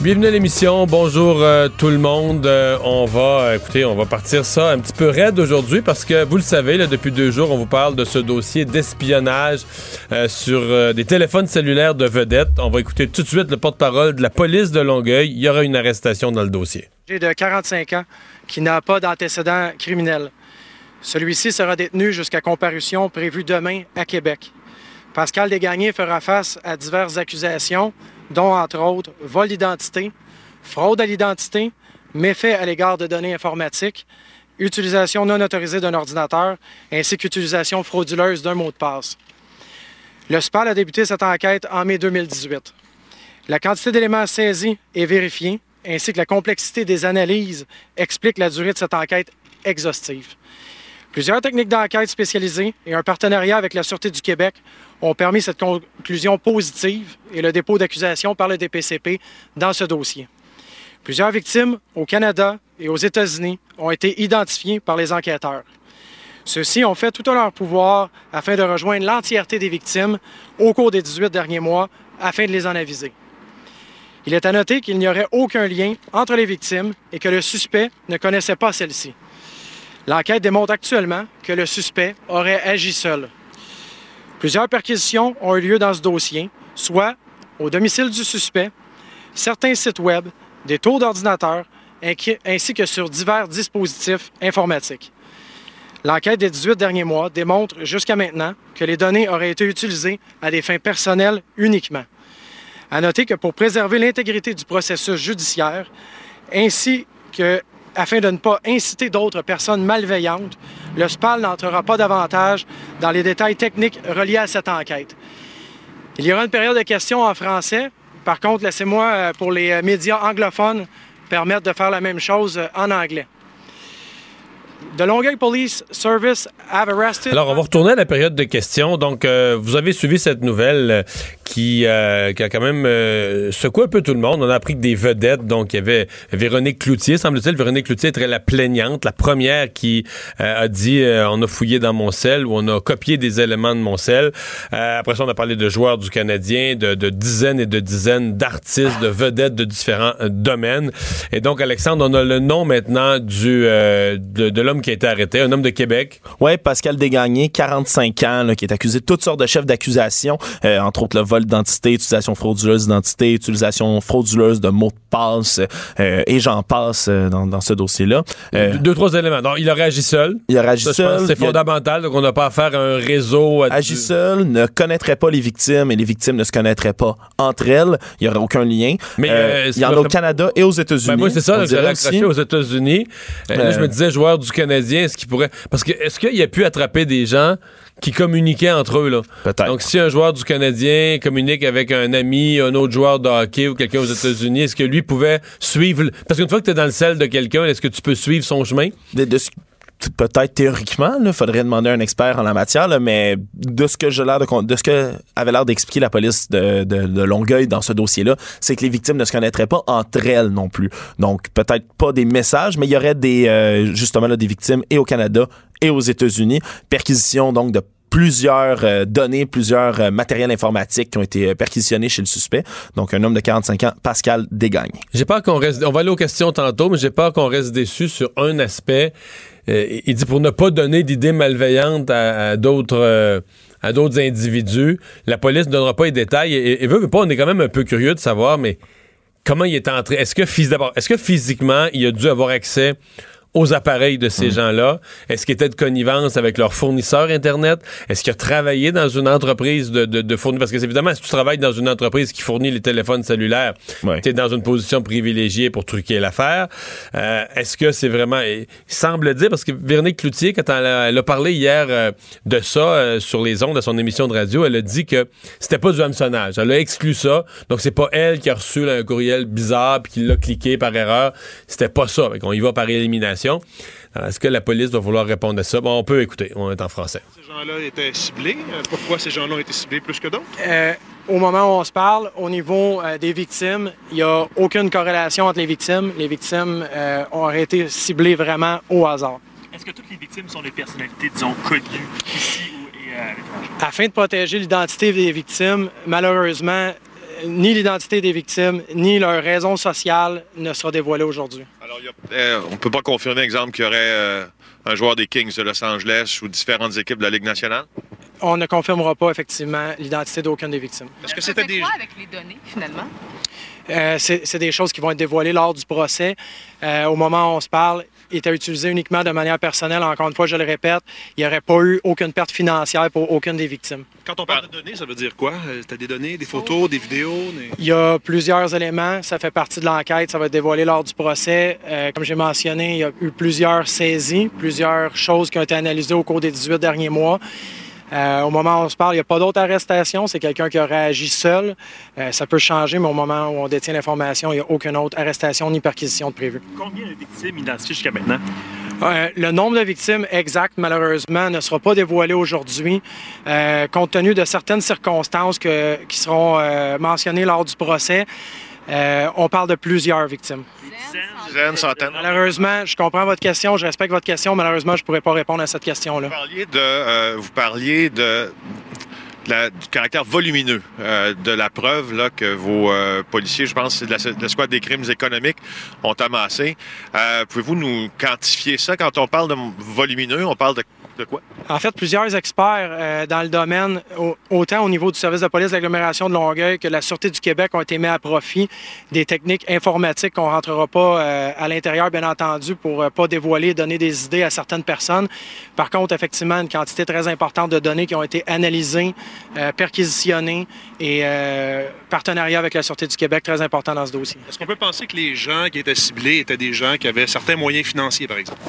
Bienvenue à l'émission. Bonjour euh, tout le monde. Euh, on va, euh, écoutez, on va partir ça un petit peu raide aujourd'hui parce que vous le savez, là, depuis deux jours, on vous parle de ce dossier d'espionnage sur des téléphones cellulaires de vedettes. On va écouter tout de suite le porte-parole de la police de Longueuil. Il y aura une arrestation dans le dossier. J'ai de 45 ans qui n'a pas d'antécédent criminel. Celui-ci sera détenu jusqu'à comparution prévue demain à Québec. Pascal Desgagnés fera face à diverses accusations dont entre autres vol d'identité, fraude à l'identité, méfait à l'égard de données informatiques, utilisation non autorisée d'un ordinateur, ainsi qu'utilisation frauduleuse d'un mot de passe. Le SPAL a débuté cette enquête en mai 2018. La quantité d'éléments saisis et vérifiés, ainsi que la complexité des analyses, expliquent la durée de cette enquête exhaustive. Plusieurs techniques d'enquête spécialisées et un partenariat avec la Sûreté du Québec ont permis cette conclusion positive et le dépôt d'accusation par le DPCP dans ce dossier. Plusieurs victimes au Canada et aux États-Unis ont été identifiées par les enquêteurs. Ceux-ci ont fait tout à leur pouvoir afin de rejoindre l'entièreté des victimes au cours des 18 derniers mois afin de les en aviser. Il est à noter qu'il n'y aurait aucun lien entre les victimes et que le suspect ne connaissait pas celle-ci. L'enquête démontre actuellement que le suspect aurait agi seul. Plusieurs perquisitions ont eu lieu dans ce dossier, soit au domicile du suspect, certains sites web, des tours d'ordinateur, ainsi que sur divers dispositifs informatiques. L'enquête des 18 derniers mois démontre jusqu'à maintenant que les données auraient été utilisées à des fins personnelles uniquement. À noter que pour préserver l'intégrité du processus judiciaire, ainsi que afin de ne pas inciter d'autres personnes malveillantes, le SPAL n'entrera pas davantage dans les détails techniques reliés à cette enquête. Il y aura une période de questions en français. Par contre, laissez-moi, euh, pour les euh, médias anglophones, permettre de faire la même chose euh, en anglais. Longueuil Police Service Alors, on va retourner à la période de questions. Donc, euh, vous avez suivi cette nouvelle euh, qui, euh, qui, a quand même secoué un peu tout le monde. On a appris que des vedettes, donc il y avait Véronique Cloutier, semble-t-il. Véronique Cloutier était la plaignante, la première qui a dit on a fouillé dans mon sel ou on a copié des éléments de mon sel. après ça, on a parlé de joueurs du Canadien, de, de dizaines et de dizaines d'artistes, de vedettes de différents domaines. Et donc, Alexandre, on a le nom maintenant du de, de l'homme qui a été arrêté, un homme de Québec. Oui, Pascal Desgagnés, 45 ans, qui est accusé de toutes sortes de chefs d'accusation, euh, entre autres le vol d'identité, utilisation frauduleuse d'identité, utilisation frauduleuse de mots de passe, euh, et j'en passe euh, dans, ce dossier-là. Deux, trois éléments. Non, il a réagi seul. Il a réagi seul. C'est fondamental, donc on n'a pas à faire un réseau. Agi seul, ne connaîtrait pas les victimes et les victimes ne se connaîtraient pas entre elles. Il n'y aurait aucun lien. Mais il y en a au Canada et aux États-Unis. Ben moi, c'est ça, j'ai accroché aux États-Unis. je me disais, joueur du Canadien, est-ce qu'il pourrait. Parce que est-ce qu'il a pu attraper des gens qui communiquaient entre eux, là? Peut-être. Donc, si un joueur du Canadien communique avec un ami, un autre joueur de hockey ou quelqu'un aux États-Unis, est-ce que lui pouvait suivre. Parce qu'une fois que tu es dans le sel de quelqu'un, est-ce que tu peux suivre son chemin? Peut-être théoriquement, il faudrait demander un expert en la matière, mais de ce que j'ai l'air de, de ce que avait l'air d'expliquer la police de, Longueuil dans ce dossier-là, c'est que les victimes ne se connaîtraient pas entre elles non plus. Donc peut-être pas des messages, mais il y aurait des euh, justement des victimes et au Canada et aux États-Unis. Perquisition donc de plusieurs euh, données, plusieurs euh, matériels informatiques qui ont été perquisitionnés chez le suspect. Donc, un homme de 45 ans, Pascal Desgagne. J'ai peur qu'on reste, on va aller aux questions tantôt, mais j'ai peur qu'on reste déçu sur un aspect euh, il dit pour ne pas donner d'idées malveillantes à, d'autres euh, à d'autres individus, la police ne donnera pas les détails. Et, veut, pas, on est quand même un peu curieux de savoir, mais comment il est entré? Est-ce que, est-ce que physiquement, il a dû avoir accès aux appareils de ces gens-là? Est-ce qu'il était de connivence avec leur fournisseur Internet? Est-ce qu'il a travaillé dans une entreprise de, de, de fournisseurs? Parce que évidemment, si tu travailles dans une entreprise qui fournit les téléphones cellulaires, tu es dans une position privilégiée pour truquer l'affaire. Euh, est-ce que c'est vraiment... Il semble dire, parce que Véronique Cloutier, quand elle a, parlé hier euh, de ça euh, sur les ondes de son émission de radio, elle a dit que c'était pas du hameçonnage. Elle a exclu ça. Donc, c'est pas elle qui a reçu un courriel bizarre puis qui l'a cliqué par erreur. C'était pas ça. On y va par élimination. Est-ce que la police va vouloir répondre à ça? Bon, on peut écouter. On est en français. Ces gens-là étaient ciblés. Euh, pourquoi ces gens-là ont été ciblés plus que d'autres? Euh, au moment où on se parle, au niveau euh, des victimes, il n'y a aucune corrélation entre les victimes. Les victimes ont été ciblées vraiment au hasard. Est-ce que toutes les victimes sont des personnalités, disons, connues ici ou à l'étranger? Afin de protéger l'identité des victimes, malheureusement, ni l'identité des victimes, ni leur raison sociale ne sera dévoilée aujourd'hui. Alors, euh, on ne peut pas confirmer, exemple, qu'il y aurait euh, un joueur des Kings de Los Angeles ou différentes équipes de la Ligue nationale? On ne confirmera pas, effectivement, l'identité d'aucune des victimes. Est-ce que c'était des... quoi avec les données, finalement? Euh, c'est des choses qui vont être dévoilées lors du procès. au moment où on se parle, était utilisé uniquement de manière personnelle. Encore une fois, je le répète, il n'y aurait pas eu aucune perte financière pour aucune des victimes. Quand on parle de données, ça veut dire quoi? Euh, tu as des données, des photos, des vidéos? Il y a plusieurs éléments. Ça fait partie de l'enquête. Ça va être dévoilé lors du procès. Euh, comme j'ai mentionné, il y a eu plusieurs saisies, plusieurs choses qui ont été analysées au cours des 18 derniers mois. Euh, au moment où on se parle, il n'y a pas d'autres arrestations. C'est quelqu'un qui aurait agi seul. Euh, ça peut changer, mais au moment où on détient l'information, il n'y a aucune autre arrestation ni perquisition de prévue. Combien de victimes identifiées jusqu'à maintenant? Euh, le nombre de victimes exact, malheureusement, ne sera pas dévoilé aujourd'hui, compte tenu de certaines circonstances qui seront mentionnées lors du procès. On parle de plusieurs victimes. Dizaines, centaines. Malheureusement, je comprends votre question, je respecte votre question. Malheureusement, je ne pourrais pas répondre à cette question-là. Vous parliez de, euh, vous parliez de, du caractère volumineux euh, de la preuve là, que vos euh, policiers, je pense, c'est de la, squad des crimes économiques, ont amassé. Pouvez-vous nous quantifier ça? Quand on parle de volumineux? On parle de quoi? En fait, plusieurs experts euh, dans le domaine, autant au niveau du service de police de l'agglomération de Longueuil que la Sûreté du Québec, ont été mis à profit des techniques informatiques qu'on ne rentrera pas euh, à l'intérieur, bien entendu, pour ne euh, pas dévoiler, donner des idées à certaines personnes. Par contre, effectivement, une quantité très importante de données qui ont été analysées, perquisitionnées et partenariat avec la Sûreté du Québec très important dans ce dossier. Est-ce qu'on peut penser que les gens qui étaient ciblés étaient des gens qui avaient certains moyens financiers, par exemple?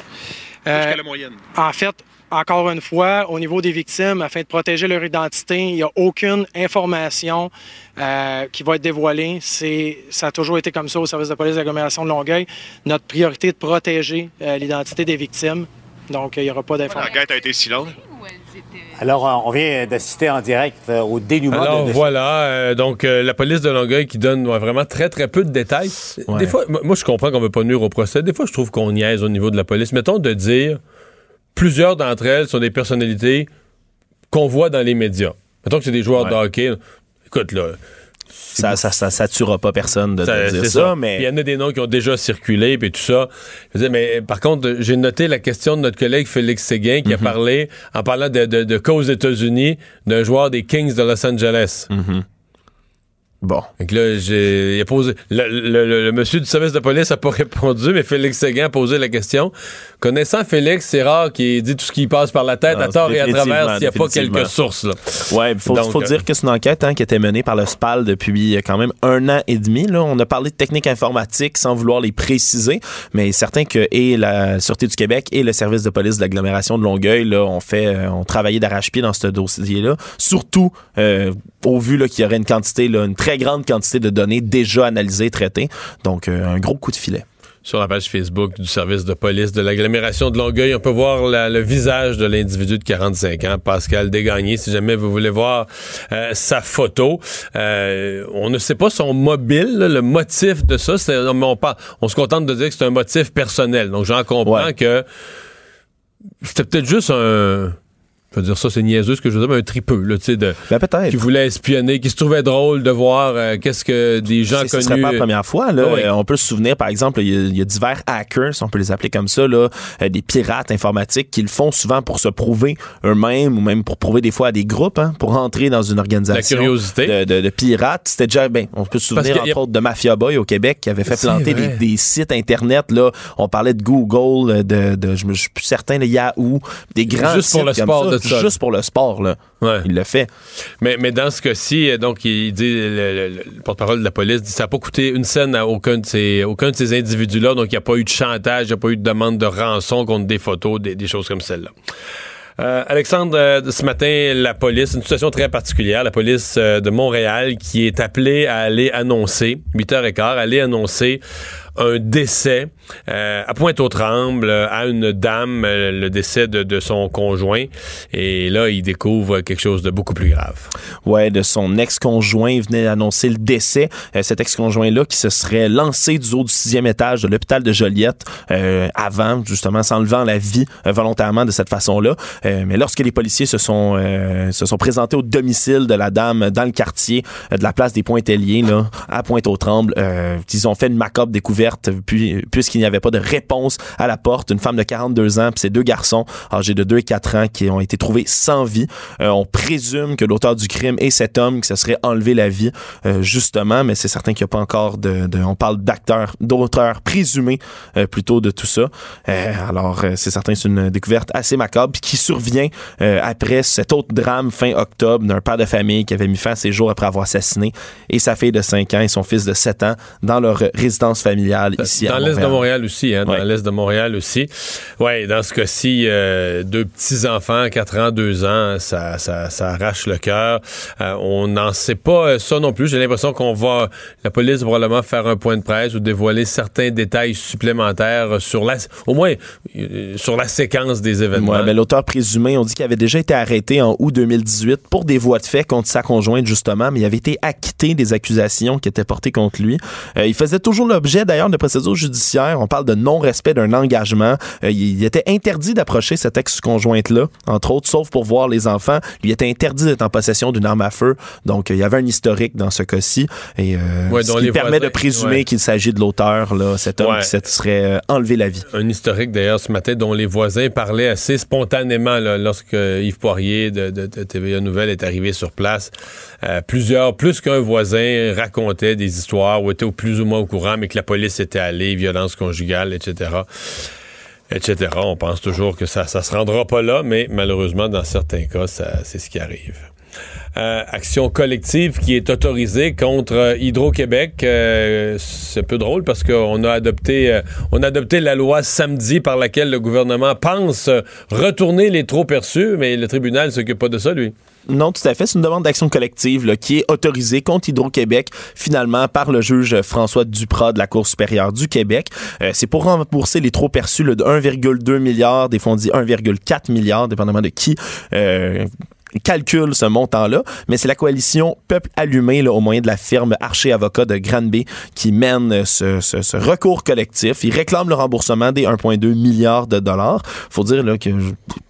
Jusqu'à la moyenne. En fait, encore une fois, au niveau des victimes, afin de protéger leur identité, il n'y a aucune information euh, qui va être dévoilée. C'est, ça a toujours été comme ça au service de police de l'agglomération de Longueuil. Notre priorité est de protéger euh, l'identité des victimes. Donc, il n'y aura pas d'informations. L'enquête a été si longue? Alors, on vient d'assister en direct euh, au dénouement. Alors, voilà. donc, la police de Longueuil qui donne vraiment très, très peu de détails. Des fois, moi, je comprends qu'on ne veut pas nuire au procès. Des fois, je trouve qu'on niaise au niveau de la police. Mettons de dire plusieurs d'entre elles sont des personnalités qu'on voit dans les médias. Mettons que c'est des joueurs de hockey. Écoute, là. Ça, ça, ça, tuera pas personne de, dire ça, mais... Il y en a des noms qui ont déjà circulé, puis tout ça. mais par contre, j'ai noté la question de notre collègue Félix Séguin qui a mhm. parlé, en parlant de, de, de cas États-Unis, d'un joueur des Kings de Los Angeles. Mhm. Bon. Donc là, j'ai posé. Le, monsieur du service de police n'a pas répondu, mais Félix Séguin a posé la question. Connaissant Félix, c'est rare qu'il dit tout ce qui passe par la tête à tort et à travers s'il n'y a pas quelques sources. Ouais, il faut, faut dire que c'est une enquête hein, qui été menée par le SPAL depuis quand même un an et demi. Là. On a parlé de techniques informatiques sans vouloir les préciser, mais certain que et la Sûreté du Québec et le service de police de l'agglomération de Longueuil là, ont fait, euh, ont travaillé d'arrache-pied dans ce dossier-là. Surtout euh, au vu qu'il y aurait une quantité, là, une très grande quantité de données déjà analysées, traitées. Donc, euh, un gros coup de filet sur la page Facebook du service de police de l'agglomération de Longueuil. On peut voir le visage de l'individu de 45 ans, Pascal Dégagné, si jamais vous voulez voir euh, sa photo. Euh, on ne sait pas son mobile, le motif de ça. On, on, se contente de dire que c'est un motif personnel. Donc j'en comprends que c'était peut-être juste un je veux dire ça, c'est niaiseux ce que je veux dire, mais un tripeux, là, tu sais, de. Ben, peut-être. Qui voulait espionner, qui se trouvait drôle de voir euh, qu'est-ce que des gens connus. Ce serait pas la première fois, là. Ah on peut se souvenir, par exemple, il y, a divers hackers, on peut les appeler comme ça, là, euh, des pirates informatiques qui le font souvent pour se prouver eux-mêmes ou même pour prouver des fois à des groupes, hein, pour entrer dans une organisation. La curiosité. De, pirates. C'était déjà, ben, on peut se souvenir, entre autres, de Mafia Boy au Québec qui avait fait planter des, sites Internet, là. On parlait de Google, de, de je, suis plus certain, de Yahoo, des grands Juste pour le sport de ça. Juste pour le sport il le fait. Mais, mais dans ce cas-ci, euh, donc, il dit, le, porte-parole de la police dit ça n'a pas coûté une scène à aucun de ces, aucun de ces individus-là. Donc, il n'y a pas eu de chantage, il n'y a pas eu de demande de rançon contre des photos, des, choses comme celle-là. Euh, Alexandre, euh, ce matin, la police, une situation très particulière, la police de Montréal qui est appelée à aller annoncer, 8h15, aller annoncer un décès euh, à Pointe-aux-Trembles à une dame, euh, le décès de, son conjoint. Et là, il découvre quelque chose de beaucoup plus grave. Ouais, de son ex-conjoint. Venait annoncer le décès. Euh, cet ex-conjoint-là qui se serait lancé du haut du sixième étage de l'hôpital de Joliette avant, justement, s'enlevant la vie volontairement de cette façon-là. mais lorsque les policiers se sont, se sont présentés au domicile de la dame dans le quartier de la place des Pointelliers, là, à Pointe-aux-Trembles, ils ont fait une macabre découverte puisqu'il n'y avait pas de réponse à la porte. Une femme de 42 ans puis ses deux garçons âgés de 2 et 4 ans qui ont été trouvés sans vie. Euh, on présume que l'auteur du crime est cet homme qui se serait enlevé la vie, euh, justement, mais c'est certain qu'il n'y a pas encore de, On parle d'acteurs, d'auteurs présumés euh, plutôt de tout ça. alors, c'est certain c'est une découverte assez macabre qui survient après cet autre drame fin octobre d'un père de famille qui avait mis fin à ses jours après avoir assassiné et sa fille de 5 ans et son fils de 7 ans dans leur résidence familiale dans l'est de Montréal aussi, hein, dans l'est de Montréal aussi. Ouais, dans ce cas-ci, euh, deux petits enfants, 4 ans, 2 ans, ça, ça, ça arrache le cœur. Euh, on n'en sait pas euh, ça non plus. J'ai l'impression qu'on va, la police probablement faire un point de presse ou dévoiler certains détails supplémentaires sur la, au moins sur la séquence des événements. Ouais, ben, l'auteur présumé, on dit qu'il avait déjà été arrêté en août 2018 pour des voies de fait contre sa conjointe justement, mais il avait été acquitté des accusations qui étaient portées contre lui. il faisait toujours l'objet d'ailleurs de procédure judiciaire, on parle de non-respect d'un engagement. Euh, il, était interdit d'approcher cette ex-conjointe-là, entre autres, sauf pour voir les enfants. Il était interdit d'être en possession d'une arme à feu. Donc, euh, il y avait un historique dans ce cas-ci. Et euh, ce qui permet de présumer qu'il s'agit de l'auteur, là, cet homme qui se serait enlevé la vie. Un historique, d'ailleurs, ce matin, dont les voisins parlaient assez spontanément lorsque Yves Poirier de, de, TVA Nouvelle est arrivé sur place. plusieurs, plus qu'un voisin racontait des histoires ou était au plus ou moins au courant, mais que la police était allé, violence conjugale, etc. On pense toujours que ça ne se rendra pas là, mais malheureusement, dans certains cas, c'est ce qui arrive. Euh, action collective qui est autorisée contre euh, Hydro-Québec. Euh, c'est peu drôle parce qu'on a adopté on a adopté la loi samedi par laquelle le gouvernement pense retourner les trop perçus, mais le tribunal s'occupe pas de ça, lui. Non, tout à fait. C'est une demande d'action collective qui est autorisée contre Hydro-Québec, finalement, par le juge François Duprat de la Cour supérieure du Québec. Euh, c'est pour rembourser les trop perçus de 1,2 milliard, des fonds dit 1,4 milliard, dépendamment de qui. Euh, calcule ce montant-là, mais c'est la coalition Peuple allumé au moyen de la firme Archer Avocat de Granby qui mène ce, ce, recours collectif. Ils réclament le remboursement des 1,2 milliards de dollars. faut dire que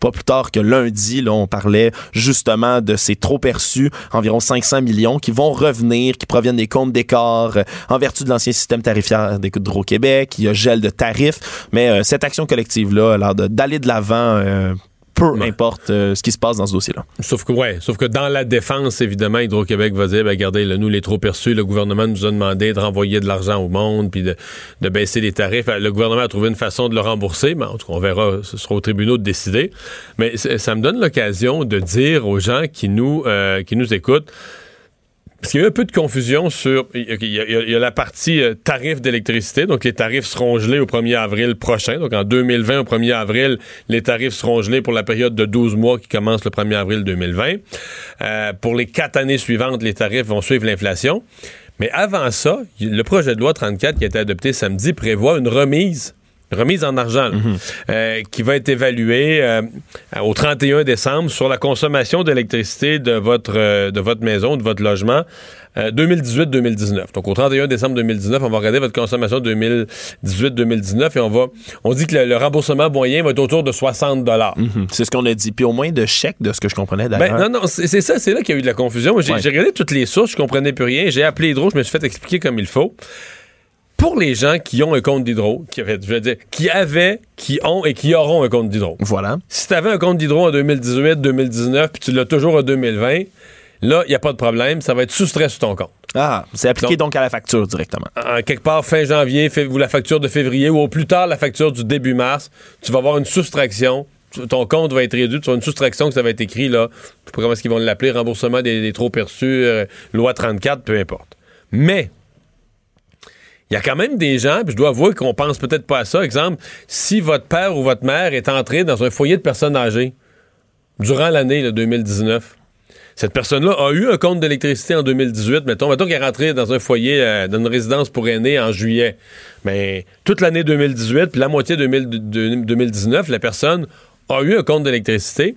pas plus tard que lundi, là, on parlait justement de ces trop perçus, environ 500 millions, qui vont revenir, qui proviennent des comptes d'écart euh, en vertu de l'ancien système tarifaire d'Hydro-Québec. Il y a gel de tarifs, mais euh, cette action collective-là d'aller de l'avant euh, peu importe euh, ce qui se passe dans ce dossier-là. Sauf que, ouais, sauf que dans la défense, évidemment, Hydro-Québec va dire, ben, regardez, nous, les trop perçus, le gouvernement nous a demandé de renvoyer de l'argent au monde, puis de, baisser les tarifs. Le gouvernement a trouvé une façon de le rembourser, mais en tout cas, on verra, ce sera au tribunal de décider. Mais ça me donne l'occasion de dire aux gens qui nous, euh, qui nous écoutent, parce y a un peu de confusion sur. Il y a, la partie euh, tarif d'électricité. Donc, les tarifs seront gelés au 1er avril prochain. Donc, en 2020, au 1er avril, les tarifs seront gelés pour la période de 12 mois qui commence le 1er avril 2020. Euh, pour les quatre années suivantes, les tarifs vont suivre l'inflation. Mais avant ça, le projet de loi 34 qui a été adopté samedi prévoit une remise remise en argent, mhm. euh, qui va être évaluée euh, au 31 décembre sur la consommation d'électricité de votre euh, de votre maison, de votre logement, 2018-2019. Donc, au 31 décembre 2019, on va regarder votre consommation 2018-2019 et on va, on dit que le, remboursement moyen va être autour de 60 dollars. Mhm. C'est ce qu'on a dit. Puis au moins de chèques, de ce que je comprenais ben, d'ailleurs. non, non, c'est ça, c'est là qu'il y a eu de la confusion. J'ai regardé toutes les sources, je comprenais plus rien. J'ai appelé Hydro, je me suis fait expliquer comme il faut pour les gens qui ont un compte d'hydro, qui, je veux dire, qui avaient, qui ont et qui auront un compte d'hydro. Voilà. Si tu avais un compte d'hydro en 2018, 2019, puis tu l'as toujours en 2020, là, il n'y a pas de problème, ça va être soustrait sur ton compte. Ah, c'est appliqué donc, à la facture directement. En quelque part, fin janvier, ou la facture de février, ou au plus tard, la facture du début mars, tu vas avoir une soustraction ton compte va être réduit, tu as une soustraction que ça va être écrit, là, je sais pas comment est-ce qu'ils vont l'appeler, remboursement des, trop perçus, euh, loi 34, peu importe. Mais, il y a quand même des gens, puis je dois avouer qu'on pense peut-être pas à ça. Exemple, si votre père ou votre mère est entré dans un foyer de personnes âgées durant l'année 2019, cette personne-là a eu un compte d'électricité en 2018, mettons, mettons qu'elle est rentrée dans un foyer, euh, dans une résidence pour aînés en juillet. Mais toute l'année 2018, puis la moitié de 2019, la personne a eu un compte d'électricité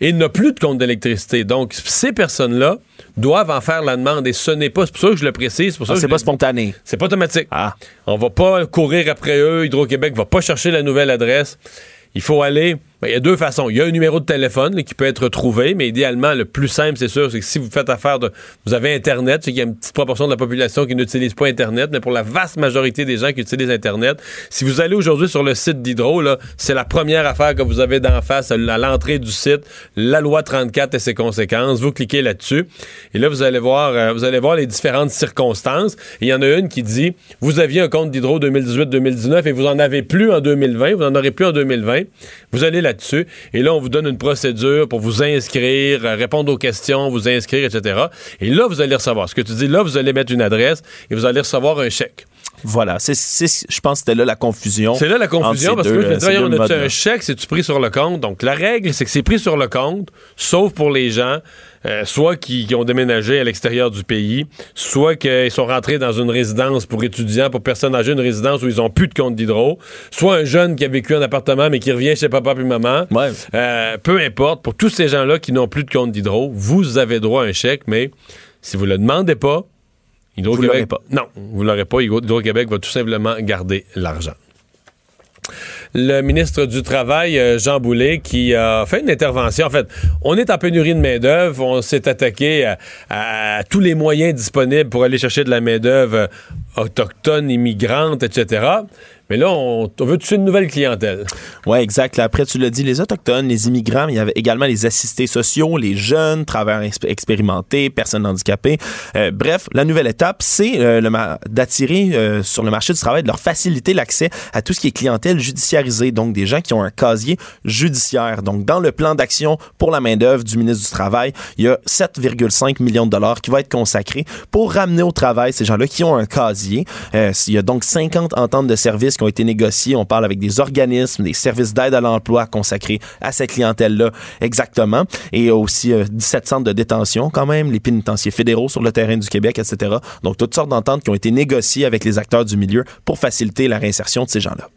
et n'a plus de compte d'électricité. Donc, ces personnes-là doivent en faire la demande et ce n'est pas, c'est pour ça que je le précise. Ah, c'est pas spontané. C'est pas automatique. Ah. On va pas courir après eux. Hydro-Québec va pas chercher la nouvelle adresse. Il faut aller il y a deux façons. Il y a un numéro de téléphone qui peut être trouvé, mais idéalement, le plus simple, c'est sûr, c'est que si vous faites affaire de. Vous avez Internet, c'est qu'il y a une petite proportion de la population qui n'utilise pas Internet, mais pour la vaste majorité des gens qui utilisent Internet, si vous allez aujourd'hui sur le site d'Hydro, c'est la première affaire que vous avez d'en face à l'entrée du site, la loi 34 et ses conséquences. Vous cliquez là-dessus, et là, vous allez voir, euh, vous allez voir les différentes circonstances. il y en a une qui dit vous aviez un compte d'Hydro 2018-2019 et vous en avez plus en 2020, vous en aurez plus en 2020. Vous allez là-dessus. Et là, on vous donne une procédure pour vous inscrire, euh, répondre aux questions, vous inscrire, etc. Et là, vous allez recevoir. Ce que tu dis, là, vous allez mettre une adresse et vous allez recevoir un chèque. Voilà, c'est, je pense que c'était là la confusion. C'est là la confusion parce que je me on a un chèque, c'est-tu pris sur le compte? Donc la règle, c'est que c'est pris sur le compte, sauf pour les gens euh, soit qui, ont déménagé à l'extérieur du pays, soit qu'ils sont rentrés dans une résidence pour étudiants, pour personnes âgées, une résidence où ils ont plus de compte d'hydro, soit un jeune qui a vécu en appartement mais qui revient chez papa puis maman. Euh, peu importe, pour tous ces gens-là qui n'ont plus de compte d'hydro, vous avez droit à un chèque, mais si vous le demandez pas, Hydro-Québec, non, vous l'aurez pas. Hydro-Québec va tout simplement garder l'argent le ministre du Travail, euh, Jean Boulet, qui a fait une intervention. En fait, on est en pénurie de main-d'œuvre. On s'est attaqué à, tous les moyens disponibles pour aller chercher de la main-d'œuvre autochtone, immigrante, etc. Mais là, on, veut toucher une nouvelle clientèle? Oui, exact. après, tu l'as dit, les Autochtones, les immigrants, mais il y avait également les assistés sociaux, les jeunes, travailleurs expérimentés, personnes handicapées. Euh, bref, la nouvelle étape, c'est euh, d'attirer euh, sur le marché du travail, de leur faciliter l'accès à tout ce qui est clientèle judiciarisée, donc des gens qui ont un casier judiciaire. Donc, dans le plan d'action pour la main-d'œuvre du ministre du Travail, il y a 7,5 millions de dollars qui vont être consacrés pour ramener au travail ces gens-là qui ont un casier. il y a donc 50 ententes de services qui ont été négociés. On parle avec des organismes, des services d'aide à l'emploi consacrés à cette clientèle-là exactement. Et aussi 17 euh, centres de détention quand même, les pénitenciers fédéraux sur le terrain du Québec, etc. Donc toutes sortes d'ententes qui ont été négociées avec les acteurs du milieu pour faciliter la réinsertion de ces gens-là.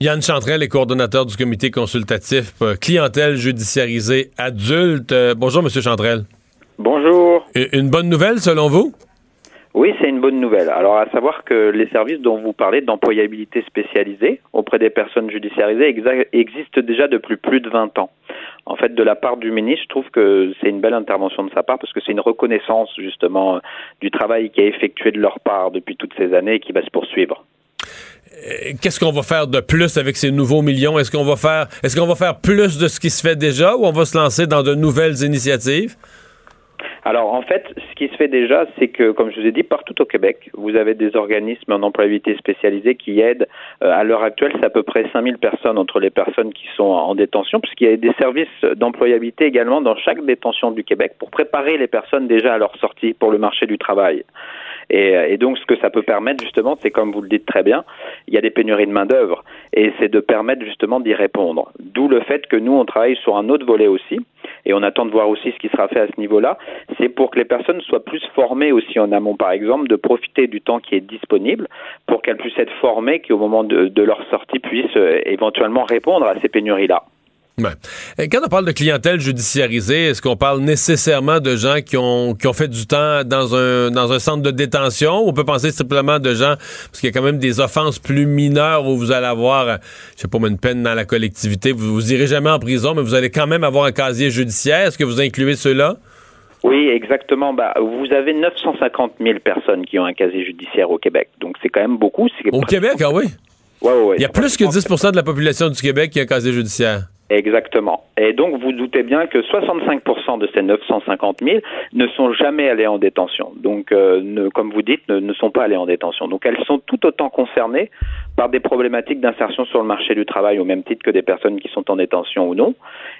Yann Chantrel est coordonnateur du comité consultatif euh, clientèle judiciarisée adulte. Euh, bonjour, Monsieur Chantrel. Bonjour. Une bonne nouvelle selon vous? Oui, c'est une bonne nouvelle. Alors, à savoir que les services dont vous parlez d'employabilité spécialisée auprès des personnes judiciarisées existent déjà depuis plus de 20 ans. En fait, de la part du ministre, je trouve que c'est une belle intervention de sa part parce que c'est une reconnaissance justement du travail qui a effectué de leur part depuis toutes ces années et qui va se poursuivre. Euh, qu'est-ce qu'on va faire de plus avec ces nouveaux millions? Est-ce qu'on va faire est-ce qu'on va faire plus de ce qui se fait déjà ou on va se lancer dans de nouvelles initiatives? Alors en fait, ce qui se fait déjà, c'est que, comme je vous ai dit, partout au Québec, vous avez des organismes en employabilité spécialisés qui aident. Euh, à l'heure actuelle, c'est à peu près 5000 personnes entre les personnes qui sont en détention, puisqu'il y a des services d'employabilité également dans chaque détention du Québec pour préparer les personnes déjà à leur sortie pour le marché du travail. Et, et, donc, ce que ça peut permettre, justement, c'est comme vous le dites très bien, il y a des pénuries de main-d'œuvre, et c'est de permettre justement d'y répondre. D'où le fait que nous, on travaille sur un autre volet aussi, et on attend de voir aussi ce qui sera fait à ce niveau-là, c'est pour que les personnes soient plus formées aussi en amont, par exemple, de profiter du temps qui est disponible pour qu'elles puissent être formées, qui au moment de, leur sortie puissent euh, éventuellement répondre à ces pénuries-là. Et quand on parle de clientèle judiciarisée, est-ce qu'on parle nécessairement de gens qui ont, qui ont fait du temps dans un, dans un centre de détention? Ou on peut penser simplement de gens, parce qu'il y a quand même des offenses plus mineures où vous allez avoir, je sais pas, une peine dans la collectivité, vous, vous irez jamais en prison, mais vous allez quand même avoir un casier judiciaire. Est-ce que vous incluez ceux-là? Oui, exactement. Bah, vous avez 950 000 personnes qui ont un casier judiciaire au Québec. Donc, c'est quand même beaucoup. Au Québec, ah oui? Ouais, ouais, Il y a plus que 10% de la population du Québec qui a un casier judiciaire. Exactement. Et donc, vous doutez bien que 65% de ces 950 000 ne sont jamais allés en détention. Donc, euh, ne, comme vous dites, ne, ne, sont pas allés en détention. Donc, elles sont tout autant concernées par des problématiques d'insertion sur le marché du travail, au même titre que des personnes qui sont en détention ou non.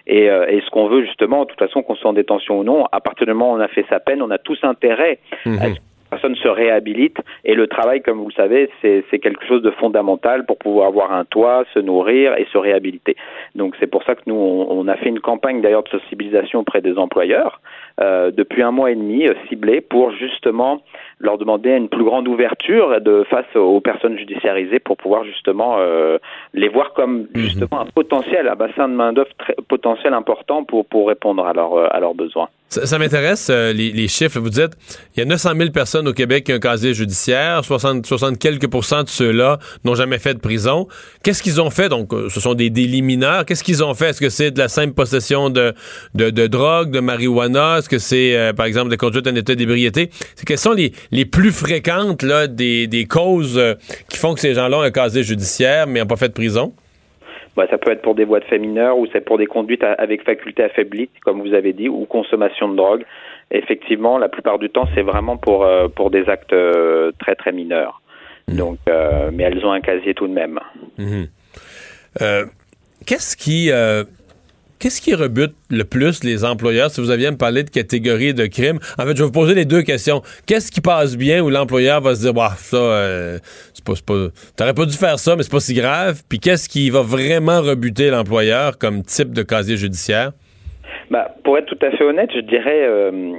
Et, euh, et ce qu'on veut justement, de toute façon, qu'on soit en détention ou non, à partir du moment où on a fait sa peine, on a tous intérêt à ce personne se réhabilite et le travail, comme vous le savez, c'est quelque chose de fondamental pour pouvoir avoir un toit, se nourrir et se réhabiliter. Donc c'est pour ça que nous, on, on, a fait une campagne d'ailleurs de sensibilisation auprès des employeurs euh, depuis un mois et demi, euh, ciblée pour justement leur demander une plus grande ouverture de face aux personnes judiciarisées pour pouvoir justement euh, les voir comme justement un potentiel, un bassin de main d'œuvre potentiel important pour pour répondre à leurs à leurs besoins. Ça, ça m'intéresse, euh, les, les, chiffres. Vous dites, il y a 900 000 personnes au Québec qui ont un casier judiciaire. 60, 60 quelques pourcents de ceux-là n'ont jamais fait de prison. Qu'est-ce qu'ils ont fait? Donc, ce sont des délits mineurs. Qu'est-ce qu'ils ont fait? Est-ce que c'est de la simple possession de, de, drogue, de marijuana? Est-ce que c'est, euh, par exemple, de conduite en état d'ébriété? Quelles sont les, les plus fréquentes là, des, des causes euh, qui font que ces gens-là ont un casier judiciaire mais n'ont pas fait de prison? Bah, ça peut être pour des voies de fait mineures ou c'est pour des conduites avec faculté affaiblie, comme vous avez dit, ou consommation de drogue. Effectivement, la plupart du temps, c'est vraiment pour, euh, pour des actes euh, très très mineurs. Donc, euh, mais elles ont un casier tout de même. Mmh. Qu'est-ce qui Qu'est-ce qui rebute le plus les employeurs? Si vous aviez à me parler de catégorie de crimes? En fait, je vais vous poser les deux questions. Qu'est-ce qui passe bien où l'employeur va se dire, bah, ça, euh, c'est pas, pas t'aurais pas dû faire ça, mais c'est pas si grave. Puis qu'est-ce qui va vraiment rebuter l'employeur comme type de casier judiciaire? Bah, pour être tout à fait honnête, je dirais euh,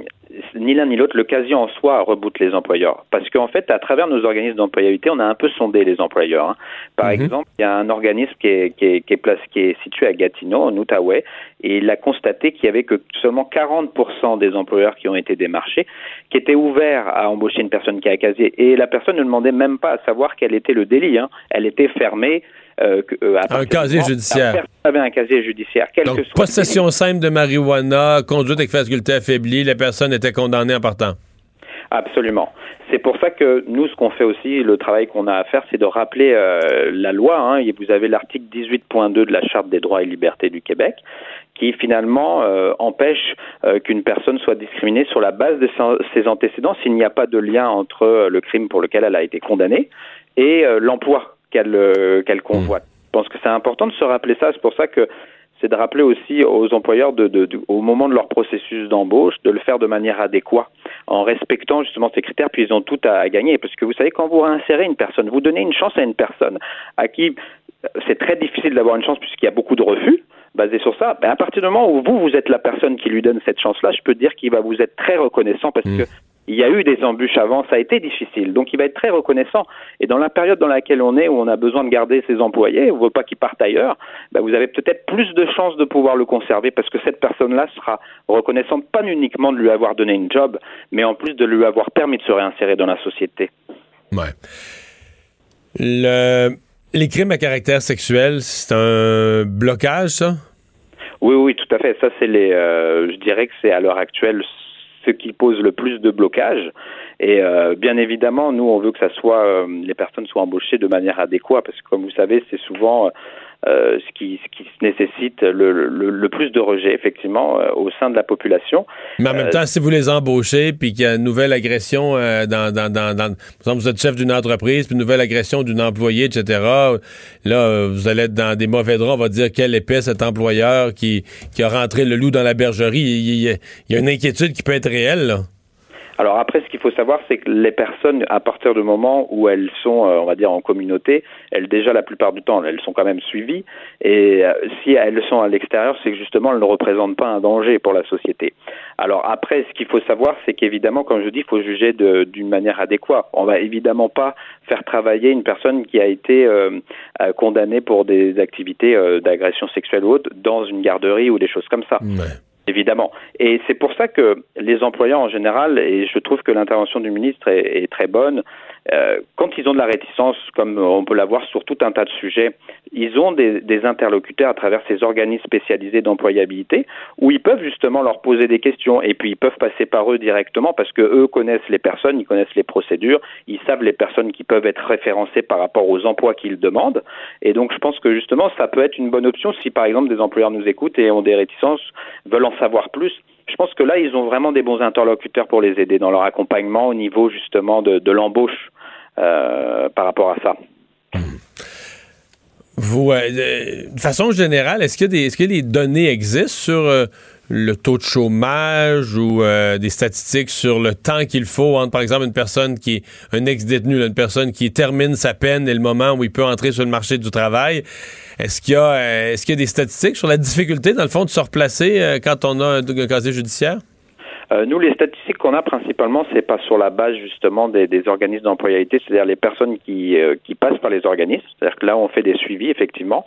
ni l'un ni l'autre, l'occasion en soi reboot les employeurs. Parce qu'en fait, à travers nos organismes d'employabilité, on a un peu sondé les employeurs. Hein. Par mm -hmm. exemple, il y a un organisme qui est, qui est, qui est, place, qui est situé à Gatineau, en Outaouais, et il a constaté qu'il y avait que seulement 40% des employeurs qui ont été démarchés qui étaient ouverts à embaucher une personne qui a casier. Et la personne ne demandait même pas à savoir quel était le délit. Hein. Elle était fermée. Euh, euh, un casier judiciaire. avait un casier judiciaire. Donc, que possession simple de marijuana, conduite avec faculté affaiblie, la personne était condamnée en partant. Absolument. C'est pour ça que nous, ce qu'on fait aussi, le travail qu'on a à faire, c'est de rappeler euh, la loi. Hein, et vous avez l'article 18.2 de la Charte des droits et libertés du Québec, qui finalement euh, empêche euh, qu'une personne soit discriminée sur la base de ses antécédents s'il n'y a pas de lien entre le crime pour lequel elle a été condamnée et l'emploi qu'elle qu'elle convoite. Je pense que c'est important de se rappeler ça. C'est pour ça que c'est de rappeler aussi aux employeurs, de, de, de, au moment de leur processus d'embauche, de le faire de manière adéquate, en respectant justement ces critères, puis ils ont tout à, gagner. Parce que vous savez, quand vous réinsérez une personne, vous donnez une chance à une personne à qui c'est très difficile d'avoir une chance puisqu'il y a beaucoup de refus, basé sur ça, ben à partir du moment où vous, vous êtes la personne qui lui donne cette chance-là, je peux dire qu'il va vous être très reconnaissant parce mmh. que il y a eu des embûches avant, ça a été difficile. Donc il va être très reconnaissant. Et dans la période dans laquelle on est, où on a besoin de garder ses employés, on ne veut pas qu'ils partent ailleurs, ben vous avez peut-être plus de chances de pouvoir le conserver parce que cette personne-là sera reconnaissante pas uniquement de lui avoir donné une job, mais en plus de lui avoir permis de se réinsérer dans la société. Ouais. Le... Les crimes à caractère sexuel, c'est un blocage, ça? Oui, oui, tout à fait. Ça, c'est les. Euh, je dirais que c'est à l'heure actuelle ce qui pose le plus de blocage. Et euh, bien évidemment, nous, on veut que ça soit euh, les personnes soient embauchées de manière adéquate, parce que comme vous savez, c'est souvent euh, ce, qui, ce qui nécessite le, le, le, plus de rejet, effectivement, euh, au sein de la population. Mais en même Euh, temps, si vous les embauchez, puis qu'il y a une nouvelle agression euh, dans, dans, dans, dans, par exemple, vous êtes chef d'une entreprise, puis une nouvelle agression d'une employée, etc., là, vous allez être dans des mauvais draps, on va dire quel épais cet employeur qui, qui a rentré le loup dans la bergerie. Il, il, il y a une inquiétude qui peut être réelle, là. Alors après, ce qu'il faut savoir, c'est que les personnes, à partir du moment où elles sont, euh, on va dire, en communauté, elles déjà la plupart du temps, elles sont quand même suivies. Et euh, si elles sont à l'extérieur, c'est que justement, elles ne représentent pas un danger pour la société. Alors après, ce qu'il faut savoir, c'est qu'évidemment, comme je dis, il faut juger d'une manière adéquate. On va évidemment pas faire travailler une personne qui a été euh, condamnée pour des activités d'agression sexuelle ou autre dans une garderie ou des choses comme ça. Évidemment. Et c'est pour ça que les employeurs en général, et je trouve que l'intervention du ministre est, très bonne, euh, quand ils ont de la réticence, comme on peut l'avoir sur tout un tas de sujets, ils ont des, des interlocuteurs à travers ces organismes spécialisés d'employabilité où ils peuvent justement leur poser des questions et puis ils peuvent passer par eux directement parce que eux connaissent les personnes, ils connaissent les procédures, ils savent les personnes qui peuvent être référencées par rapport aux emplois qu'ils demandent. Et donc je pense que justement ça peut être une bonne option si par exemple des employeurs nous écoutent et ont des réticences, veulent en savoir plus je pense que là, ils ont vraiment des bons interlocuteurs pour les aider dans leur accompagnement au niveau justement de, l'embauche euh, par rapport à ça. Euh, de façon générale, est-ce que, des, est-ce que les données existent sur euh, le taux de chômage ou des statistiques sur le temps qu'il faut entre, par exemple, une personne qui est un ex-détenu, une personne qui termine sa peine et le moment où il peut entrer sur le marché du travail? Est-ce qu'il y a, est-ce qu'il y a des statistiques sur la difficulté, dans le fond, de se replacer quand on a un casier judiciaire? Euh, nous, les statistiques qu'on a principalement, c'est pas sur la base justement des, des organismes d'employabilité, c'est-à-dire les personnes qui, euh, qui passent par les organismes. C'est-à-dire que là, on fait des suivis, effectivement.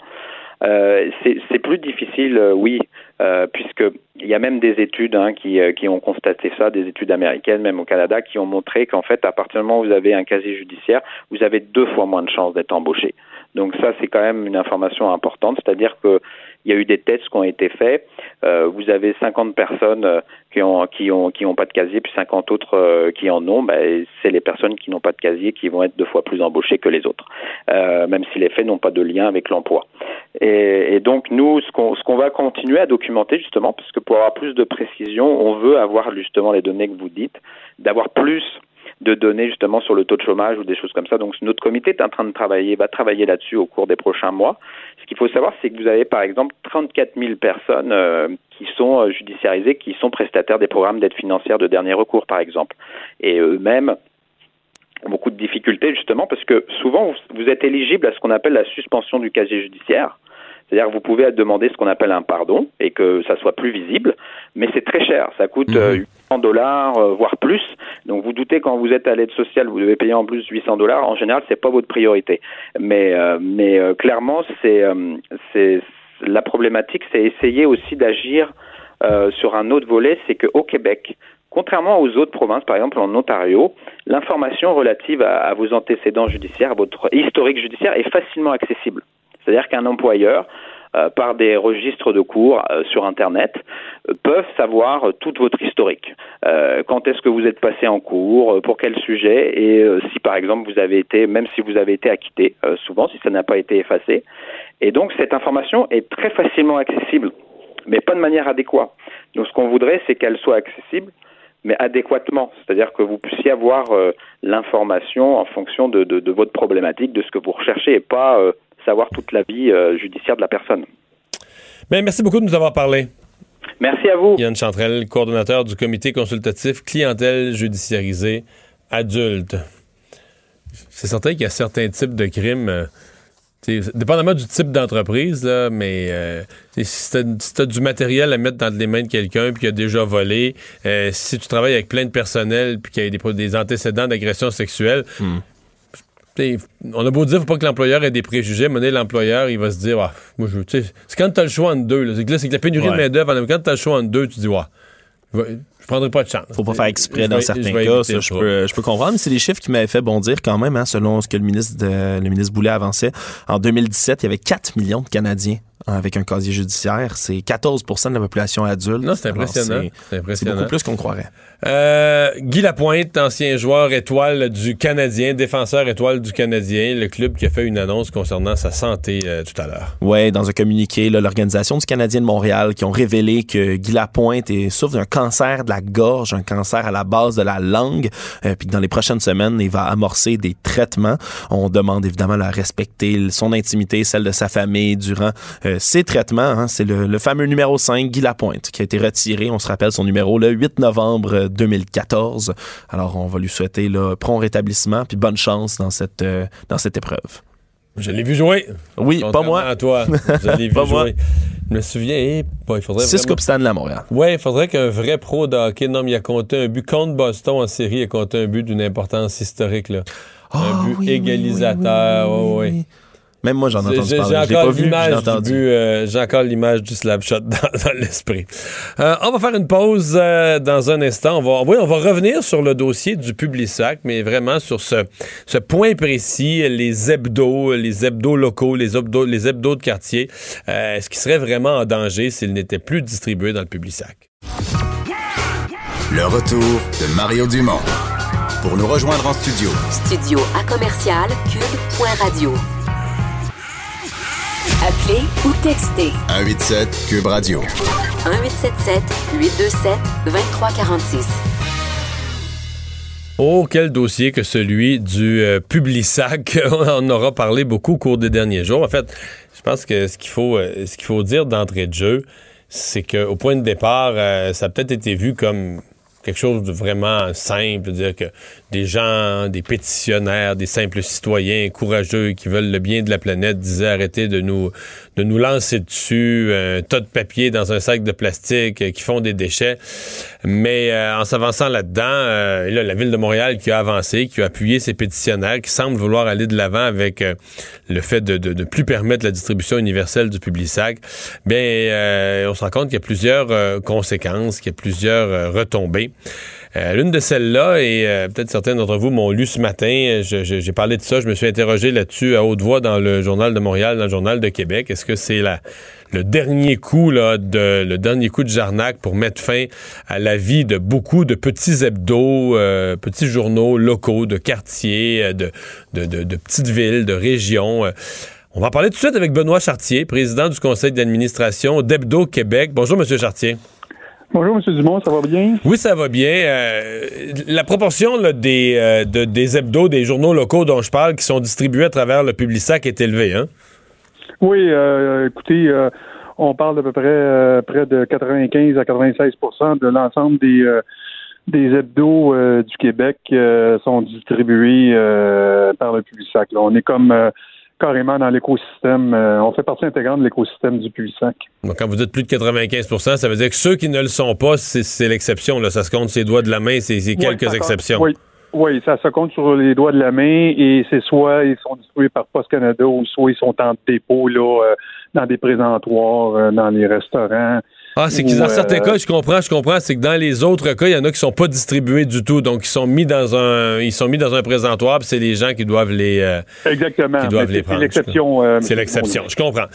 Euh, c'est plus difficile, euh, oui, euh, puisqu'il y a même des études hein, qui, euh, qui ont constaté ça, des études américaines, même au Canada, qui ont montré qu'en fait, à partir du moment où vous avez un casier judiciaire, vous avez deux fois moins de chances d'être embauché. Donc ça, c'est quand même une information importante, c'est-à-dire que il y a eu des tests qui ont été faits. Euh, vous avez 50 personnes euh, qui ont qui ont qui ont pas de casier, puis 50 autres euh, qui en ont. Ben, c'est les personnes qui n'ont pas de casier qui vont être deux fois plus embauchées que les autres, même si les faits n'ont pas de lien avec l'emploi. Et, et, donc nous, ce qu'on ce qu'on va continuer à documenter justement, parce que pour avoir plus de précision, on veut avoir justement les données que vous dites, d'avoir plus de données justement sur le taux de chômage ou des choses comme ça. Donc notre comité est en train de travailler, va travailler là-dessus au cours des prochains mois. Ce qu'il faut savoir, c'est que vous avez par exemple 34 000 personnes euh, qui sont euh, judiciarisées, qui sont prestataires des programmes d'aide financière de dernier recours, par exemple. Et eux-mêmes ont beaucoup de difficultés justement parce que souvent vous êtes éligible à ce qu'on appelle la suspension du casier judiciaire. C'est-à-dire que vous pouvez demander ce qu'on appelle un pardon et que ça soit plus visible, mais c'est très cher. Ça coûte 800 mhm. euh, dollars, euh, voire plus. Donc vous doutez quand vous êtes à l'aide sociale, vous devez payer en plus 800 dollars. En général, c'est pas votre priorité. Mais, euh, mais clairement, c'est, c'est la problématique, c'est essayer aussi d'agir sur un autre volet, c'est qu'au Québec, Contrairement aux autres provinces, par exemple en Ontario, l'information relative à, à, vos antécédents judiciaires, à votre historique judiciaire est facilement accessible. C'est-à-dire qu'un employeur, euh, par des registres de cours euh, sur Internet, euh, peuvent savoir tout votre historique. quand est-ce que vous êtes passé en cours, pour quel sujet, et si par exemple vous avez été, même si vous avez été acquitté, souvent si ça n'a pas été effacé. Et donc cette information est très facilement accessible, mais pas de manière adéquate. Donc ce qu'on voudrait, c'est qu'elle soit accessible mais adéquatement, c'est-à-dire que vous puissiez avoir l'information en fonction de, de, de, votre problématique, de ce que vous recherchez, et pas savoir toute la vie euh, judiciaire de la personne. Ben, merci beaucoup de nous avoir parlé. Merci à vous. Yann Chantrel, coordonnateur du comité consultatif clientèle judiciarisée adulte. C'est certain qu'il y a certains types de crimes. Euh, dépendamment du type d'entreprise, mais euh, si tu as, du matériel à mettre dans les mains de quelqu'un puis qui a déjà volé, si tu travailles avec plein de personnel puis qu'il y a des, antécédents d'agression sexuelle, on a beau dire faut pas que l'employeur ait des préjugés, mais l'employeur, il va se dire, ah, moi, je, c'est quand tu as le choix entre deux. C'est que, la pénurie de main-d'œuvre, quand tu as le choix entre deux, tu dis, ouais, je prendrai pas de chance. Faut pas faire exprès dans certains cas, ça, je, peux, je peux comprendre. Mais c'est des chiffres qui m'avaient fait bondir quand même, hein, selon ce que le ministre, de, le ministre Boulet avançait. En 2017, il y avait 4 millions de Canadiens avec un casier judiciaire. C'est 14% de la population adulte. Non, c'est impressionnant. C'est beaucoup plus qu'on croirait. Euh, Guy Lapointe, ancien joueur étoile du Canadien, défenseur étoile du Canadien, le club qui a fait une annonce concernant sa santé euh, tout à l'heure. Oui, dans un communiqué, l'Organisation du Canadien de Montréal qui ont révélé que Guy Lapointe est, souffre d'un cancer de la gorge, un cancer à la base de la langue, euh, puis que dans les prochaines semaines, il va amorcer des traitements. On demande évidemment à respecter son intimité, celle de sa famille durant ses traitements, hein, c'est le, fameux numéro 5, Guy Lapointe, qui a été retiré, on se rappelle son numéro, le 8 novembre 2014. Alors, on va lui souhaiter le prompt rétablissement, puis bonne chance dans cette, dans cette épreuve. Je l'ai vu jouer. Oui, pas moi. À toi. Je l'ai vu jouer. Moi. Je me souviens, eh, il faudrait. Six Coupes Stanley à Montréal. Oui, il faudrait qu'un vrai pro de hockey, non, mais il a compté un but contre Boston en série, il a compté un but d'une importance historique, là. un ah but égalisateur. Oui, oui, même moi, j'en ai entendu parler. J'ai encore l'image euh, j'ai encore l'image du slap shot dans, l'esprit. Euh, on va faire une pause euh, dans un instant. On va, oui, on va revenir sur le dossier du Publisac, mais vraiment sur ce, ce point précis, les hebdos, les hebdos locaux, les hebdos, les hebdos de quartier. Est-ce qu'ils seraient vraiment en danger s'ils n'étaient plus distribués dans le Publisac? Le retour de Mario Dumont. Pour nous rejoindre en studio. Studio à commercial cube.radio. Appelez ou textez. 187 Cube Radio. 1877 827 2346. Oh, quel dossier que celui du euh, Publisac. On aura parlé beaucoup au cours des derniers jours. En fait, je pense que ce qu'il faut, euh, ce qu'il faut dire d'entrée de jeu, c'est qu'au point de départ, euh, ça a peut-être été vu comme quelque chose de vraiment simple, dire que des gens, des pétitionnaires, des simples citoyens courageux qui veulent le bien de la planète disaient arrêtez de nous, de nous lancer dessus un tas de papier dans un sac de plastique euh, qui font des déchets. Mais euh, en s'avançant là-dedans, euh, là, la ville de Montréal qui a avancé, qui a appuyé ses pétitionnaires, qui semble vouloir aller de l'avant avec le fait de ne plus permettre la distribution universelle du Publisac, bien, on se rend compte qu'il y a plusieurs conséquences, qu'il y a plusieurs retombées. Euh, l'une de celles-là, et euh, peut-être certains d'entre vous m'ont lu ce matin, j'ai parlé de ça, je me suis interrogé là-dessus à haute voix dans le Journal de Montréal, dans le Journal de Québec. Est-ce que c'est le dernier coup là, de le dernier coup de Jarnac pour mettre fin à la vie de beaucoup de petits hebdos, euh, petits journaux locaux, de quartiers, de, petites villes, de régions. On va parler tout de suite avec Benoît Chartier, président du conseil d'administration d'Hebdo Québec. Bonjour, Monsieur Chartier. Bonjour, M. Dumont, ça va bien? Oui, ça va bien. Euh, la proportion des, euh, des hebdos, des journaux locaux dont je parle, qui sont distribués à travers le Publisac est élevée, hein? Oui, euh, écoutez, on parle d'à peu près près de 95 à 96% de l'ensemble des, des hebdos du Québec sont distribués par le Publisac. On est comme carrément dans l'écosystème. Euh, on fait partie intégrante de l'écosystème du Publisac. Donc, quand vous dites plus de 95% ça veut dire que ceux qui ne le sont pas, c'est l'exception. Ça se compte ses doigts de la main, c'est quelques exceptions. Oui. Oui, ça se compte sur les doigts de la main et c'est soit ils sont distribués par Post Canada ou soit ils sont en dépôt là, euh, dans des présentoirs, euh, dans les restaurants. Ah, c'est qu'ils dans certains cas, je comprends, je comprends, c'est que dans les autres cas, il y en a qui sont pas distribués du tout, donc ils sont mis dans un, ils sont mis dans un présentoir, puis c'est les gens qui doivent les, exactement, qui doivent les prendre. C'est l'exception. c'est l'exception, je comprends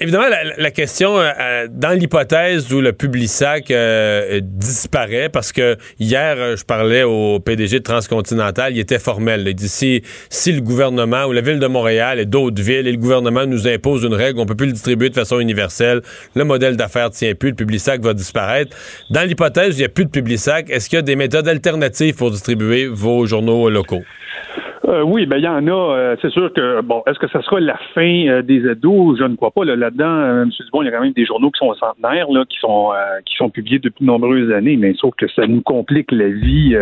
évidemment, la, question, euh, euh, dans l'hypothèse où le Publisac euh, disparaît, parce que hier, je parlais au PDG de Transcontinental, il était formel. Il dit si, si le gouvernement ou la ville de Montréal et d'autres villes et le gouvernement nous impose une règle, on peut plus le distribuer de façon universelle, le modèle d'affaires tient plus, le Publisac va disparaître. Dans l'hypothèse où il n'y a plus de Publisac, est-ce qu'il y a des méthodes alternatives pour distribuer vos journaux locaux? Euh, oui, ben il y en a. Euh, c'est sûr que bon, est-ce que ça sera la fin euh, des ados? Je ne crois pas. Là-dedans, M. Dubon, il y a quand même des journaux qui sont centenaires, là, qui sont qui sont publiés depuis de nombreuses années, mais sauf que ça nous complique la vie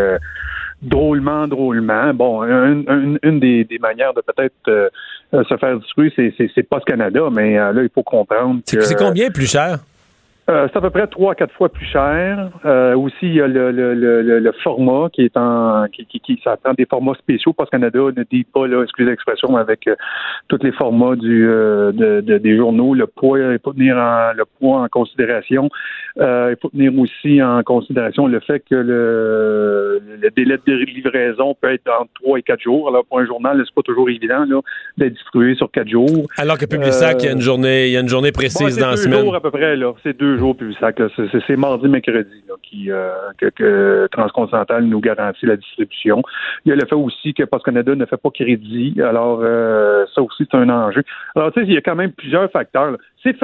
drôlement, drôlement. Bon, une des, manières de peut-être se faire distribuer, c'est c'est Post Canada, mais là, il faut comprendre. C'est combien plus cher? Euh, c'est à peu près trois à quatre fois plus cher. Euh, aussi, il y a le, le, le, le, format qui est en qui, qui, qui ça prend des formats spéciaux parce que Canada ne dit pas, là, excusez l'expression, avec euh, tous les formats du euh, de, de, des journaux. Le poids, il faut tenir en, le poids en considération. il faut tenir aussi en considération le fait que le, le délai de livraison peut être entre trois et quatre jours. Alors pour un journal, c'est pas toujours évident là, d'être distribué sur quatre jours. Alors que Publisac, il y a une journée, il y a une journée précise dans la semaine. C'est deux jours à peu près là. C'est deux jours plus ça. C'est mardi, mercredi qui, euh, que, Transcontinental nous garantit la distribution. Il y a le fait aussi que Post Canada ne fait pas crédit. Alors, euh, ça aussi, c'est un enjeu. Alors, tu sais, il y a quand même plusieurs facteurs. C'est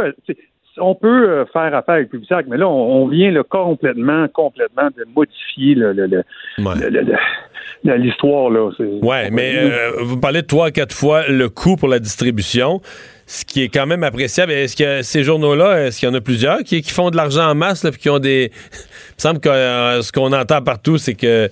on peut faire affaire avec Publisac, mais là, on, vient là, complètement, complètement de modifier le, le, le, l'histoire. Là. Ouais, mais vous parlez de trois à quatre fois le coût pour la distribution ce qui est quand même appréciable. Est-ce que ces journaux-là, est-ce qu'il y en a plusieurs qui, font de l'argent en masse, puis qui ont des. Il me semble que euh, ce qu'on entend partout, c'est que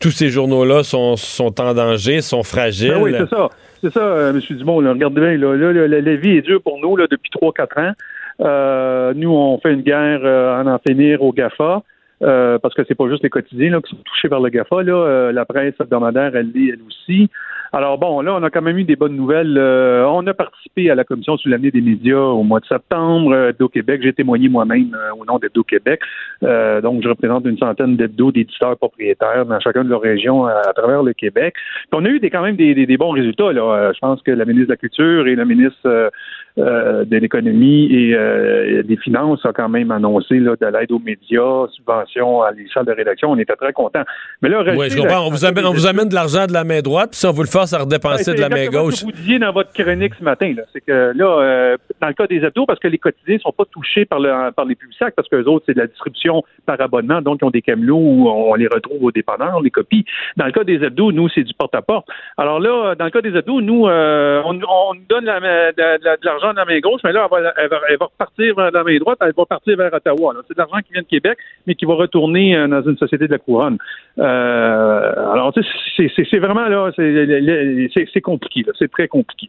tous ces journaux-là sont, en danger, sont fragiles. Ben oui, c'est ça. C'est ça, euh, M. Dumont. regardez bien, là, la, vie est dure pour nous depuis 3-4 ans. Euh, nous, on fait une guerre en finir au GAFA. Parce que c'est pas juste les quotidiens qui sont touchés par le GAFA. Là. la presse hebdomadaire, elle l'est elle aussi. Alors bon, là, on a quand même eu des bonnes nouvelles. Euh, on a participé à la commission sur l'année des médias au mois de septembre euh, d'Eau-Québec. J'ai témoigné moi-même euh, au nom d'Hebdo-Québec. donc, je représente une centaine d'hebdo d'éditeurs propriétaires dans chacune de leurs régions à, travers le Québec. Puis on a eu des, quand même des, des, bons résultats. Là. je pense que la ministre de la Culture et le ministre de l'économie et des finances a quand même annoncé là, de l'aide aux médias, subventions à les salles de rédaction. On était très contents. Mais là, oui, je comprends. On vous, amène, on vous amène de l'argent de la main droite, puis si on vous le fait à redépenser de la main gauche. Ce que vous disiez dans votre chronique ce matin, c'est que là, euh, dans le cas des hebdos, parce que les quotidiens ne sont pas touchés par, le, par les publics parce que les autres, c'est de la distribution par abonnement, donc ils ont des camelots où on les retrouve au dépanneur, les copies. Dans le cas des hebdos, nous, c'est du porte-à-porte. Alors là, dans le cas des hebdos, nous, euh, on, on, donne de, l'argent dans la main gauche, mais là, elle va, elle va, repartir vers la main droite, elle va partir vers Ottawa. C'est de l'argent qui vient de Québec, mais qui va retourner euh, dans une société de la couronne. alors, c'est vraiment là, c'est compliqué. C'est très compliqué.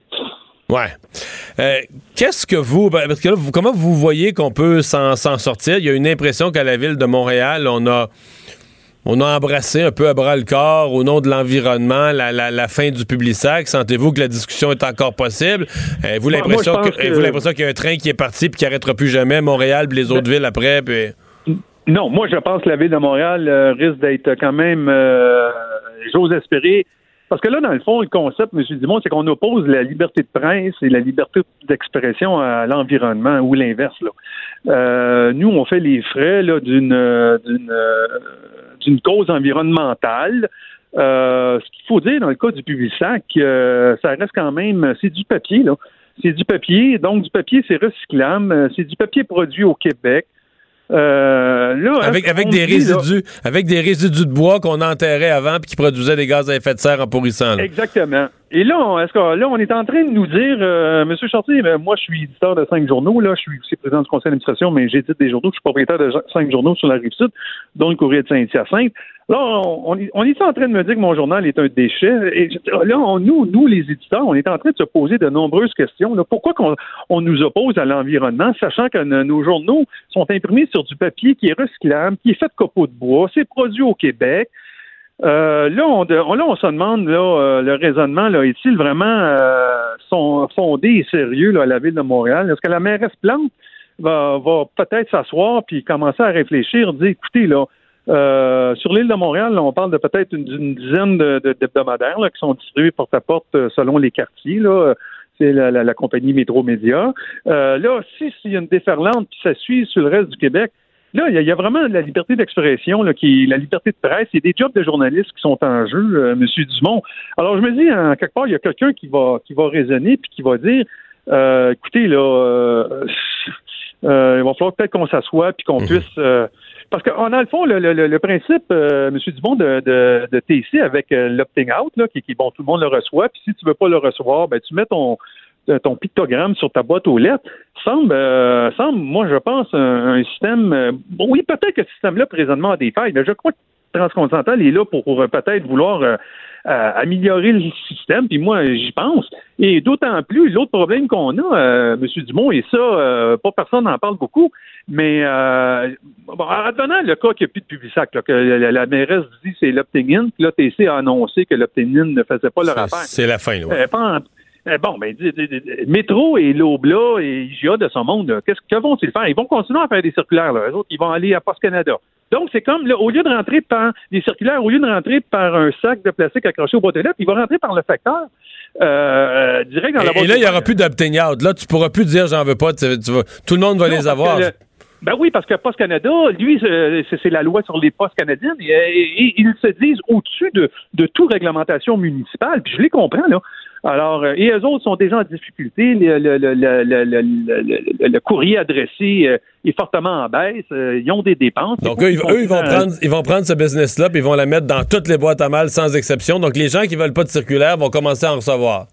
Ouais. Euh, qu'est-ce que vous, ben, parce que là, comment vous voyez qu'on peut s'en sortir? Il y a une impression qu'à la ville de Montréal, on a, on a embrassé un peu à bras le corps au nom de l'environnement la, fin du public sac. Sentez-vous que la discussion est encore possible? Avez-vous l'impression qu'il y a un train qui est parti et qui n'arrêtera plus jamais Montréal puis les autres villes après? Non, moi je pense que la ville de Montréal euh, risque d'être quand même, euh, j'ose espérer, parce que là, dans le fond, le concept, M. Dumont, c'est qu'on oppose la liberté de presse et la liberté d'expression à l'environnement ou l'inverse. Euh, nous, on fait les frais d'une euh, d'une cause environnementale. ce qu'il faut dire dans le cas du Publisac, ça reste quand même, c'est du papier, là. C'est du papier, donc du papier, c'est recyclable. C'est du papier produit au Québec. Euh, avec, avec des résidus, avec des résidus de bois qu'on enterrait avant puis qui produisaient des gaz à effet de serre en pourrissant. Exactement. Et là, est-ce que là, on est en train de nous dire, euh, Monsieur Chartier, ben, moi, je suis éditeur de cinq journaux, là, je suis aussi président du conseil d'administration, mais j'édite des journaux, je suis propriétaire de cinq journaux sur la rive sud, dont le courrier de Saint-Hyacinthe. Là, on, on, est en train de me dire que mon journal est un déchet. Et là, nous, nous, les éditeurs, on est en train de se poser de nombreuses questions. Là. Pourquoi qu'on on nous oppose à l'environnement, sachant que nos journaux sont imprimés sur du papier qui est recyclable, qui est fait de copeaux de bois, c'est produit au Québec. Euh, là, on, là, on se demande là, euh, le raisonnement là, est-il vraiment euh, fondé et sérieux là, à la ville de Montréal? Est-ce que la mairesse Plante va, va peut-être s'asseoir puis commencer à réfléchir, dire écoutez, là, euh, sur l'île de Montréal, on parle de peut-être une, dizaine d'hebdomadaires qui sont distribués porte à porte euh, selon les quartiers. Là. C'est la, compagnie Métro Média. Euh, là, si s'il y a une déferlante qui ça suit sur le reste du Québec, là, il y, a vraiment la liberté d'expression, qui la liberté de presse. Il y a des jobs de journalistes qui sont en jeu, M. Dumont. Alors, je me dis, en quelque part, il y a quelqu'un qui va qui va raisonner puis qui va dire écoutez, là, il va falloir peut-être qu'on s'assoie puis qu'on mhm. puisse parce qu'on a le fond, le, le, principe, euh, M. Dubon, de, de, de TC avec euh, l'opting out, là, qui, qui, bon, tout le monde le reçoit, puis si tu veux pas le recevoir, ben tu mets ton euh, ton pictogramme sur ta boîte aux lettres, semble, euh, semble moi, je pense, un, système. bon, oui, peut-être que ce système-là, présentement, a des failles, mais je crois que Transcontinental est là pour, peut-être vouloir améliorer le système, puis moi, j'y pense. Et d'autant plus, l'autre problème qu'on a, M. Dumont, et ça, pas personne n'en parle beaucoup, mais euh, bon, en advenant le cas qu'il n'y a plus de Publisac, que la, mairesse dit c'est l'opting-in, puis l'OTC a annoncé que l'opting-in ne faisait pas leur affaire. C'est la fin. Euh, euh, bon, ben, Métro et l'Obla et IGA de son monde, qu'est-ce que vont-ils faire? Ils vont continuer à faire des circulaires, là. autres, ils vont aller à Post Canada. Donc, c'est comme, au lieu de rentrer par des circulaires, au lieu de rentrer par un sac de plastique accroché au boîte de lettres, ils vont rentrer par le facteur. Euh, direct dans la et, et là, il n'y aura plus d'opting out. Là, tu pourras plus dire j'en veux pas. tout le monde va les avoir. Ben oui, parce que Post Canada, lui, c'est la loi sur les postes canadiennes et, ils se disent au-dessus de, toute réglementation municipale. Puis je les comprends, là. Alors, et eux autres sont déjà en difficulté. Le, le, le, le courrier adressé est fortement en baisse. ils ont des dépenses. Donc, eux, ils, vont prendre, ils vont prendre ce business-là puis ils vont la mettre dans toutes les boîtes à mal sans exception. Donc, les gens qui veulent pas de circulaire vont commencer à en recevoir.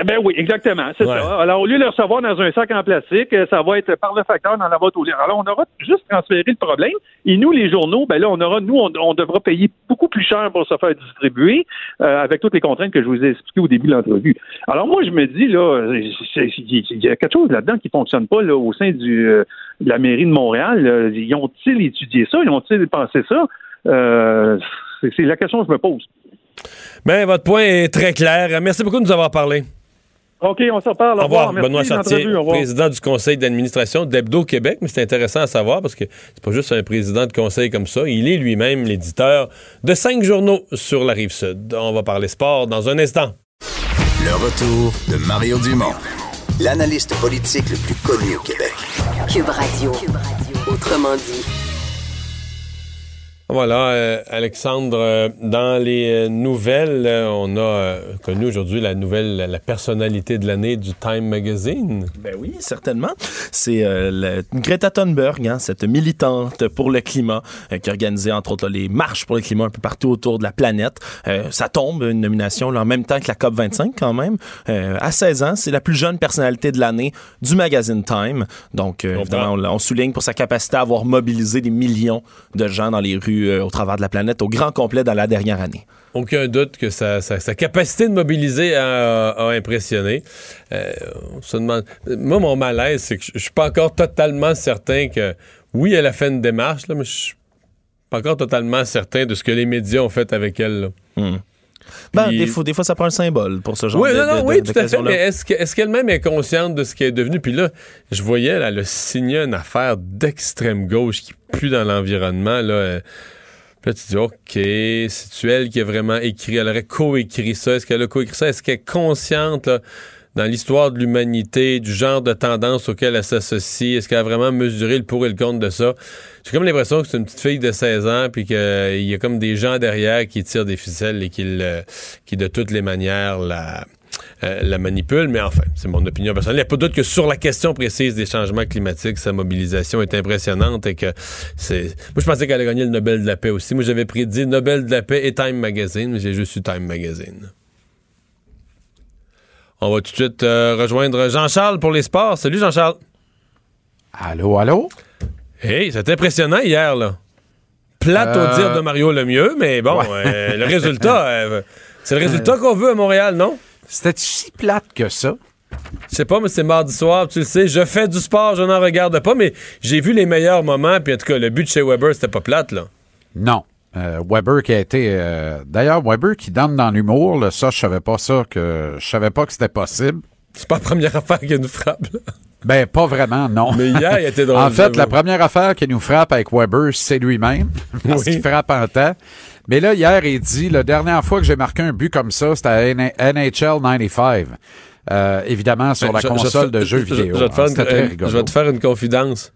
Eh ben oui, exactement, c'est ça. Alors, au lieu de le recevoir dans un sac en plastique, euh, ça va être par le facteur dans la boîte aux Alors, on aura juste transféré le problème. Et nous, les journaux, ben là, on aura, nous, on, devra payer beaucoup plus cher pour se faire distribuer euh, avec toutes les contraintes que je vous ai expliquées au début de l'entrevue. Alors, moi, je me dis, là, il y a quelque chose là-dedans qui fonctionne pas là, au sein du, euh, de la mairie de Montréal. Ils ont-ils étudié ça? Ils ont-ils pensé ça? c'est la question que je me pose. Bien, votre point est très clair. Merci beaucoup de nous avoir parlé. OK, on s'en parle. Au revoir. Benoît Chartier, président du conseil d'administration d'Hebdo Québec. Mais c'est intéressant à savoir parce que c'est pas juste un président de conseil comme ça. Il est lui-même l'éditeur de cinq journaux sur la rive sud. On va parler sport dans un instant. Le retour de Mario Dumont, l'analyste politique le plus connu au Québec. Cube Radio. Cube Radio. Autrement dit. Voilà, euh, Alexandre, euh, dans les euh, nouvelles, on a connu aujourd'hui la nouvelle, la personnalité de l'année du Time Magazine. Ben oui, certainement. C'est Greta Thunberg, hein, cette militante pour le climat, qui a organisé entre autres les marches pour le climat un peu partout autour de la planète. ça tombe, une nomination en même temps que la COP 25 quand même. à 16 ans, c'est la plus jeune personnalité de l'année du magazine Time. Donc, évidemment, on, on souligne pour sa capacité à avoir mobilisé des millions de gens dans les rues euh, au travers de la planète au grand complet dans la dernière année. Aucun doute que sa, capacité de mobiliser a, impressionné. Euh, moi, mon malaise, c'est que je suis pas encore totalement certain que, oui, elle a fait une démarche, là, mais je suis pas encore totalement certain de ce que les médias ont fait avec elle. Hmm. Ben, des, fois, des fois, ça prend un symbole pour ce genre oui, de, non, non, Oui, tout à fait. Mais est-ce qu'elle-même est consciente de ce qu'elle est devenue? Puis là, je voyais, elle a signé une affaire d'extrême gauche qui pue dans l'environnement. Là. Euh, puis là, tu dis, OK, c'est-tu elle qui a vraiment écrit, elle aurait co-écrit ça? Est-ce qu'elle a co-écrit ça? Est-ce qu'elle est consciente, là, dans l'histoire de l'humanité, du genre de tendance auquel elle s'associe? Est-ce qu'elle a vraiment mesuré le pour et le contre de ça? J'ai comme l'impression que c'est une petite fille de 16 ans, puis qu'il y a comme des gens derrière qui tirent des ficelles et qui, qui de toutes les manières, la euh, la mais enfin, c'est mon opinion personnelle. Il n'y a pas de doute que sur la question précise des changements climatiques, sa mobilisation est impressionnante et que c'est. Moi, je pensais qu'elle allait gagner le Nobel de la paix aussi. Moi, j'avais prédit Nobel de la paix et Time Magazine, mais j'ai juste eu Time Magazine. On va tout de suite euh, rejoindre Jean-Charles pour les sports. Salut Jean-Charles. Allô, allô? Hey, c'est impressionnant hier, là. Plate au euh, dire de Mario Lemieux, mais bon, le résultat, c'est le résultat qu'on veut à Montréal, non? C'était si plate que ça? Je sais pas, mais c'est mardi soir, tu le sais. Je fais du sport, je n'en regarde pas, mais j'ai vu les meilleurs moments. Puis en tout cas, le but de chez Weber, c'était pas plate, là. Non. Euh, Weber qui a été. Euh, d'ailleurs, Weber qui donne dans l'humour, ça, je savais pas ça, que je savais pas que c'était possible. C'est pas la première affaire qui nous frappe, là. Ben, pas vraiment, non. Mais hier, il était drôle. en fait, la première affaire qui nous frappe avec Weber, c'est lui-même. Parce qu'il frappe en temps. Mais là, hier, il dit, la dernière fois que j'ai marqué un but comme ça, c'était à NHL 95. Euh, évidemment, sur ben, la console de jeux vidéo. Je, vais te faire une confidence.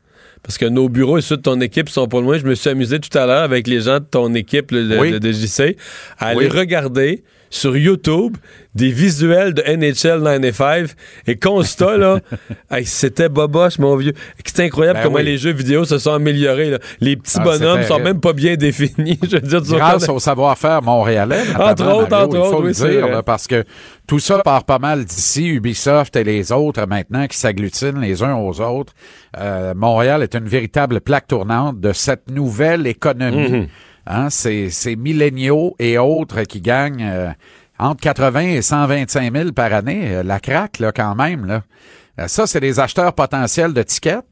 Parce que nos bureaux et ceux de ton équipe sont pas loin. Je me suis amusé tout à l'heure avec les gens de ton équipe de, de, JC à aller regarder sur YouTube des visuels de NHL 95 et constat, là, c'était boboche, mon vieux. C'est incroyable ben comment les jeux vidéo se sont améliorés. Les petits ah, bonhommes sont même pas bien définis. Je veux dire, Grâce au savoir-faire montréalais. entre autres, entre autres, oui, dire, parce que tout ça part pas mal d'ici, Ubisoft et les autres maintenant qui s'agglutinent les uns aux autres. Euh, Montréal est une véritable plaque tournante de cette nouvelle économie. Mhm. Hein, c'est, milléniaux et autres qui gagnent euh, entre 80 et 125 000 par année. Euh, la craque, là, quand même. Là. Euh, ça, c'est des acheteurs potentiels de tickets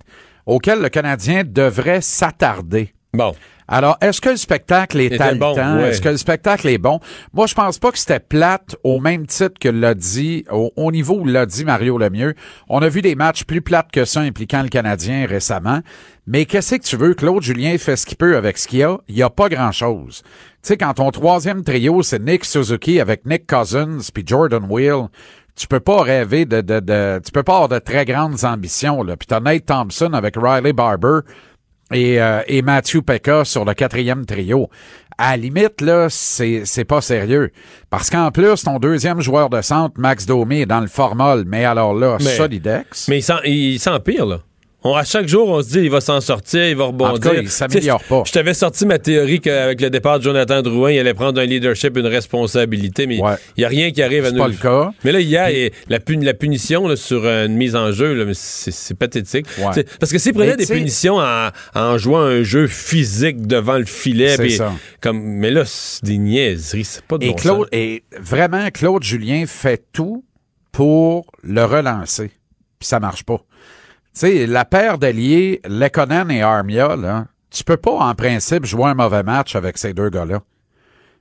auxquels le Canadien devrait s'attarder. Bon. Alors, est-ce que le spectacle est haletant? Est-ce que le spectacle est bon? Moi, je pense pas que c'était plate au même titre que l'a dit, au, niveau où l'a dit Mario Lemieux. On a vu des matchs plus plates que ça impliquant le Canadien récemment. Mais qu'est-ce que tu veux? Claude Julien fait ce qu'il peut avec ce qu'il a. Il y a pas grand-chose. Tu sais, quand ton troisième trio, c'est Nick Suzuki avec Nick Cousins puis Jordan Wheel, tu peux pas rêver de, de, de, tu peux pas avoir de très grandes ambitions, là. Puis t'as Nate Thompson avec Riley Barber et, euh, et Matthew Pekka sur le quatrième trio. À la limite, là, c'est, c'est pas sérieux. Parce qu'en plus, ton deuxième joueur de centre, Max Domi, est dans le formol, mais alors là, Mais- Solidex. Mais il s'empire, là. On, à chaque jour, on se dit, il va s'en sortir, il va rebondir. En tout cas, il s'améliore sais, Je t'avais sorti ma théorie qu'avec le départ de Jonathan Drouin, il allait prendre un leadership, une responsabilité, mais il n'y a rien qui arrive à C'est nous. pas le cas. Mais là, il- la, puni- la punition là, sur une mise en jeu, c'est pathétique. Ouais. Parce que s'il prenait des punitions en, en jouant un jeu physique devant le filet, ça. comme, mais là, c'est des niaiseries, c'est pas de Et bon Claude, sens. et vraiment, Claude Julien fait tout pour le relancer. Puis ça marche pas. Tu sais, la paire d'alliés, Lekonen et Armia, là, tu peux pas, en principe, jouer un mauvais match avec ces deux gars-là.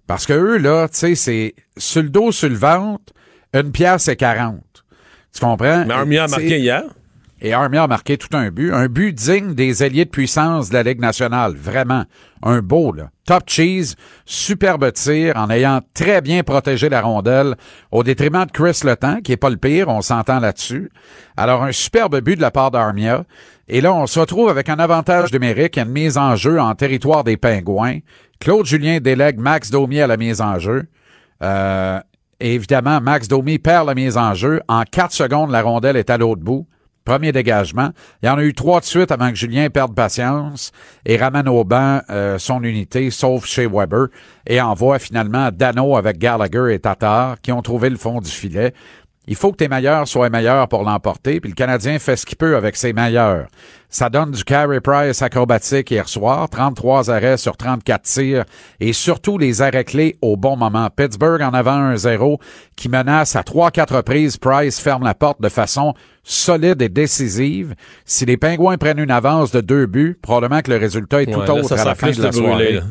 Parce que eux, là, tu sais, c'est sur le dos, sur le ventre, une pièce et 40. Tu comprends? Mais Armia a marqué hier. Et Armia a marqué tout un but. Un but digne des alliés de puissance de la Ligue nationale. Vraiment. Un beau, là. Top cheese, superbe tir en ayant très bien protégé la rondelle au détriment de Chris Letang, qui est pas le pire, on s'entend là-dessus. Alors, un superbe but de la part d'Armia. Et là, on se retrouve avec un avantage numérique, une mise en jeu en territoire des Pingouins. Claude Julien délègue Max Domi à la mise en jeu. Euh, et évidemment, Max Domi perd la mise en jeu. En quatre secondes, la rondelle est à l'autre bout. Premier dégagement. Il y en a eu trois de suite avant que Julien perde patience et ramène au banc euh, son unité, sauf chez Weber, et envoie finalement Dano avec Gallagher et Tatar qui ont trouvé le fond du filet. Il faut que tes meilleurs soient meilleurs pour l'emporter, puis le Canadien fait ce qu'il peut avec ses meilleurs. Ça donne du carry price acrobatique hier soir, 33 arrêts sur 34 tirs, et surtout les arrêts clés au bon moment. Pittsburgh en avant 1-0, qui menace à 3-4 reprises. Price ferme la porte de façon solide et décisive. Si les Pingouins prennent une avance de deux buts, probablement que le résultat est tout Ouais, là, autre ça à la fin de la brûlé, soirée. là.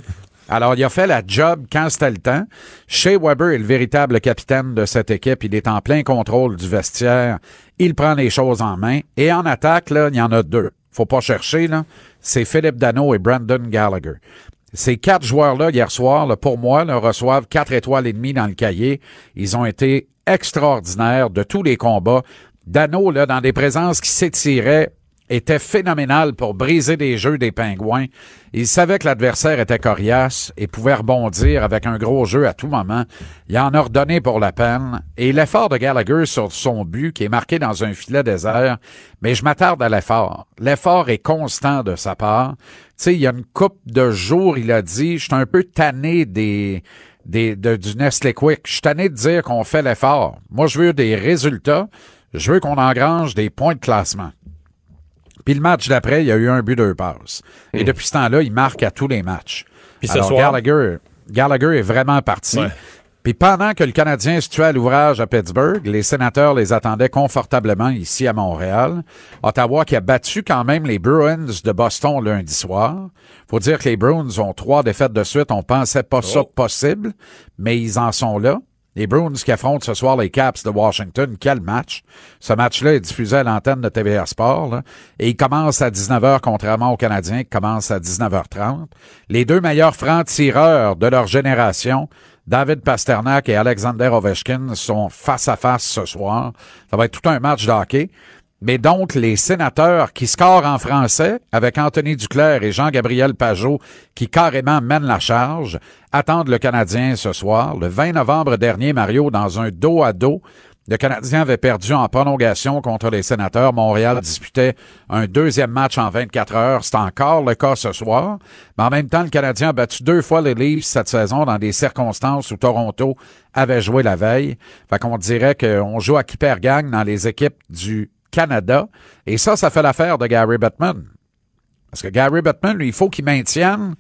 Alors, il a fait la job quand c'était le temps. Shea Weber est le véritable capitaine de cette équipe. Il est en plein contrôle du vestiaire. Il prend les choses en main. Et en attaque, là, il y en a deux. Faut pas chercher, là. C'est Philippe Dano et Brandon Gallagher. Ces quatre joueurs-là, hier soir, là, pour moi, là, reçoivent quatre étoiles et demie dans le cahier. Ils ont été extraordinaires de tous les combats. Dano, là, dans des présences qui s'étiraient, était phénoménal pour briser des jeux des pingouins. Il savait que l'adversaire était coriace et pouvait rebondir avec un gros jeu à tout moment. Il en a redonné pour la peine. Et l'effort de Gallagher sur son but, qui est marqué dans un filet désert, mais je m'attarde à l'effort. L'effort est constant de sa part. Tu sais, il y a une coupe de jours, il a dit, je suis un peu tanné des, des, de- du Nestlé Quick. Je suis tanné de dire qu'on fait l'effort. Moi, je veux des résultats. Je veux qu'on engrange des points de classement. Puis le match d'après, il y a eu un but, deux passes. Et depuis ce temps-là, il marque à tous les matchs. Hmm. Puis ce Alors, soir- Gallagher, Gallagher est vraiment parti. Ouais. Puis pendant que le Canadien se tuait à l'ouvrage à Pittsburgh, les sénateurs les attendaient confortablement ici à Montréal. Ottawa qui a battu quand même les Bruins de Boston lundi soir. Faut dire que les Bruins ont trois défaites de suite. On pensait pas ça Oh. possible, mais ils en sont là. Les Bruins qui affrontent ce soir les Caps de Washington. Quel match! Ce match-là est diffusé à l'antenne de TVA Sport. et il commence à 19h, contrairement aux Canadiens qui commence à 19h30. Les deux meilleurs francs-tireurs de leur génération, David Pasternak et Alexander Ovechkin, sont face à face ce soir. Ça va être tout un match de hockey. Mais donc, les sénateurs qui scorent en français, avec Anthony Duclair et Jean-Gabriel Pajot, qui carrément mènent la charge, attendent le Canadien ce soir. Le 20 novembre dernier, Mario, dans un dos à dos, le Canadien avait perdu en prolongation contre les sénateurs. Montréal disputait un deuxième match en 24 heures. C'est encore le cas ce soir. Mais en même temps, le Canadien a battu deux fois les Leafs cette saison dans des circonstances où Toronto avait joué la veille. Fait qu'on dirait qu'on joue à qui perd gagne dans les équipes du Canada. Et ça, ça fait l'affaire de Gary Bettman. Parce que Gary Bettman, lui, il faut qu'il maintienne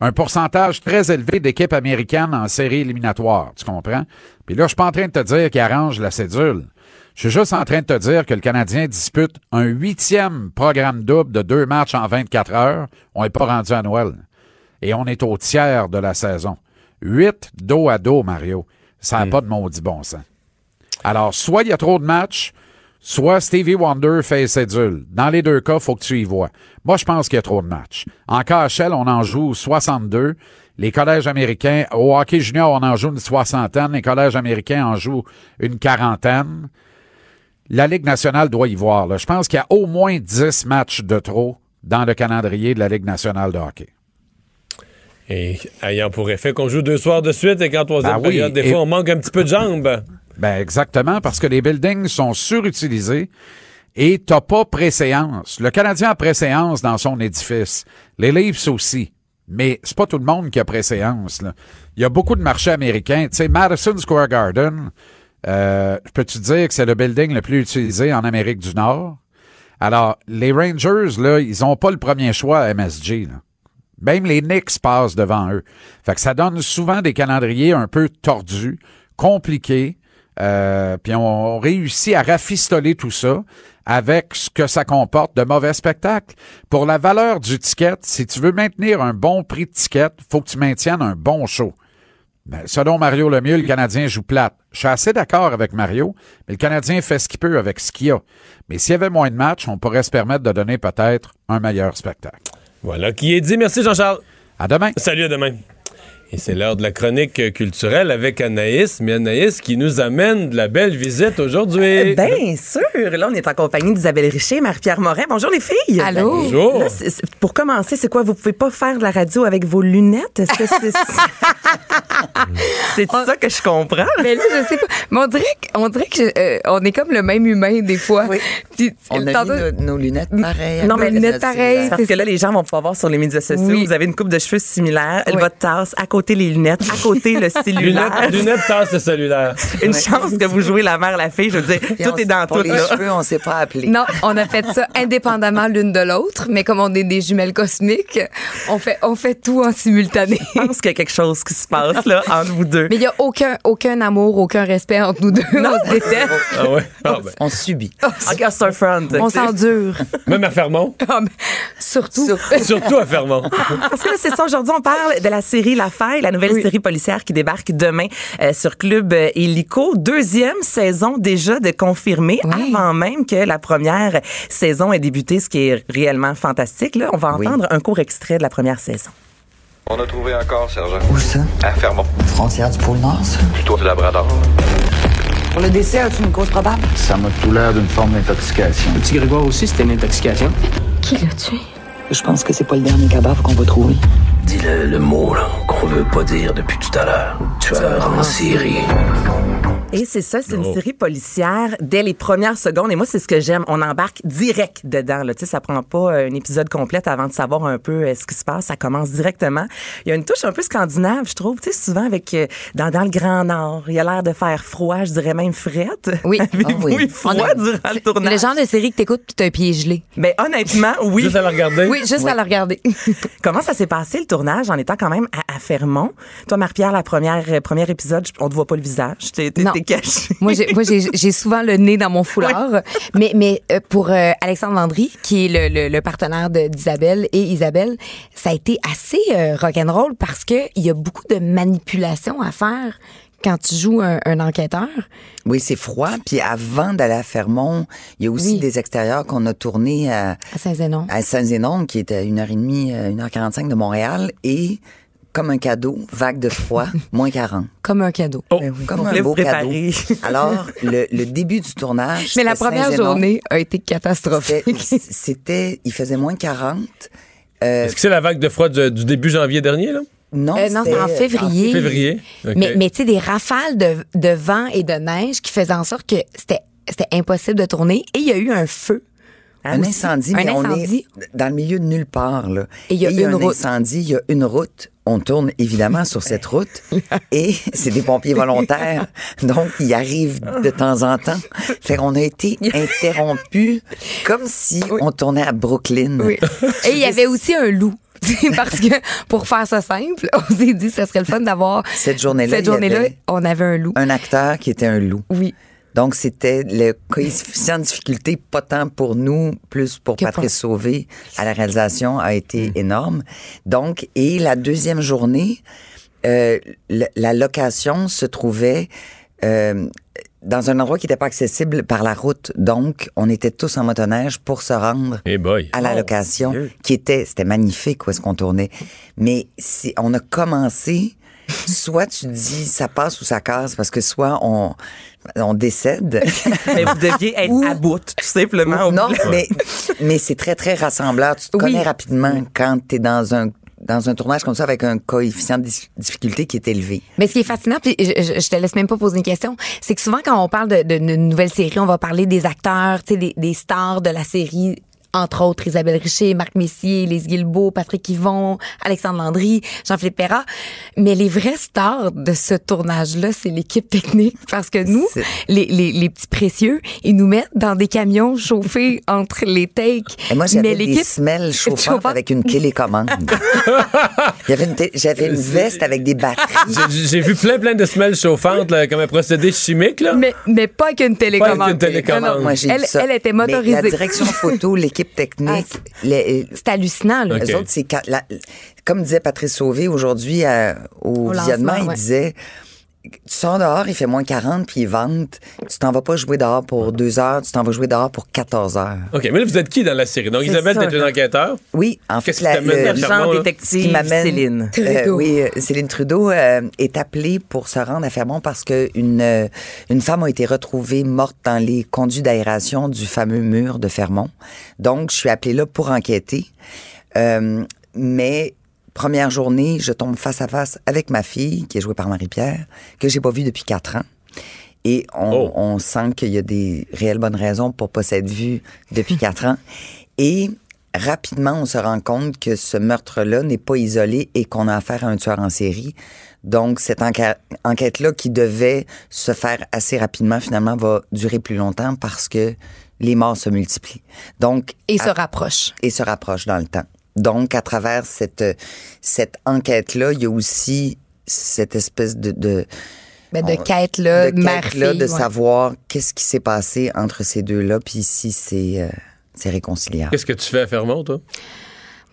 un pourcentage très élevé d'équipes américaines en série éliminatoire. Tu comprends? Puis là, je suis pas en train de te dire qu'il arrange la cédule. Je suis juste en train de te dire que le Canadien dispute un huitième programme double de deux matchs en 24 heures. On n'est pas rendu à Noël. Et on est au tiers de la saison. Huit dos à dos, Mario. Ça n'a pas de maudit bon sens. Alors, soit il y a trop de matchs, soit Stevie Wonder fait cédule. Dans les deux cas, faut que tu y vois. Moi, je pense qu'il y a trop de matchs. En KHL, on en joue 62. Les collèges américains, au hockey junior, on en joue une soixantaine. Les collèges américains en jouent une quarantaine. La Ligue nationale doit y voir. là. Je pense qu'il y a au moins 10 matchs de trop dans le calendrier de la Ligue nationale de hockey. Et ayant pour effet qu'on joue deux soirs de suite et qu'en troisième Ah oui, période, des fois, on manque un petit peu de jambes. Ben exactement, parce que les buildings sont surutilisés et t'as pas préséance. Le Canadien a préséance dans son édifice. Les Leafs aussi. Mais c'est pas tout le monde qui a préséance. Il y a beaucoup de marchés américains. Tu sais, Madison Square Garden, euh, peux-tu dire que c'est le building le plus utilisé en Amérique du Nord? Alors, les Rangers, là, ils ont pas le premier choix à MSG. Là. Même les Knicks passent devant eux. Fait que ça donne souvent des calendriers un peu tordus, compliqués. Euh, puis on, on réussit à rafistoler tout ça avec ce que ça comporte de mauvais spectacles. Pour la valeur du ticket, si tu veux maintenir un bon prix de ticket, faut que tu maintiennes un bon show. Ben, selon Mario Lemieux, le Canadien joue plate. Je suis assez d'accord avec Mario, mais le Canadien fait ce qu'il peut avec ce qu'il a. Mais s'il y avait moins de matchs, on pourrait se permettre de donner peut-être un meilleur spectacle. Voilà qui est dit. Merci Jean-Charles. À demain. Salut, à demain. Et c'est l'heure de la chronique culturelle avec Anaïs. Mais Anaïs qui nous amène de la belle visite aujourd'hui. Bien sûr. Là, on est en compagnie d'Isabelle Richer, Marie-Pierre Morin. Bonjour les filles. Allô? Bonjour. Là, c'est- c'est- pour commencer, c'est quoi? Vous pouvez pas faire de la radio avec vos lunettes? Est-ce que c'est c'est ça que je comprends? Mais là, je sais pas. Mais on dirait, que- on dirait que euh, on est comme le même humain des fois. Puis, On a mis nos, nos lunettes pareilles. Non, mais lunettes pareilles, Parce que là, les gens vont pouvoir voir sur les médias sociaux. Oui. Vous avez une coupe de cheveux similaire, Oui. votre tasse, à côté les lunettes, à côté le cellulaire. Lunettes, lunettes, tasse le cellulaire. Une chance que vous jouez la mère, la fille. Je veux dire, Puis tout on- est dans pour tout. les là. cheveux, on s'est pas appelé. Non, on a fait ça indépendamment l'une de l'autre, mais comme on est des jumelles cosmiques, on fait, on fait tout en simultané. Je pense qu'il y a quelque chose qui se passe là entre vous deux. Mais il n'y a aucun, aucun amour, aucun respect entre nous deux. On se déteste. Ah ouais? Ah ben. On subit. On s'endure. Même à Fermont? Ah, surtout. Surtout à Fermont. Parce que là, c'est ça. Aujourd'hui, on parle de la série La La nouvelle série policière qui débarque demain euh, sur Club euh, Illico. Deuxième saison déjà de confirmer avant même que la première saison ait débuté, ce qui est réellement fantastique. Là, on va Oui. entendre un court extrait de la première saison. On a trouvé un corps, sergent. Où ça? À Fermont. Frontière du pôle Nord, ça? Plutôt du Labrador. Pour le décès, as-tu une cause probable? Ça m'a tout l'air d'une forme d'intoxication. Le petit Grégoire aussi, c'était une intoxication. Qui l'a tué? Je pense que c'est pas le dernier cadavre qu'on va trouver. Dis le, le mot là, qu'on veut pas dire depuis tout à l'heure. Tueur en série. Et c'est ça, c'est Oh. une série policière dès les premières secondes. Et moi, c'est ce que j'aime. On embarque direct dedans. Là. Tu sais, ça prend pas euh, un épisode complet avant de savoir un peu euh, ce qui se passe. Ça commence directement. Il y a une touche un peu scandinave, je trouve. Tu sais, souvent avec euh, dans, dans le Grand Nord, il y a l'air de faire froid, je dirais même frette. Oui. Avez-vous Ah oui. eu froid a- durant le Le tournage? genre de série que t'écoutes puis t'as un pied gelé. Ben, honnêtement, oui. Juste à la regarder. Oui, juste à la regarder. Comment ça s'est passé le tournage en étant quand même à, à Fermont? Toi, Marie-Pierre, la première, euh, premier épisode, on te voit pas le visage. T'es t'es- Non. t'es caché. Moi, j'ai, moi, j'ai, j'ai souvent le nez dans mon foulard. Mais, mais euh, pour euh, Alexandre Landry, qui est le, le, le partenaire de- d'Isabelle et Isabelle, ça a été assez euh, rock'n'roll parce que il y a beaucoup de manipulations à faire quand tu joues un, un enquêteur. Oui, c'est froid. Puis avant d'aller à Fermont, il y a aussi Oui. des extérieurs qu'on a tournés à, À Saint-Zénon. à Saint-Zénon, qui est à une heure et demie, euh, une heure quarante-cinq de Montréal. Et comme un cadeau, vague de froid, moins 40. Comme un cadeau. Ben Comme un beau préparer. cadeau. Alors, le, le début du tournage. Mais la première journée a été catastrophique. C'était- il faisait moins 40. Euh, Est-ce que c'est la vague de froid du, du début janvier dernier, là? non, Euh, non, c'est en c'était- février. Février. OK. Mais, mais tu sais, des rafales de, de vent et de neige qui faisaient en sorte que c'était, c'était impossible de tourner. Et il y a eu un feu. Un aussi. incendie, mais on est dans le milieu de nulle part. Là. Et il y a une un route. incendie, il y a une route. On tourne évidemment sur cette route et c'est des pompiers volontaires. Donc, ils arrivent de temps en temps. Fait qu'on a été interrompus comme si on tournait à Brooklyn. Oui. Et il y avait aussi un loup. Parce que pour faire ça simple, on s'est dit que ce serait le fun d'avoir Cette journée-là, cette journée-là, on avait un loup. un acteur qui était un loup. Oui. Donc, c'était le coefficient de difficulté, pas tant pour nous, plus pour Que Patrice Sauvé à la réalisation, a été énorme. Donc, et la deuxième journée, euh, la, location se trouvait euh, dans un endroit qui n'était pas accessible par la route. Donc, on était tous en motoneige pour se rendre Eh boy. à la location, qui était, c'était magnifique où est-ce qu'on tournait. Mais si, on a commencé soit tu dis ça passe ou ça casse parce que soit on on décède. mais vous deviez être à bout, tout simplement. non, mais, mais c'est très, très rassembleur. Tu te connais rapidement quand tu es dans un dans un tournage comme ça avec un coefficient de difficulté qui est élevé. Mais ce qui est fascinant, puis je, je te laisse même pas poser une question, c'est que souvent quand on parle de, de, de nouvelle série, on va parler des acteurs, des, des stars de la série entre autres Isabelle Richer, Marc Messier, Lise Guilbeault, Patrick Yvon, Alexandre Landry, Jean-Philippe Perra. Mais les vrais stars de ce tournage-là, c'est l'équipe technique parce que nous, les, les, les, petits précieux, ils nous mettent dans des camions chauffés entre les takes. Et moi, j'avais des semelles chauffantes avec une télécommande. j'avais une, j'avais une veste avec des batteries. J'ai vu plein, plein de semelles chauffantes là, comme un procédé chimique. Là. Mais, mais pas qu'une télécommande. Pas avec une télécommande. moi, elle, elle, était motorisée. Mais la direction photo, l'équipe technique. Ah, c'est hallucinant. Là. autres, c'est comme disait Patrice Sauvé aujourd'hui au, visionnement, il disait tu sors dehors, il fait moins 40, puis il vente. Tu t'en vas pas jouer dehors pour deux heures, tu t'en vas jouer dehors pour 14 heures. OK, mais là, vous êtes qui dans la série? Donc, Isabelle, t'es une enquêteur? Oui, en fait, la, le genre détective Céline. Euh, oui, euh, Céline Trudeau euh, est appelée pour se rendre à Fermont parce qu'une euh, une femme a été retrouvée morte dans les conduits d'aération du fameux mur de Fermont. Donc, je suis appelée là pour enquêter. mais Première journée, je tombe face à face avec ma fille, qui est jouée par Marie-Pierre, que j'ai pas vue depuis quatre ans. Et on, oh. sent qu'il y a des réelles bonnes raisons pour pas s'être vu depuis quatre ans. Et rapidement, on se rend compte que ce meurtre-là n'est pas isolé et qu'on a affaire à un tueur en série. Donc, cette enquête-là, qui devait se faire assez rapidement, finalement, va durer plus longtemps parce que les morts se multiplient. Donc, et se rapprochent. Et se rapprochent dans le temps. Donc, à travers cette, cette enquête-là, il y a aussi cette espèce de... de ben, de quête-là, de, quête -là, de savoir qu'est-ce qui s'est passé entre ces deux-là, puis si c'est euh, c'est réconciliable. Qu'est-ce que tu fais à Fermont, toi?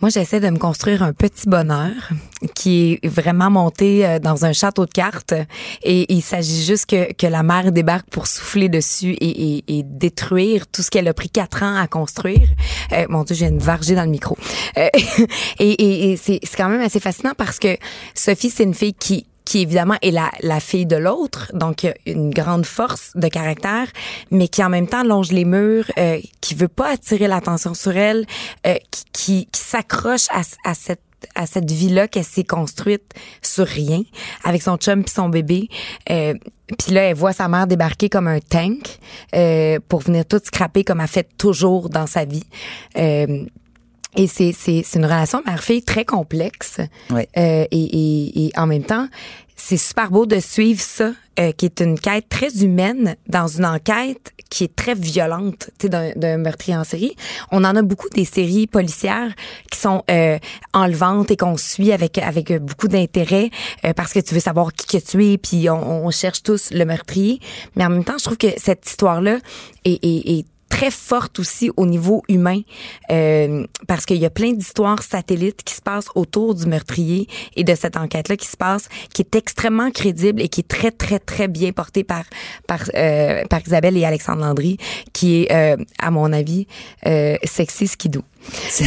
Moi, j'essaie de me construire un petit bonheur qui est vraiment monté euh, dans un château de cartes et il s'agit juste que, que la mer débarque pour souffler dessus et, détruire tout ce qu'elle a pris quatre ans à construire. Euh, mon Dieu, j'ai une vargée dans le micro. Euh, et c'est quand même assez fascinant parce que Sophie, c'est une fille qui, qui évidemment est la, la fille de l'autre, donc une grande force de caractère, mais qui en même temps longe les murs, euh, qui veut pas attirer l'attention sur elle, euh, qui, qui, qui s'accroche à, à cette à cette vie-là qu'elle s'est construite sur rien, avec son chum puis son bébé. Euh, puis là, elle voit sa mère débarquer comme un tank euh, pour venir tout scraper comme elle fait toujours dans sa vie. Euh, et c'est, c'est, c'est une relation mère-fille très complexe. Oui. Euh, et, et, et, en même temps, c'est super beau de suivre ça, euh, qui est une quête très humaine dans une enquête qui est très violente, tu sais, d'un, meurtrier en série. On en a beaucoup des séries policières qui sont euh, enlevantes et qu'on suit avec avec beaucoup d'intérêt euh, parce que tu veux savoir qui que tu es, puis on, on, cherche tous le meurtrier. Mais en même temps, je trouve que cette histoire-là est, est, est très forte aussi au niveau humain euh, parce qu'il y a plein d'histoires satellites qui se passent autour du meurtrier et de cette enquête-là qui se passe, qui est extrêmement crédible et qui est très très très bien portée par par euh, par Isabelle et Alexandre Landry, qui est euh, à mon avis euh, sexy skidoo.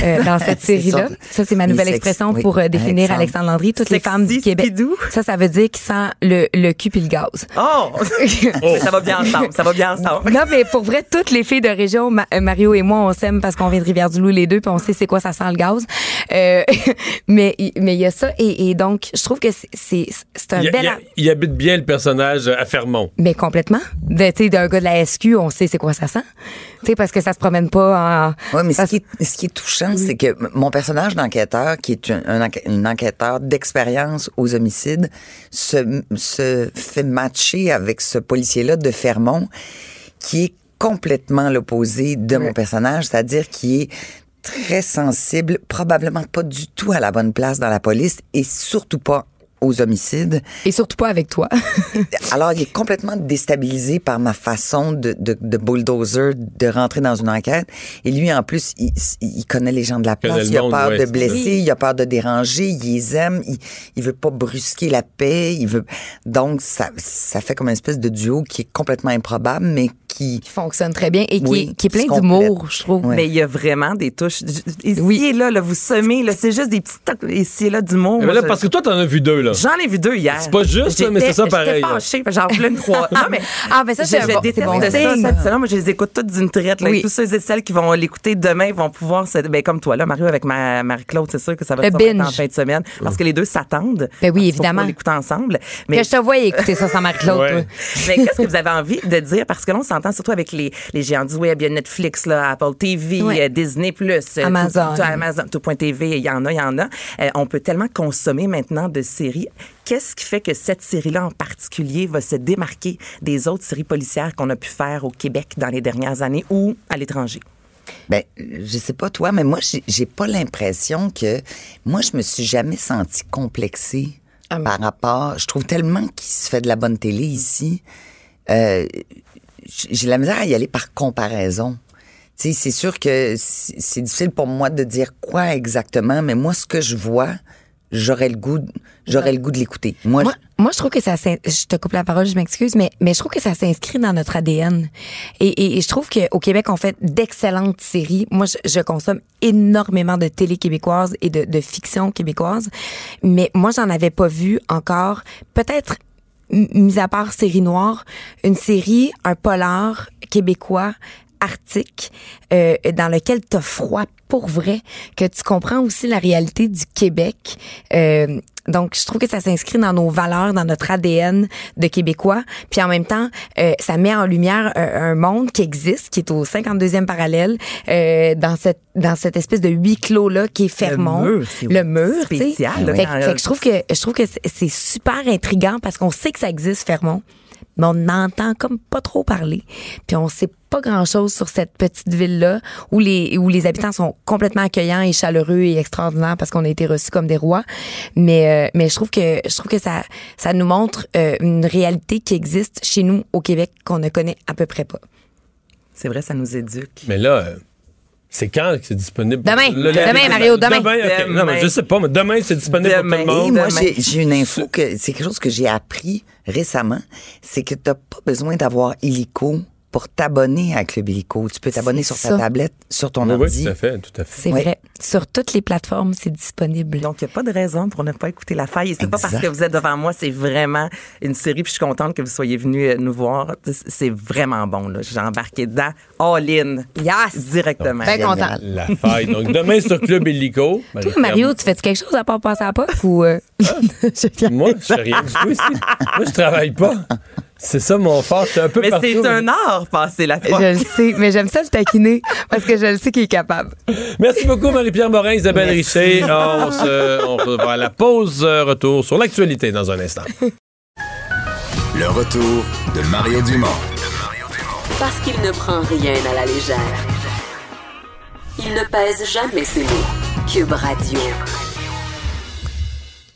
Euh, dans cette série-là. Ça, c'est ma nouvelle expression oui. pour euh, définir Alexandre. Alexandre Landry. Toutes Sexy les femmes du Québec. Pidou. Ça, ça veut dire qu'il sent le, le cul puis le gaz. Oh! oh! ça va bien ensemble. Ça va bien ensemble. Non, mais pour vrai, toutes les filles de région, Ma Mario et moi, on s'aime parce qu'on vient de Rivière-du-Loup les deux puis on sait c'est quoi ça sent le gaz. Euh, mais mais il y a ça et, et, donc je trouve que c'est c'est un il, bel. Il, il, habite bien le personnage à Fermont. Mais complètement. Tu sais, d'un gars de la SQ, on sait c'est quoi ça sent. Tu sais, parce que ça se promène pas en. Oui, mais ce qui, est, ce qui est touchant, c'est que mon personnage d'enquêteur, qui est un, un, un enquêteur d'expérience aux homicides, se, se fait matcher avec ce policier-là de Fermont, qui est complètement l'opposé de oui. mon personnage, c'est-à-dire qui est très sensible, probablement pas du tout à la bonne place dans la police et surtout pas aux homicides. Et surtout pas avec toi. Alors, il est complètement déstabilisé par ma façon de, de, de, bulldozer de rentrer dans une enquête. Et lui, en plus, il, il connaît les gens de la place. Il a peur ouais, de blesser, il a peur de déranger, il les aime, il, il veut pas brusquer la paix, il veut... Donc, ça, ça fait comme une espèce de duo qui est complètement improbable, mais qui... Qui fonctionne très bien et qui, Oui, est- qui est plein d'humour, je trouve. Mais il y a vraiment des touches. Ici et là, là, vous semez, là, c'est juste des petits tocs ici et là d'humour. Mais là, parce que toi, t'en as vu deux, là. J'en ai vu deux hier. C'est pas juste, là, mais c'est ça pareil. J'étais fâchée, j'en voulais une trois. Non, mais. Ah, ben ça, je, c'est bon- bon ça, semaine. Moi, je les écoute toutes d'une traite. Là, Oui. Tous ceux et celles qui vont l'écouter demain vont pouvoir, se- ben, comme toi, là, Mario, avec ma, Marie-Claude, c'est sûr que ça va remettre binge. en fin de semaine. Parce que les deux s'attendent. Ben oui, évidemment. l'écouter ensemble. Mais Que je te voie écouter ça sans Marie-Claude, mais qu'est-ce que vous avez envie de dire? Parce que là, on surtout avec les, les géants du web. Il y a Netflix, là, Apple TV, Ouais. euh, Disney+, euh, Amazon. tout, tout, Amazon, tout.tv, il y en a, il y en a. Euh, on peut tellement consommer maintenant de séries. Qu'est-ce qui fait que cette série-là en particulier va se démarquer des autres séries policières qu'on a pu faire au Québec dans les dernières années ou à l'étranger? Ben, je sais pas toi, mais moi, j'ai- pas l'impression que. Moi, je me suis jamais sentie complexée Ah, par rapport. Je trouve tellement qu'il se fait de la bonne télé ici. Euh, j'ai la misère à y aller par comparaison. Tu sais, c'est sûr que c'est difficile pour moi de dire quoi exactement, mais moi, ce que je vois, j'aurais le goût, j'aurais le goût de l'écouter. Moi, Moi, moi, je trouve que ça, je te coupe la parole, je m'excuse, mais, mais je trouve que ça s'inscrit dans notre ADN. Et, et, et je trouve qu'au Québec, on fait d'excellentes séries. Moi, je, je consomme énormément de télé québécoise et de, de fiction québécoise, mais moi, j'en avais pas vu encore. Peut-être mis à part série noire, une série, un polar québécois arctique euh, dans lequel t'as froid pour vrai, que tu comprends aussi la réalité du Québec. Euh, donc, je trouve que ça s'inscrit dans nos valeurs, dans notre ADN de Québécois. Puis en même temps, euh, ça met en lumière un, un monde qui existe, qui est au 52e parallèle, euh, dans cette dans cette espèce de huis clos là qui est Fermont. mur, le mur, sais. spécial, là, Fait, que je trouve que je trouve que c'est- super intriguant parce qu'on sait que ça existe Fermont, mais on n'entend comme pas trop parler. Puis on sait pas grand-chose sur cette petite ville-là où les où les habitants sont complètement accueillants et chaleureux et extraordinaires parce qu'on a été reçus comme des rois. Mais euh, mais je trouve que je trouve que ça ça nous montre euh, une réalité qui existe chez nous au Québec qu'on ne connaît à peu près pas. C'est vrai, ça nous éduque. Mais là, euh, c'est quand que c'est disponible? Demain. Le- Demain, Mario, demain. ok. Non, mais je sais pas, mais demain, c'est disponible pour tout le Et moi, j'ai une info que c'est quelque chose que j'ai appris récemment, c'est que tu n'as pas besoin d'avoir Illico pour t'abonner à Club Illico. Tu peux t'abonner sur ta ça. tablette, sur ton Oui, oui, ordi. tout à fait, tout à fait. C'est Oui. vrai. Sur toutes les plateformes, c'est disponible. Donc, il n'y a pas de raison pour ne pas écouter La Faille. Et c'est pas parce que vous êtes devant moi, c'est vraiment une série. Puis je suis contente que vous soyez venus euh, nous voir. C'est vraiment bon. là. J'ai embarqué dedans, all in, Yes! directement. Bien content. La faille. Donc, demain sur Club Illico. Toi, Mario, tu fais quelque chose à part passer à la poste ou euh, Moi, je fais rien du tout ici. Moi, je travaille pas. C'est ça mon fort. Je suis un peu Mais c'est un art, passer la je le sais, mais j'aime ça le taquiner parce que je le sais qu'il est capable. Merci beaucoup, Marie-Pierre Morin, Isabelle Richer. On, se, on va à la pause. euh, Retour sur l'actualité dans un instant. Le retour de Mario Dumont. Parce qu'il ne prend rien à la légère. Il ne pèse jamais ses mots. Cube Radio.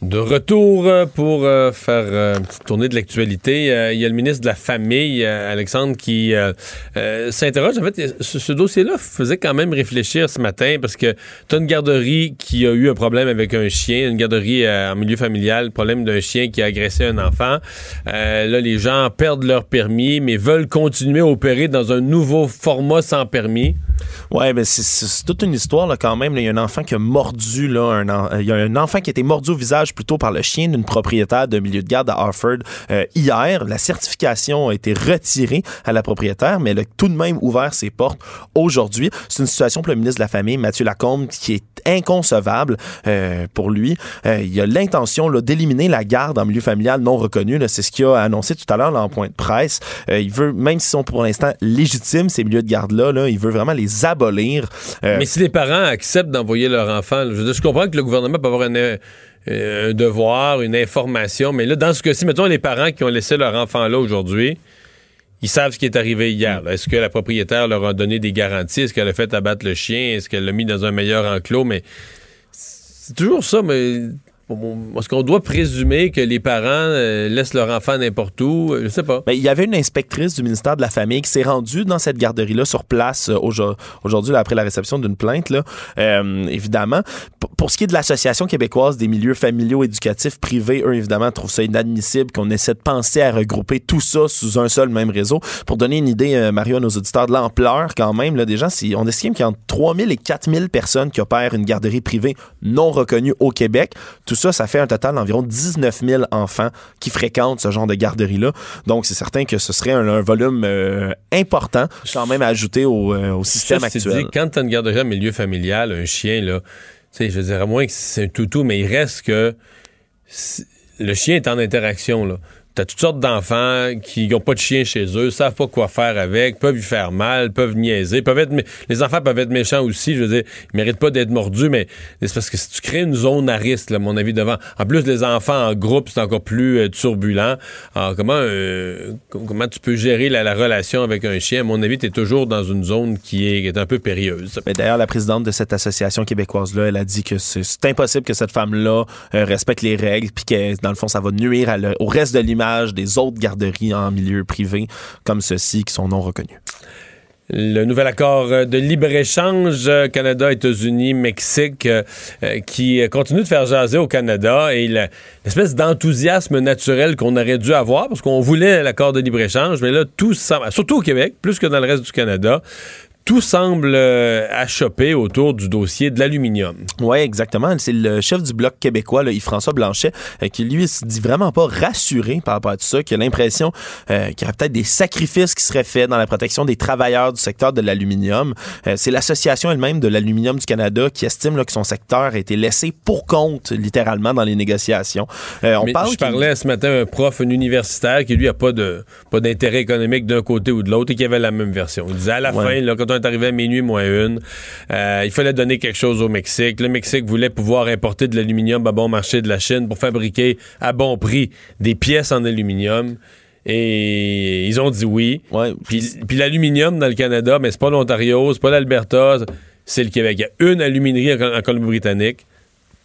De retour euh, pour euh, faire euh, une petite tournée de l'actualité, il y a le ministre de la Famille, Alexandre, qui s'interroge. En fait, ce, dossier-là faisait quand même réfléchir ce matin parce que tu as une garderie qui a eu un problème avec un chien, une garderie en milieu familial, problème d'un chien qui a agressé un enfant. Là, les gens perdent leur permis, mais veulent continuer à opérer dans un nouveau format sans permis. Ouais, ben c'est- toute une histoire là, quand même. Il y a un enfant qui a mordu là, un il y a un enfant qui a été mordu au visage plutôt par le chien d'une propriétaire de milieu de garde à Harford euh, hier. La certification a été retirée à la propriétaire, mais elle a tout de même ouvert ses portes aujourd'hui. C'est une situation pour le ministre de la Famille, Mathieu Lacombe, qui est inconcevable euh, pour lui. Euh, il a l'intention d'éliminer la garde en milieu familial non reconnu. C'est ce qu'il a annoncé tout à l'heure en point de presse. Il veut, même s'ils sont pour l'instant légitimes, ces milieux de garde-là, là, il veut vraiment les abolir. Mais si les parents acceptent d'envoyer leur enfant, je, je comprends que le gouvernement peut avoir euh, un devoir, une information, mais là, dans ce cas-ci, mettons les parents qui ont laissé leur enfant là aujourd'hui, ils savent ce qui est arrivé hier. Est-ce que la propriétaire leur a donné des garanties? Est-ce qu'elle a fait abattre le chien? Est-ce qu'elle l'a mis dans un meilleur enclos? Mais c'est toujours ça, mais est-ce qu'on doit présumer que les parents euh, laissent leur enfant n'importe où? Je sais pas. Ben, il y avait une inspectrice du ministère de la Famille qui s'est rendue dans cette garderie-là sur place euh, aujourd'hui, après la réception d'une plainte, là, euh, évidemment. pour ce qui est de l'Association québécoise des milieux familiaux éducatifs privés, eux, évidemment, trouvent ça inadmissible qu'on essaie de penser à regrouper tout ça sous un seul même réseau. Pour donner une idée, Mario, à nos auditeurs, de l'ampleur quand même, des gens, on estime qu'il y a entre 3000 et 4000 personnes qui opèrent une garderie privée non reconnue au Québec. Ça, ça fait un total d'environ 19 000 enfants qui fréquentent ce genre de garderie-là. Donc, c'est certain que ce serait un, volume euh, important, quand même, ajouter au, euh, système actuel. Dit, quand tu as une garderie en milieu familial, un chien, là, je veux dire, à moins que c'est un toutou, mais il reste que le chien est en interaction, là. T'as toutes sortes d'enfants qui n'ont pas de chien chez eux, savent pas quoi faire avec, peuvent lui faire mal, peuvent niaiser, peuvent être les enfants peuvent être méchants aussi. Je veux dire, ils méritent pas d'être mordus, mais c'est parce que si tu crées une zone à risque, à mon avis, devant. En plus, les enfants en groupe, c'est encore plus euh, turbulent. Alors, comment euh, comment tu peux gérer la, relation avec un chien? À mon avis, tu es toujours dans une zone qui est, un peu périlleuse. Mais d'ailleurs, la présidente de cette association québécoise là, elle a dit que c'est impossible que cette femme-là euh, respecte les règles, puis que dans le fond, ça va nuire au reste de l'image des autres garderies en milieu privé comme ceux-ci qui sont non reconnus. Le nouvel accord de libre-échange Canada, États-Unis, Mexique euh, qui continue de faire jaser au Canada et l'espèce d'enthousiasme naturel qu'on aurait dû avoir parce qu'on voulait l'accord de libre-échange, mais là, tout surtout au Québec, plus que dans le reste du Canada, tout semble euh, achoper autour du dossier de l'aluminium. Oui, exactement. C'est le chef du Bloc québécois, Yves-François Blanchet, euh, qui lui se dit vraiment pas rassuré par rapport à tout ça, qui a l'impression euh, qu'il y aurait peut-être des sacrifices qui seraient faits dans la protection des travailleurs du secteur de l'aluminium. c'est l'association elle-même de l'aluminium du Canada qui estime que son secteur a été laissé pour compte, littéralement, dans les négociations. on parle je parlais ce matin à un prof, un universitaire, qui lui a pas de pas d'intérêt économique d'un côté ou de l'autre et qui avait la même version. Il disait à la fin, là, quand on est arrivé à minuit moins une. Euh, il fallait donner quelque chose au Mexique. Le Mexique voulait pouvoir importer de l'aluminium à bon marché de la Chine pour fabriquer à bon prix des pièces en aluminium. Et ils ont dit oui. Puis, l'aluminium dans le Canada, mais c'est pas l'Ontario, c'est pas l'Alberta, c'est le Québec. Il y a une aluminerie en Colombie-Britannique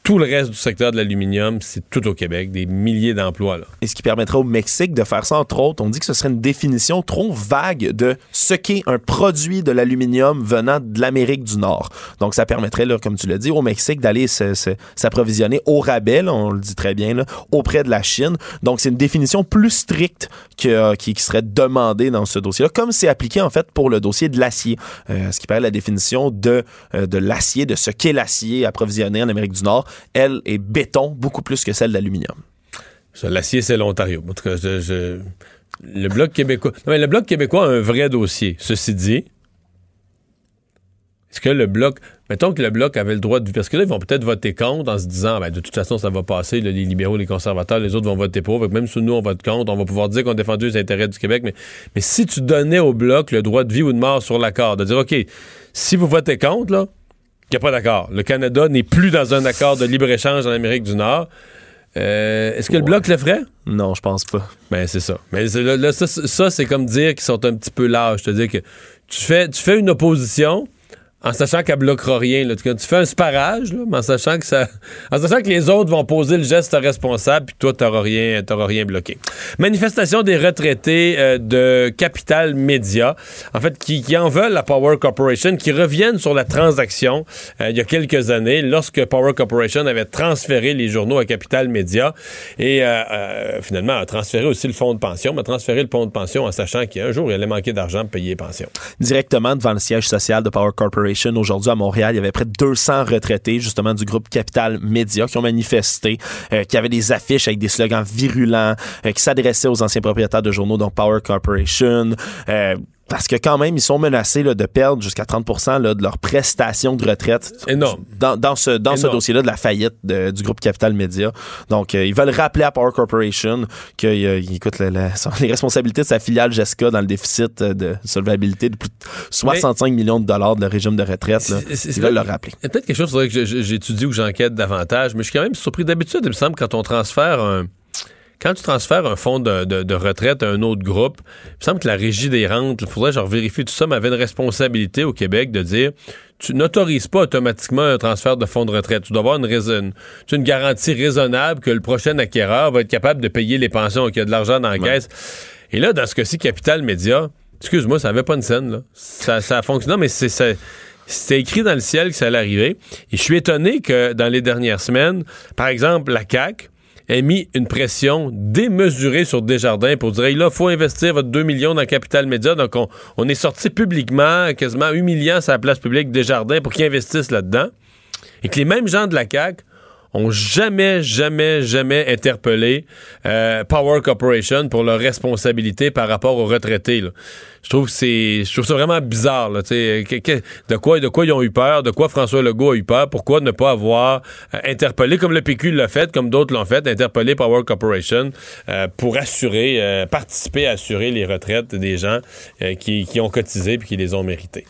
tout le reste du secteur de l'aluminium, c'est tout au Québec, des milliers d'emplois. Et ce qui permettrait au Mexique de faire ça, entre autres, on dit que ce serait une définition trop vague de ce qu'est un produit de l'aluminium venant de l'Amérique du Nord. Donc, ça permettrait, là, comme tu l'as dit, au Mexique d'aller s'approvisionner au rabais, on le dit très bien, auprès de la Chine. Donc, c'est une définition plus stricte que, qui, serait demandée dans ce dossier-là, comme c'est appliqué, en fait, pour le dossier de l'acier, euh, ce qui paraît la définition de, euh, de l'acier, de ce qu'est l'acier approvisionné en Amérique du Nord elle, est béton beaucoup plus que celle d'aluminium. L'acier, c'est l'Ontario. Le Bloc québécois. le Bloc québécois a un vrai dossier. Ceci dit, est-ce que le Bloc. Mettons que le Bloc avait le droit de. Parce que là, ils vont peut-être voter contre en se disant, ben, de toute façon, ça va passer. les libéraux, les conservateurs, les autres vont voter pour. Même si nous, on vote contre, on va pouvoir dire qu'on défendu les intérêts du Québec. Mais, mais si tu donnais au Bloc le droit de vie ou de mort sur l'accord, de dire, OK, si vous votez contre, là, qu'il n'y a pas d'accord. Le Canada n'est plus dans un accord de libre-échange en Amérique du Nord. Euh, est-ce que le Bloc le ferait? Non, je pense pas. Ben, c'est ça. Mais ça, c'est comme dire qu'ils sont un petit peu lâches. C'est-à-dire que tu fais, tu fais une opposition, en sachant qu'elle bloquera rien. Là. Tu fais un sparage, mais en sachant que ça, en sachant que les autres vont poser le geste responsable, puis toi, t'auras rien, rien bloqué. Manifestation des retraités euh, de Capital Media, en fait, qui, en veulent à Power Corporation, qui reviennent sur la transaction euh, il y a quelques années, lorsque Power Corporation avait transféré les journaux à Capital Media et euh, finalement a transféré aussi le fonds de pension, mais a transféré le fonds de pension en sachant qu'un jour, il allait manquer d'argent pour payer les pensions. Directement devant le siège social de Power Corporation aujourd'hui à Montréal. Il y avait près de 200 retraités, justement, du groupe Capital Média qui ont manifesté, euh, qui avaient des affiches avec des slogans virulents, euh, qui s'adressaient aux anciens propriétaires de journaux, dont Power Corporation. Parce que quand même, ils sont menacés de perdre jusqu'à 30% de leurs prestations de retraite. Énorme. Dans, dans ce, dans ce dossier-là de la faillite du groupe Capital Media. Donc, euh, ils veulent rappeler à Power Corporation que, euh, écoute, les responsabilités de sa filiale Jessica dans le déficit euh, de solvabilité de plus de 65 millions de dollars de régime de retraite. Là, ils veulent le rappeler. Peut-être quelque chose que j'étudie ou que j'enquête davantage, mais je suis quand même surpris. D'habitude, il me semble, quand on transfère un quand tu transfères un fonds de, de, retraite à un autre groupe, il me semble que la régie des rentes, il faudrait genre vérifier tout ça, mais avait une responsabilité au Québec de dire tu n'autorises pas automatiquement un transfert de fonds de retraite. Tu dois avoir une, raison, une garantie raisonnable que le prochain acquéreur va être capable de payer les pensions, qu'il y a de l'argent dans la caisse. Et là, dans ce cas-ci, Capital Média, excuse-moi, ça n'avait pas une scène, là. Ça, ça fonctionne, mais c'est c'était écrit dans le ciel que ça allait arriver. Et je suis étonné que dans les dernières semaines, par exemple, la CAQ ait mis une pression démesurée sur Desjardins pour dire, là, il faut investir votre 2 millions dans Capital Média. Donc, on, est sorti publiquement, quasiment humiliant la place publique Desjardins pour qu'ils investissent là-dedans. Et que les mêmes gens de la CAQ ont jamais, jamais, jamais interpellé euh, Power Corporation pour leur responsabilité par rapport aux retraités. Je trouve que c'est, je trouve ça vraiment bizarre. Là, de quoi, de quoi ils ont eu peur, de quoi François Legault a eu peur, pourquoi ne pas avoir euh, interpellé, comme le PQ l'a fait, comme d'autres l'ont fait, interpellé Power Corporation euh, pour assurer, participer à assurer les retraites des gens qui, qui ont cotisé et qui les ont méritées.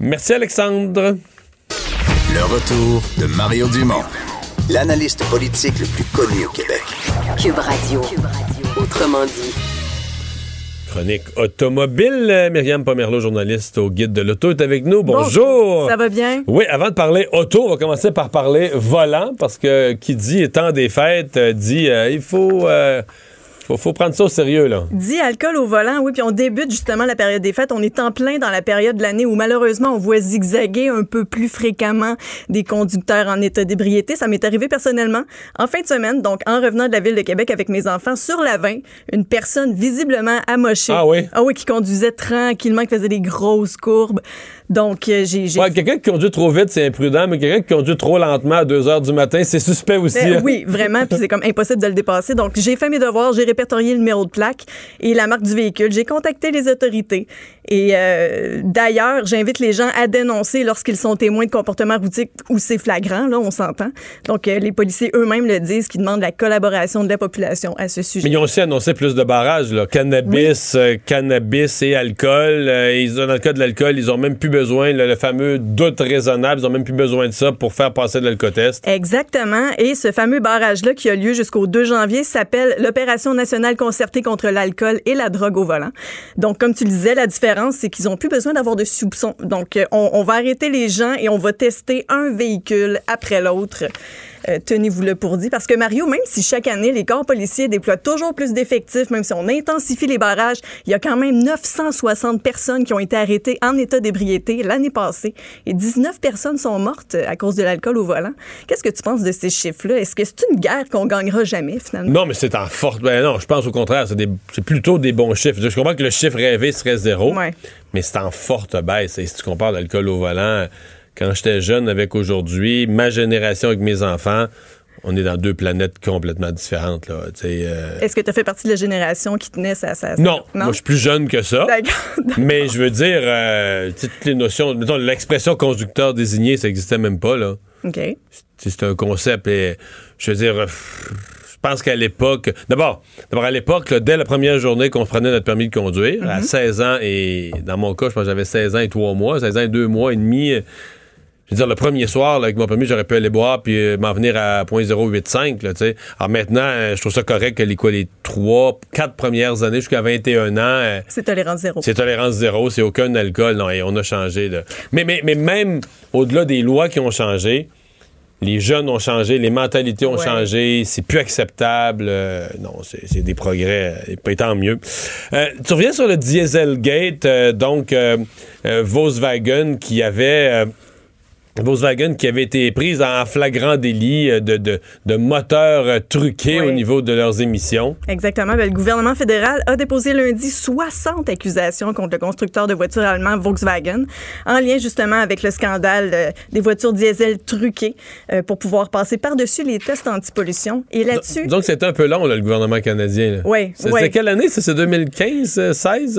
Merci Alexandre. Le retour de Mario Dumont, l'analyste politique le plus connu au Québec. Cube Radio. Autrement dit. Chronique automobile. Myriam Pomerleau, journaliste au Guide de l'Auto, est avec nous. Bonjour. Ça va bien? Oui, avant de parler auto, on va commencer par parler volant, parce que qui dit étant des fêtes, euh, dit euh, il faut... Euh, faut, faut prendre ça au sérieux, là. Dit alcool au volant, oui, puis on débute justement la période des fêtes. On est en plein dans la période de l'année où malheureusement on voit zigzaguer un peu plus fréquemment des conducteurs en état d'ébriété. Ça m'est arrivé personnellement en fin de semaine, donc en revenant de la ville de Québec avec mes enfants sur la 20, une personne visiblement amochée. Ah oui? Ah oui, qui conduisait tranquillement, qui faisait des grosses courbes. Donc, euh, j'ai. Ouais, quelqu'un qui conduit trop vite, c'est imprudent, mais quelqu'un qui conduit trop lentement à 2 h du matin, c'est suspect aussi. Ben, oui, vraiment, puis c'est comme impossible de le dépasser. Donc, j'ai fait mes devoirs, j'ai répertorié le numéro de plaque et la marque du véhicule. J'ai contacté les autorités. Et euh, d'ailleurs, j'invite les gens à dénoncer lorsqu'ils sont témoins de comportements routiers où c'est flagrant, là, on s'entend. Donc, euh, les policiers eux-mêmes le disent, qu'ils demandent la collaboration de la population à ce sujet. Mais ils ont aussi annoncé plus de barrages, là. Cannabis, cannabis et alcool. ils, dans le cas de l'alcool, ils ont même plus besoin, le fameux doute raisonnable, ils ont même plus besoin de ça pour faire passer de l'alcotest. Exactement. Et ce fameux barrage-là qui a lieu jusqu'au 2 janvier s'appelle l'Opération nationale concertée contre l'alcool et la drogue au volant. Donc, comme tu le disais, la différence, c'est qu'ils ont plus besoin d'avoir de soupçons. Donc, euh, on, on va arrêter les gens et on va tester un véhicule après l'autre. Euh, tenez-vous-le pour dit. Parce que Mario, même si chaque année, les corps policiers déploient toujours plus d'effectifs, même si on intensifie les barrages, il y a quand même 960 personnes qui ont été arrêtées en état d'ébriété l'année passée et 19 personnes sont mortes à cause de l'alcool au volant. Qu'est-ce que tu penses de ces chiffres-là? Est-ce que c'est une guerre qu'on gagnera jamais, finalement? Non, mais c'est en forte. Ben non, je pense au contraire, c'est plutôt des bons chiffres. Je comprends que le chiffre rêvé serait zéro, mais c'est en forte baisse. Et si tu compares l'alcool au volant, quand j'étais jeune avec aujourd'hui, ma génération avec mes enfants, on est dans deux planètes complètement différentes. Euh. Est-ce que tu as fait partie de la génération qui tenait ça? ça, Non, moi je suis plus jeune que ça. Mais je veux dire, euh, toutes les notions, l'expression conducteur désigné, ça n'existait même pas. Là. OK. C'est un concept. Et, je veux dire, euh, je pense qu'à l'époque, d'abord, d'abord à l'époque, dès la première journée qu'on prenait notre permis de conduire, à 16 mm-hmm. ans et dans mon cas, je pense que j'avais 16 ans et 3 mois, 16 ans et 2 mois et demi je veux dire, le premier soir, là, avec mon permis, j'aurais pu aller boire puis euh, m'en venir à 0.085, là, tu sais. Alors maintenant, euh, je trouve ça correct que les, quoi, les trois, quatre premières années jusqu'à 21 ans... Euh, c'est tolérance zéro. C'est tolérance zéro, c'est aucun alcool. Non, et on a changé, là. Mais, mais, mais même au-delà des lois qui ont changé, les jeunes ont changé, les mentalités ont changé, c'est plus acceptable. non, c'est des progrès, et pas tant mieux. tu reviens sur le Dieselgate, donc Volkswagen qui avait Volkswagen qui avait été prise en flagrant délit euh, de, de, de moteurs euh, truqués au niveau de leurs émissions. Exactement. Ben, le gouvernement fédéral a déposé lundi 60 accusations contre le constructeur de voitures allemand Volkswagen en lien justement avec le scandale euh, des voitures diesel truquées pour pouvoir passer par-dessus les tests anti-pollution. Et là-dessus... Donc, c'est un peu long, le gouvernement canadien. Oui. C'est quelle année? C'est 2015, 16?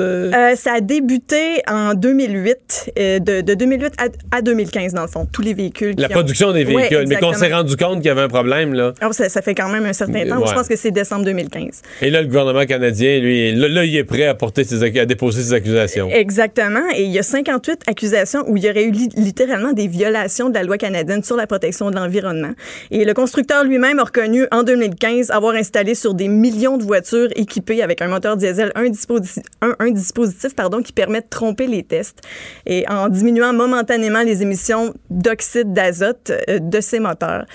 ça a débuté en 2008, de, de 2008 à, à 2015, dans le fond. Tous les véhicules. La production ont- des Ouais, véhicules. mais qu'on s'est rendu compte qu'il y avait un problème, là. Ah, ça, ça fait quand même un certain temps. Ouais. Je pense que c'est décembre 2015. Et là, le gouvernement canadien, lui, là, là, il est prêt à, porter ses, à déposer ses accusations. Exactement. Et il y a 58 accusations où il y aurait eu li- littéralement des violations de la loi canadienne sur la protection de l'environnement. Et le constructeur lui-même a reconnu en 2015 avoir installé sur des millions de voitures équipées avec un moteur diesel un, disposi- un- un dispositif pardon, qui permet de tromper les tests et en diminuant momentanément les émissions d'oxyde d'azote euh, de ces moteurs.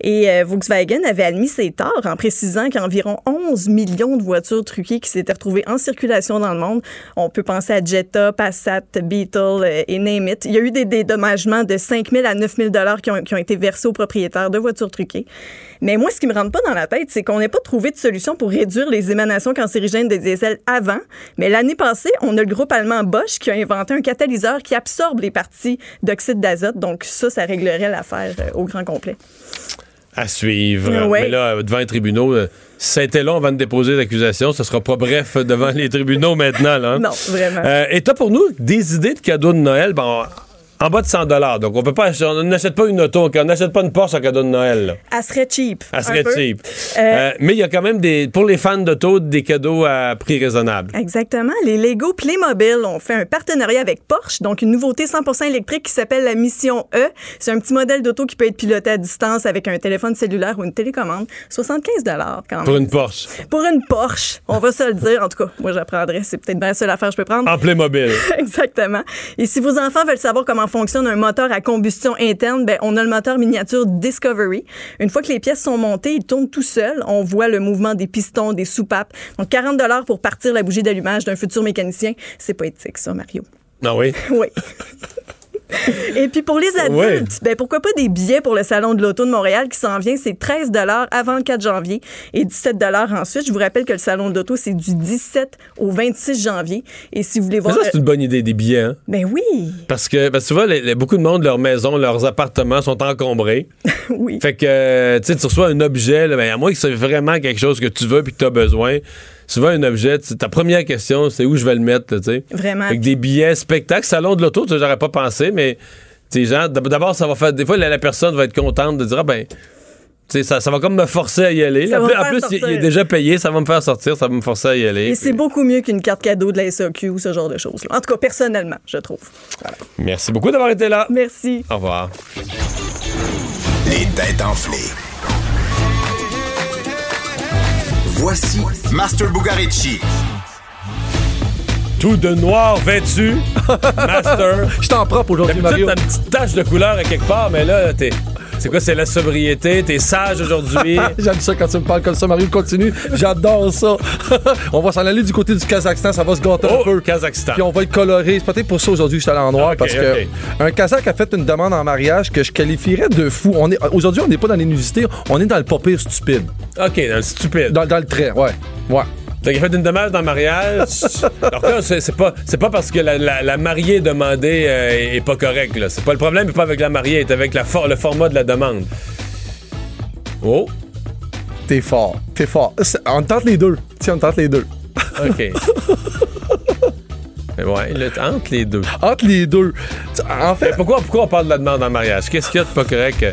Et euh, Volkswagen avait admis ses torts en précisant qu'environ 11 millions de voitures truquées qui s'étaient retrouvées en circulation dans le monde. On peut penser à Jetta, Passat, Beetle euh, et name it. Il y a eu des dédommagements de 5 000 à 9 000 dollars qui ont, qui ont été versés aux propriétaires de voitures truquées. Mais moi, ce qui me rentre pas dans la tête, c'est qu'on n'ait pas trouvé de solution pour réduire les émanations cancérigènes des diesels avant. Mais l'année passée, on a le groupe allemand Bosch qui a inventé un catalyseur qui absorbe les parties d'oxyde d'azote. Donc ça, ça réglerait l'affaire euh, au grand complet. À suivre. Ouais. Mais là, devant les tribunaux, euh, été long avant de déposer l'accusation, ce sera pas bref devant les tribunaux maintenant. Là, hein? Non, vraiment. Euh, et t'as pour nous des idées de cadeaux de Noël? Bon, en bas de 100 Donc, on peut pas on n'achète pas une auto, on n'achète pas une Porsche en cadeau de Noël. là. Elle serait cheap. Elle serait peu. cheap. Euh, Euh, mais il y a quand même des, pour les fans d'auto, des cadeaux à prix raisonnable. Exactement. Les Lego Playmobil ont fait un partenariat avec Porsche, donc une nouveauté 100% électrique qui s'appelle la Mission E. C'est un petit modèle d'auto qui peut être piloté à distance avec un téléphone cellulaire ou une télécommande. 75 dollars quand même. Pour une Porsche. Pour une Porsche, on va se le dire. En tout cas, moi j'apprendrais. C'est peut-être bien la seule affaire que je peux prendre. En Playmobil. Exactement. Et si vos enfants veulent savoir comment fonctionne un moteur à combustion interne, ben, on a le moteur miniature Discovery. Une fois que les pièces sont montées, il tourne tout seul. On voit le mouvement des pistons, des soupapes. Donc 40 dollars pour partir la bougie d'allumage d'un futur mécanicien. C'est pas éthique, ça, Mario. Non, oui? Oui. Et puis pour les adultes, Ouais. ben pourquoi pas des billets pour le salon de l'auto de Montréal qui s'en vient, c'est 13 dollars avant le 4 janvier et 17 dollars ensuite. Je vous rappelle que le salon de l'auto c'est du 17 au 26 janvier et si vous voulez Mais voir ça, c'est une bonne idée, des billets. hein? Ben oui. Parce que, parce que tu vois, les- les- beaucoup de monde, leurs maisons, leurs appartements sont encombrés. oui. Fait que, euh, tu sais, tu reçois un objet, là, ben, à moins que c'est vraiment quelque chose que tu veux puis que tu as besoin. Souvent, un objet, ta première question, c'est où je vais le mettre, tu sais. Vraiment. Avec des billets, spectacles, salon de l'auto, j'aurais pas pensé, mais, tu sais, d'abord, ça va faire. Des fois, la, la personne va être contente de dire, ah, ben. tu sais, Ça, ça va comme me forcer à y aller. Ça en plus, il- il est déjà payé, ça va me faire sortir, ça va me forcer à y aller. Et c'est beaucoup mieux qu'une carte cadeau de la SAQ ou ce genre de choses. En tout cas, personnellement, je trouve. Voilà. Merci beaucoup d'avoir été là. Merci. Au revoir. Les têtes enflées. Voici Master Bugarici. Tout de noir vêtu, Master. Je t'en propre aujourd'hui, Mario. t'as une petite tache de couleur à quelque part, mais là, t'es. C'est quoi, c'est la sobriété? T'es sage aujourd'hui? J'aime ça quand tu me parles comme ça, Mario. Continue. J'adore ça. on va s'en aller du côté du Kazakhstan. Ça va se gâter Oh, un peu. Kazakhstan. Puis on va le colorer. C'est peut-être pour ça aujourd'hui que je suis allé en noir. Parce que un Kazakh a fait une demande en mariage que je qualifierais de fou. On est, aujourd'hui, on n'est pas dans l'énudité. On est dans le pas pire stupide. OK, dans le stupide. Dans, dans le trait, ouais. Ouais. A fait une demande en mariage. Alors là, c'est pas, c'est pas parce que la, la- la mariée demandée euh, est pas correcte. là. C'est pas le problème, n'est pas avec la mariée, c'est avec la for- le format de la demande. Oh, T'es fort. T'es fort. C'est- On tente les deux. Tiens, on tente les deux. OK. Mais ouais, là, entre les deux. Entre les deux. En fait, Mais pourquoi, pourquoi on parle de la demande en mariage? Qu'est-ce qu'il y a de pas correct?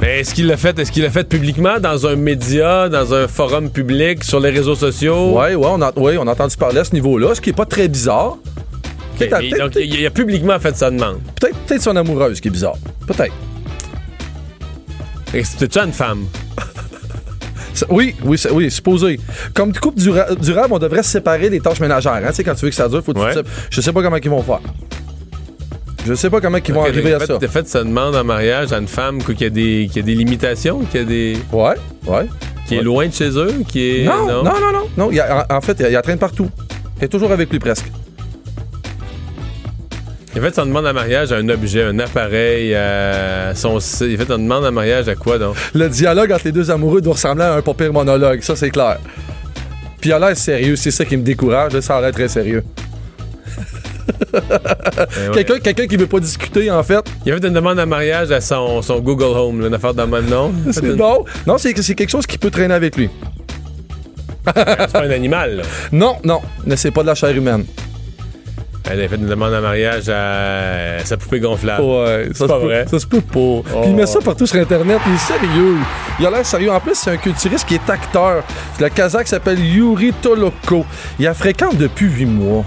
Mais est-ce qu'il l'a fait, est-ce qu'il l'a fait publiquement dans un média, dans un forum public, sur les réseaux sociaux? ouais, ouais, on a, ouais, on a entendu parler à ce niveau-là, ce qui est pas très bizarre. Mais donc, il, a publiquement fait sa demande. Peut-être peut son amoureuse qui est bizarre. Peut-être. C'était-tu une femme? Oui, oui, oui, supposé. Comme couple dura- durable, on devrait se séparer des tâches ménagères. Hein? Tu sais, quand tu veux que ça dure, faut que tu Ouais. sép- Je sais pas comment ils vont faire. Je sais pas comment ils vont arriver à fait- ça. A fait sa demande en mariage à une femme qui, a des, qui a des limitations, qui a des. Ouais, ouais. Qui est loin de chez eux, qui est. Non, non, non, non. non. il y a- en, en fait, il y a- il y a traîne partout. Il est toujours avec lui presque. A fait son demande en mariage à un objet, un appareil, à son. Il a fait une demande en mariage à quoi donc? Le dialogue entre les deux amoureux doit ressembler à un pas pire monologue, ça c'est clair. Puis il a l'air sérieux, c'est ça qui me décourage, là, ça a l'air très sérieux. Eh ouais. Quelqu'un quelqu'un qui veut pas discuter, en fait. Il a fait une demande en mariage à son, son Google Home, là, une affaire dans le même nom. C'est non. Non, c'est c'est quelque chose qui peut traîner avec lui. C'est pas un animal, là. Non, non, mais c'est pas de la chair humaine. Elle a fait une demande en mariage à sa poupée gonflable. Ouais, c'est pas vrai. Ça se peut pas. Oh. Puis il met ça partout sur Internet. Il est sérieux. Il a l'air sérieux. En plus, c'est un culturiste qui est acteur. Le Kazakh s'appelle Yuri Toloko. Il a fréquente depuis huit mois.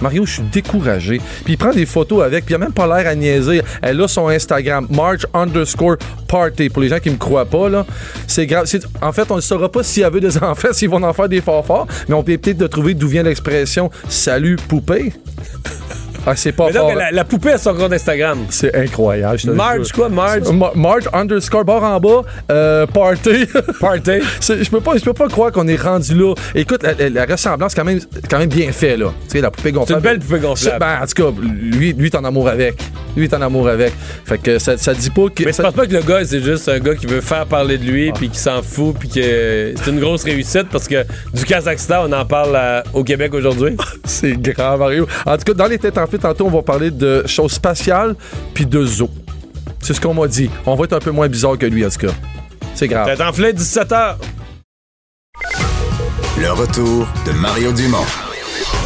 Mario, je suis découragé. Puis il prend des photos avec, puis il a même pas l'air à niaiser. Elle a son Instagram, March underscore party. Pour les gens qui me croient pas, là, c'est grave. En fait, on ne saura pas s'il y avait des enfants, s'ils vont en faire des forts mais on peut peut-être trouver d'où vient l'expression Salut poupée. Ah, c'est pas Mais donc, fort. la, la poupée a son compte Instagram. C'est incroyable. Marge, quoi, Marge? Ma- Marge underscore barre en bas, euh, party. Party? Je peux pas, peux pas croire qu'on est rendu là. Écoute, la, la- la ressemblance quand même, quand même bien fait là. Tu sais, la poupée gonflable. C'est une belle poupée gonflable. Ben, en tout cas, lui, lui, est en amour avec. Lui, est en amour avec. Fait que ça, ça dit pas que. Mais je ça- pense pas que le gars, c'est juste un gars qui veut faire parler de lui, puis qui s'en fout, puis que c'est une grosse réussite parce que du Kazakhstan, on en parle à- au Québec aujourd'hui. C'est grave, Mario. En tout cas, dans les têtes en fait, tantôt, on va parler de choses spatiales puis de zoo. C'est ce qu'on m'a dit. On va être un peu moins bizarre que lui, en tout cas. C'est grave. Tête enflée, 17h. Le retour de Mario Dumont.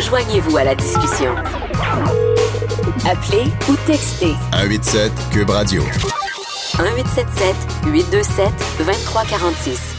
Joignez-vous à la discussion. Appelez ou textez 187 Cube Radio. 1877 827 2346.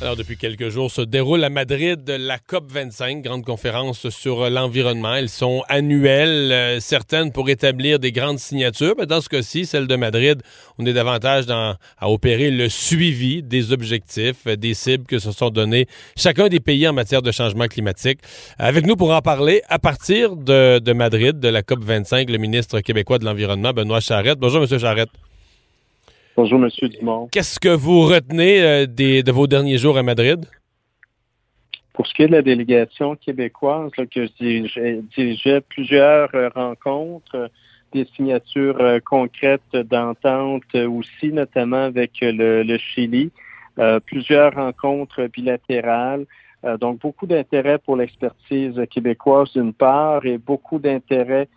Alors, depuis quelques jours se déroule à Madrid la COP 25, grande conférence sur l'environnement. Elles sont annuelles, euh, certaines pour établir des grandes signatures. Mais dans ce cas-ci, celle de Madrid, on est davantage dans, à opérer le suivi des objectifs, euh, des cibles que se sont donnés chacun des pays en matière de changement climatique. Avec nous pour en parler, à partir de, de Madrid, de la COP 25, le ministre québécois de l'Environnement, Benoît Charette. Bonjour, Monsieur Charette. Bonjour, M. Dumont. Qu'est-ce que vous retenez euh, des, de vos derniers jours à Madrid? Pour ce qui est de la délégation québécoise, là, que je dirigeais, dirigeais plusieurs euh, rencontres, des signatures euh, concrètes d'entente aussi, notamment avec le, le Chili, euh, plusieurs rencontres bilatérales. Euh, donc, beaucoup d'intérêt pour l'expertise québécoise d'une part et beaucoup d'intérêt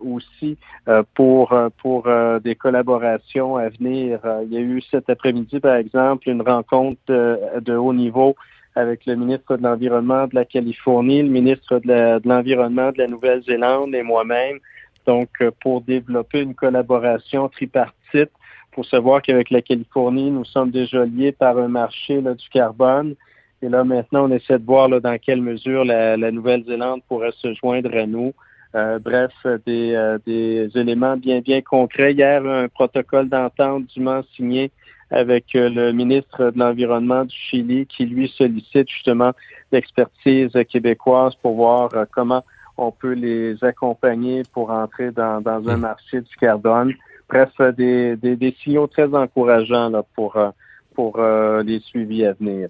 aussi euh, pour, euh, pour euh, des collaborations à venir. Euh, il y a eu cet après-midi, par exemple, une rencontre euh, de haut niveau avec le ministre de l'Environnement de la Californie, le ministre de de l'Environnement de la Nouvelle-Zélande et moi-même, donc euh, pour développer une collaboration tripartite, pour savoir qu'avec la Californie, nous sommes déjà liés par un marché là, du carbone. Et là, maintenant, on essaie de voir là, dans quelle mesure la, la Nouvelle-Zélande pourrait se joindre à nous. Euh, bref, des, euh, des éléments bien, bien concrets. Hier, un protocole d'entente dûment signé avec euh, le ministre de l'Environnement du Chili qui, lui, sollicite justement l'expertise québécoise pour voir euh, comment on peut les accompagner pour entrer dans, dans un marché du carbone. Bref, des, des, des signaux très encourageants là, pour, euh, pour les suivis à venir.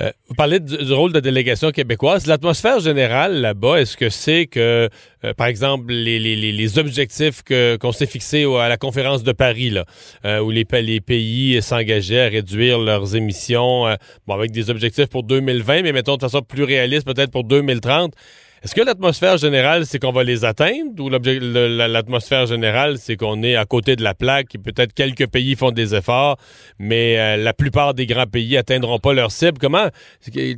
Euh, vous parlez du, du rôle de délégation québécoise. L'atmosphère générale là-bas, est-ce que c'est que, euh, par exemple, les, les- les- objectifs qu'on s'est fixés à la conférence de Paris, là, euh, où les, les pays s'engageaient à réduire leurs émissions, euh, bon, avec des objectifs pour 2020, mais mettons de façon plus réaliste, peut-être pour 2030. Est-ce que l'atmosphère générale, c'est qu'on va les atteindre ou l'atmosphère générale, c'est qu'on est à côté de la plaque et peut-être quelques pays font des efforts, mais euh, la plupart des grands pays atteindront pas leur cible? Comment,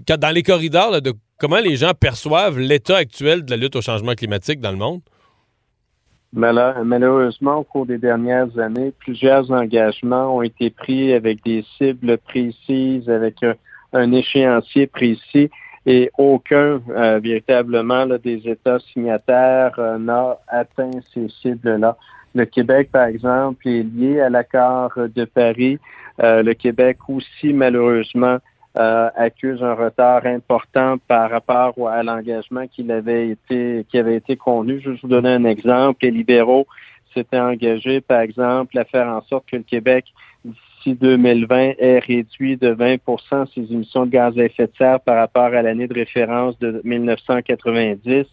dans les corridors, de, comment les gens perçoivent l'état actuel de la lutte au changement climatique dans le monde? Mal- Malheureusement, au cours des dernières années, plusieurs engagements ont été pris avec des cibles précises, avec un échéancier précis, et aucun euh, véritablement des États signataires euh, n'a atteint ces cibles-là. Le Québec, par exemple, est lié à l'accord de Paris. Euh, le Québec aussi, malheureusement, accuse un retard important par rapport à l'engagement qu'il avait été qui avait été convenu. Je vais vous donner un exemple. Les libéraux s'étaient engagés, par exemple, à faire en sorte que le Québec, 2020, ait réduit de 20% ses émissions de gaz à effet de serre par rapport à l'année de référence de 1990.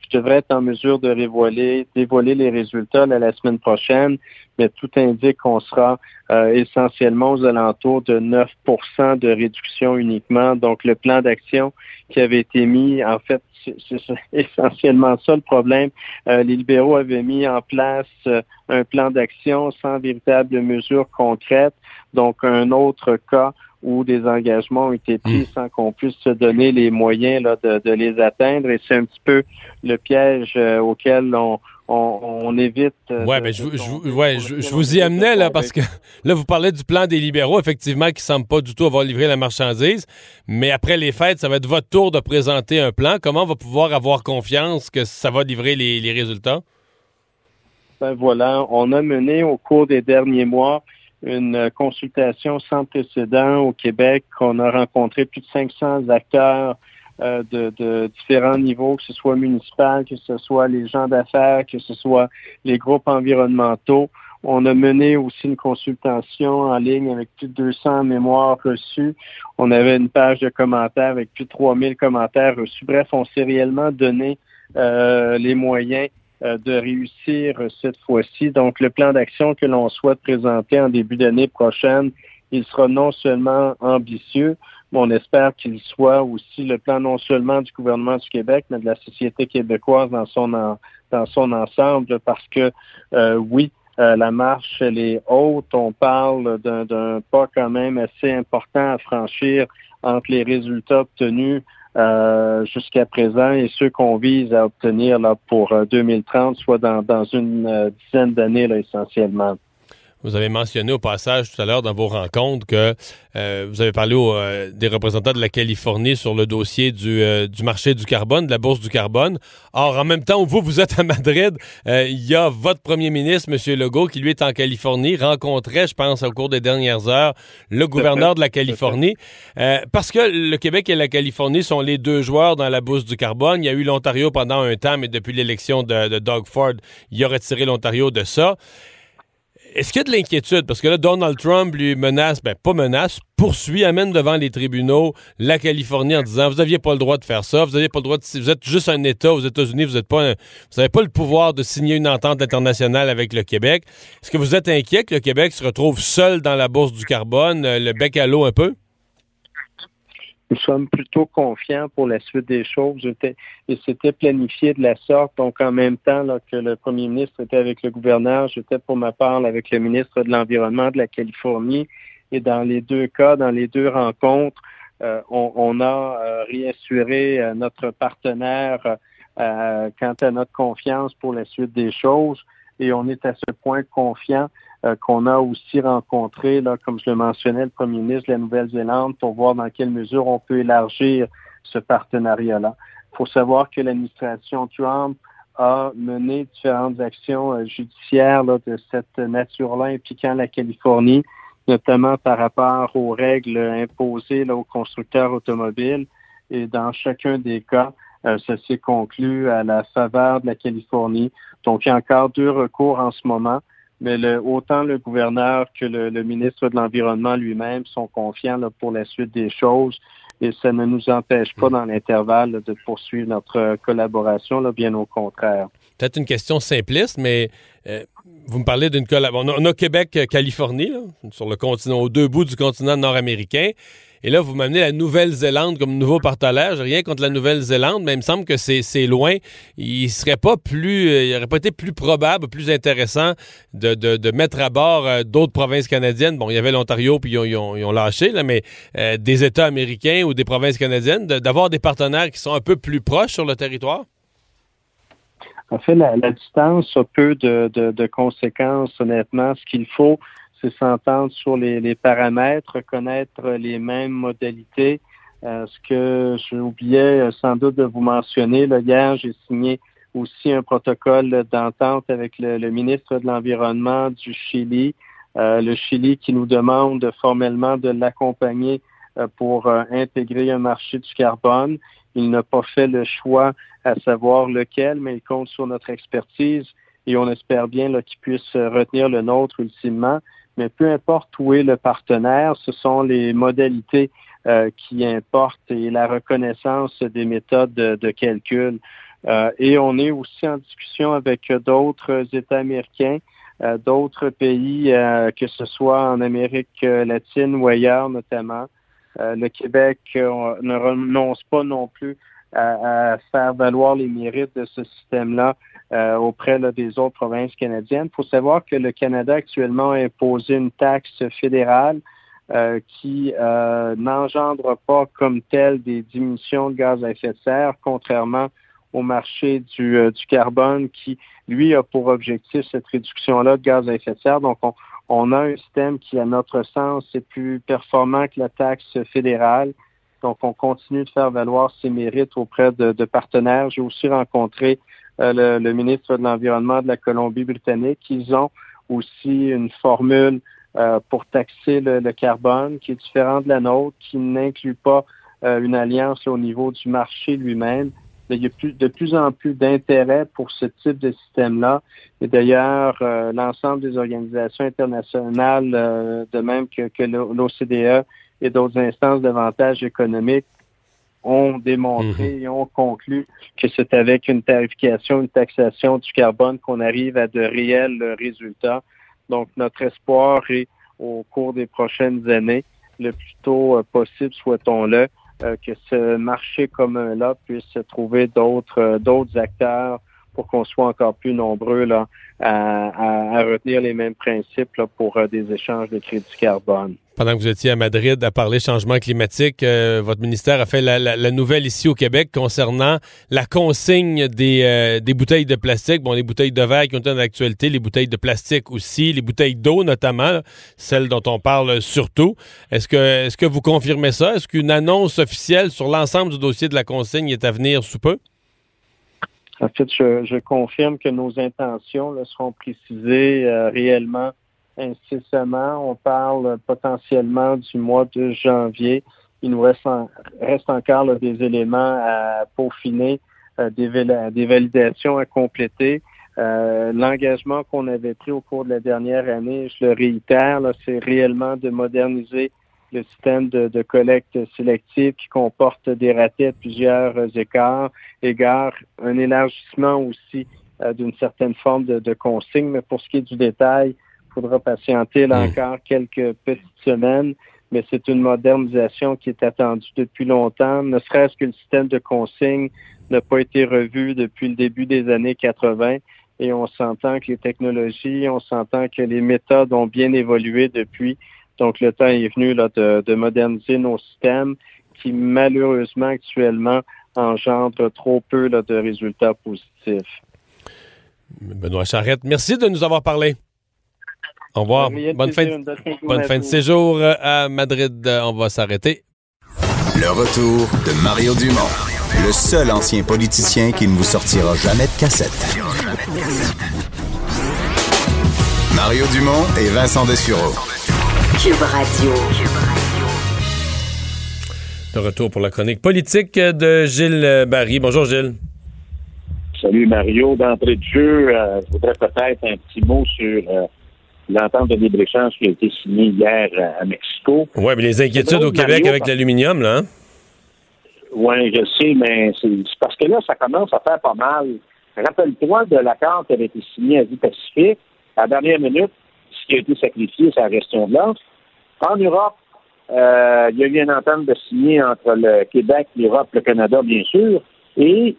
Je devrais être en mesure de dévoiler, les résultats la semaine prochaine, mais tout indique qu'on sera euh, essentiellement aux alentours de 9% de réduction uniquement. Donc, le plan d'action qui avait été mis, en fait, c'est essentiellement ça le problème. Euh, les libéraux avaient mis en place euh, un plan d'action sans véritable mesure concrète. Donc, un autre cas où des engagements ont été pris sans qu'on puisse se donner les moyens là, de, de les atteindre. Et c'est un petit peu le piège auquel on, on, évite. Euh, ouais, mais je, je, ouais, je, vous y amenais là parce que là vous parlez du plan des libéraux effectivement qui semble pas du tout avoir livré la marchandise, mais après les fêtes, ça va être votre tour de présenter un plan. Comment on va pouvoir avoir confiance que ça va livrer les, résultats? Ben voilà, on a mené au cours des derniers mois une consultation sans précédent au Québec. On a rencontré plus de 500 acteurs euh, de, différents niveaux, que ce soit municipal, que ce soit les gens d'affaires, que ce soit les groupes environnementaux. On a mené aussi une consultation en ligne avec plus de 200 mémoires reçues. On avait une page de commentaires avec plus de 3000 commentaires reçus. Bref, on s'est réellement donné euh, les moyens euh, de réussir cette fois-ci. Donc, le plan d'action que l'on souhaite présenter en début d'année prochaine, il sera non seulement ambitieux, on espère qu'il soit aussi le plan non seulement du gouvernement du Québec, mais de la société québécoise dans son dans son ensemble, parce que euh, oui, euh, la marche elle est haute. On parle d'un pas quand même assez important à franchir entre les résultats obtenus euh, jusqu'à présent et ceux qu'on vise à obtenir là, pour 2030, soit dans, dans une dizaine d'années essentiellement. Vous avez mentionné au passage tout à l'heure dans vos rencontres que euh, vous avez parlé euh, des représentants de la Californie sur le dossier du, euh, du, marché du carbone, de la bourse du carbone. Or, en même temps où vous, vous êtes à Madrid, il y a votre premier ministre, M. Legault, qui lui est en Californie, rencontrait, je pense, au cours des dernières heures, le gouverneur de la Californie. parce que le Québec et la Californie sont les deux joueurs dans la bourse du carbone. Il y a eu l'Ontario pendant un temps, mais depuis l'élection de, de Doug Ford, il a retiré l'Ontario de ça. Est-ce qu'il y a de l'inquiétude? Parce que là, Donald Trump lui menace, ben pas menace, poursuit, amène devant les tribunaux la Californie en disant Vous n'aviez pas le droit de faire ça, vous n'aviez pas le droit de. Vous êtes juste un État aux États-Unis, vous n'avez pas, pas le pouvoir de signer une entente internationale avec le Québec. Est-ce que vous êtes inquiet que le Québec se retrouve seul dans la bourse du carbone, euh, le bec à l'eau un peu? Nous sommes plutôt confiants pour la suite des choses. Et c'était planifié de la sorte. Donc, en même temps là, que le premier ministre était avec le gouverneur, j'étais pour ma part avec le ministre de l'Environnement de la Californie. Et dans les deux cas, dans les deux rencontres, euh, on, a euh, réassuré euh, notre partenaire quant à notre confiance pour la suite des choses. Et on est à ce point confiant euh, qu'on a aussi rencontré, là, comme je le mentionnais, le premier ministre de la Nouvelle-Zélande pour voir dans quelle mesure on peut élargir ce partenariat-là. Il faut savoir que l'administration Trump a mené différentes actions euh, judiciaires de cette nature-là impliquant la Californie, notamment par rapport aux règles imposées aux constructeurs automobiles. Et dans chacun des cas, euh, ça s'est conclu à la faveur de la Californie. Donc, il y a encore deux recours en ce moment mais le, autant le gouverneur que le, ministre de l'Environnement lui-même sont confiants pour la suite des choses et ça ne nous empêche pas dans l'intervalle de poursuivre notre collaboration, là, bien au contraire. Peut-être une question simpliste, mais euh, vous me parlez d'une collaboration. On, a Québec-Californie, sur le continent, aux deux bouts du continent nord-américain. Et là, vous m'amenez la Nouvelle-Zélande comme nouveau partenaire. J'ai rien contre la Nouvelle-Zélande, mais il me semble que c'est loin. Il serait pas plus, euh, il aurait pas été plus probable, plus intéressant de, de, mettre à bord euh, d'autres provinces canadiennes. Bon, il y avait l'Ontario, puis ils ont, lâché, là, mais euh, des États américains ou des provinces canadiennes, d'avoir des partenaires qui sont un peu plus proches sur le territoire? En fait, la, distance a peu de, de conséquences, honnêtement. Ce qu'il faut, c'est s'entendre sur les, paramètres, connaître les mêmes modalités. Euh, ce que j'oubliais euh, sans doute de vous mentionner, là, hier, j'ai signé aussi un protocole d'entente avec le, ministre de l'Environnement du Chili, euh, le Chili qui nous demande formellement de l'accompagner pour intégrer un marché du carbone. Il n'a pas fait le choix à savoir lequel, mais il compte sur notre expertise et on espère bien qu'il puisse retenir le nôtre ultimement mais peu importe où est le partenaire, ce sont les modalités euh, qui importent et la reconnaissance des méthodes de, calcul. Euh, et on est aussi en discussion avec d'autres États américains, euh, d'autres pays, que ce soit en Amérique latine ou ailleurs notamment. le Québec ne renonce pas non plus à, faire valoir les mérites de ce système-là euh, auprès des autres provinces canadiennes. Il faut savoir que le Canada actuellement a imposé une taxe fédérale euh, qui euh, n'engendre pas comme tel des diminutions de gaz à effet de serre, contrairement au marché du, euh, du carbone qui, lui, a pour objectif cette réduction-là de gaz à effet de serre. Donc, on, on a un système qui, à notre sens, est plus performant que la taxe fédérale. Donc, on continue de faire valoir ses mérites auprès de, de partenaires. J'ai aussi rencontré le, le, ministre de l'Environnement de la Colombie-Britannique. Ils ont aussi une formule euh, pour taxer le, carbone qui est différent de la nôtre, qui n'inclut pas euh, une alliance au niveau du marché lui-même. Il y a plus, de plus en plus d'intérêt pour ce type de système-là. Et d'ailleurs, euh, l'ensemble des organisations internationales, de même que, que l'OCDE et d'autres instances d'avantage économique, ont démontré mhm. et ont conclu que c'est avec une tarification, une taxation du carbone qu'on arrive à de réels résultats donc, notre espoir est au cours des prochaines années, le plus tôt euh, possible, souhaitons-le, euh, que ce marché commun-là puisse trouver d'autres euh, d'autres acteurs pour qu'on soit encore plus nombreux là, à, retenir les mêmes principes pour des échanges de crédits carbone pendant que vous étiez à Madrid à parler changement climatique, euh, votre ministère a fait la, nouvelle ici au Québec concernant la consigne des, euh, des, bouteilles de plastique. Bon, les bouteilles de verre qui ont été dans l'actualité, les bouteilles de plastique aussi, les bouteilles d'eau notamment, celles dont on parle surtout. Est-ce que, est-ce que vous confirmez ça? Est-ce qu'une annonce officielle sur l'ensemble du dossier de la consigne est à venir sous peu? En fait, je, confirme que nos intentions seront précisées euh, réellement incessamment. On parle potentiellement du mois de janvier. Il nous reste, encore des éléments à peaufiner, euh, des, des, validations à compléter. Euh, l'engagement qu'on avait pris au cours de la dernière année, je le réitère, c'est réellement de moderniser le système de, collecte sélective qui comporte des ratés à plusieurs écarts, égards, un élargissement aussi euh, d'une certaine forme de, de consigne. Mais pour ce qui est du détail, faudra patienter là encore quelques petites semaines, mais c'est une modernisation qui est attendue depuis longtemps, ne serait-ce que le système de consigne n'a pas été revu depuis le début des années 80 et on s'entend que les technologies, on s'entend que les méthodes ont bien évolué depuis. Donc, le temps est venu là, de, de moderniser nos systèmes qui, malheureusement, actuellement, engendrent trop peu là, de résultats positifs. Benoît Charrette, merci de nous avoir parlé. Au revoir. Bonne fin, bonne fin de séjour euh, à Madrid. Euh, on va s'arrêter. Le retour de Mario Dumont, le seul ancien politicien qui ne vous sortira jamais de cassette. Mario Dumont et Vincent Dessureau. Cube Radio. Le retour pour la chronique politique de Gilles Barry. Bonjour Gilles. Salut Mario. D'entrée de jeu, euh, je voudrais peut-être un petit mot sur l'entente de libre-échange qui a été signée hier à, Mexico. Oui, mais les inquiétudes au Québec avec l'aluminium, là. Hein? Oui, je sais, mais c'est parce que là, ça commence à faire pas mal. Rappelle-toi de l'accord qui avait été signé à Vie-Pacifique. À la dernière minute, ce qui a été sacrifié, c'est la question de l'offre. En Europe, euh, il y a eu une entente de signer entre le Québec, l'Europe, le Canada, bien sûr. Et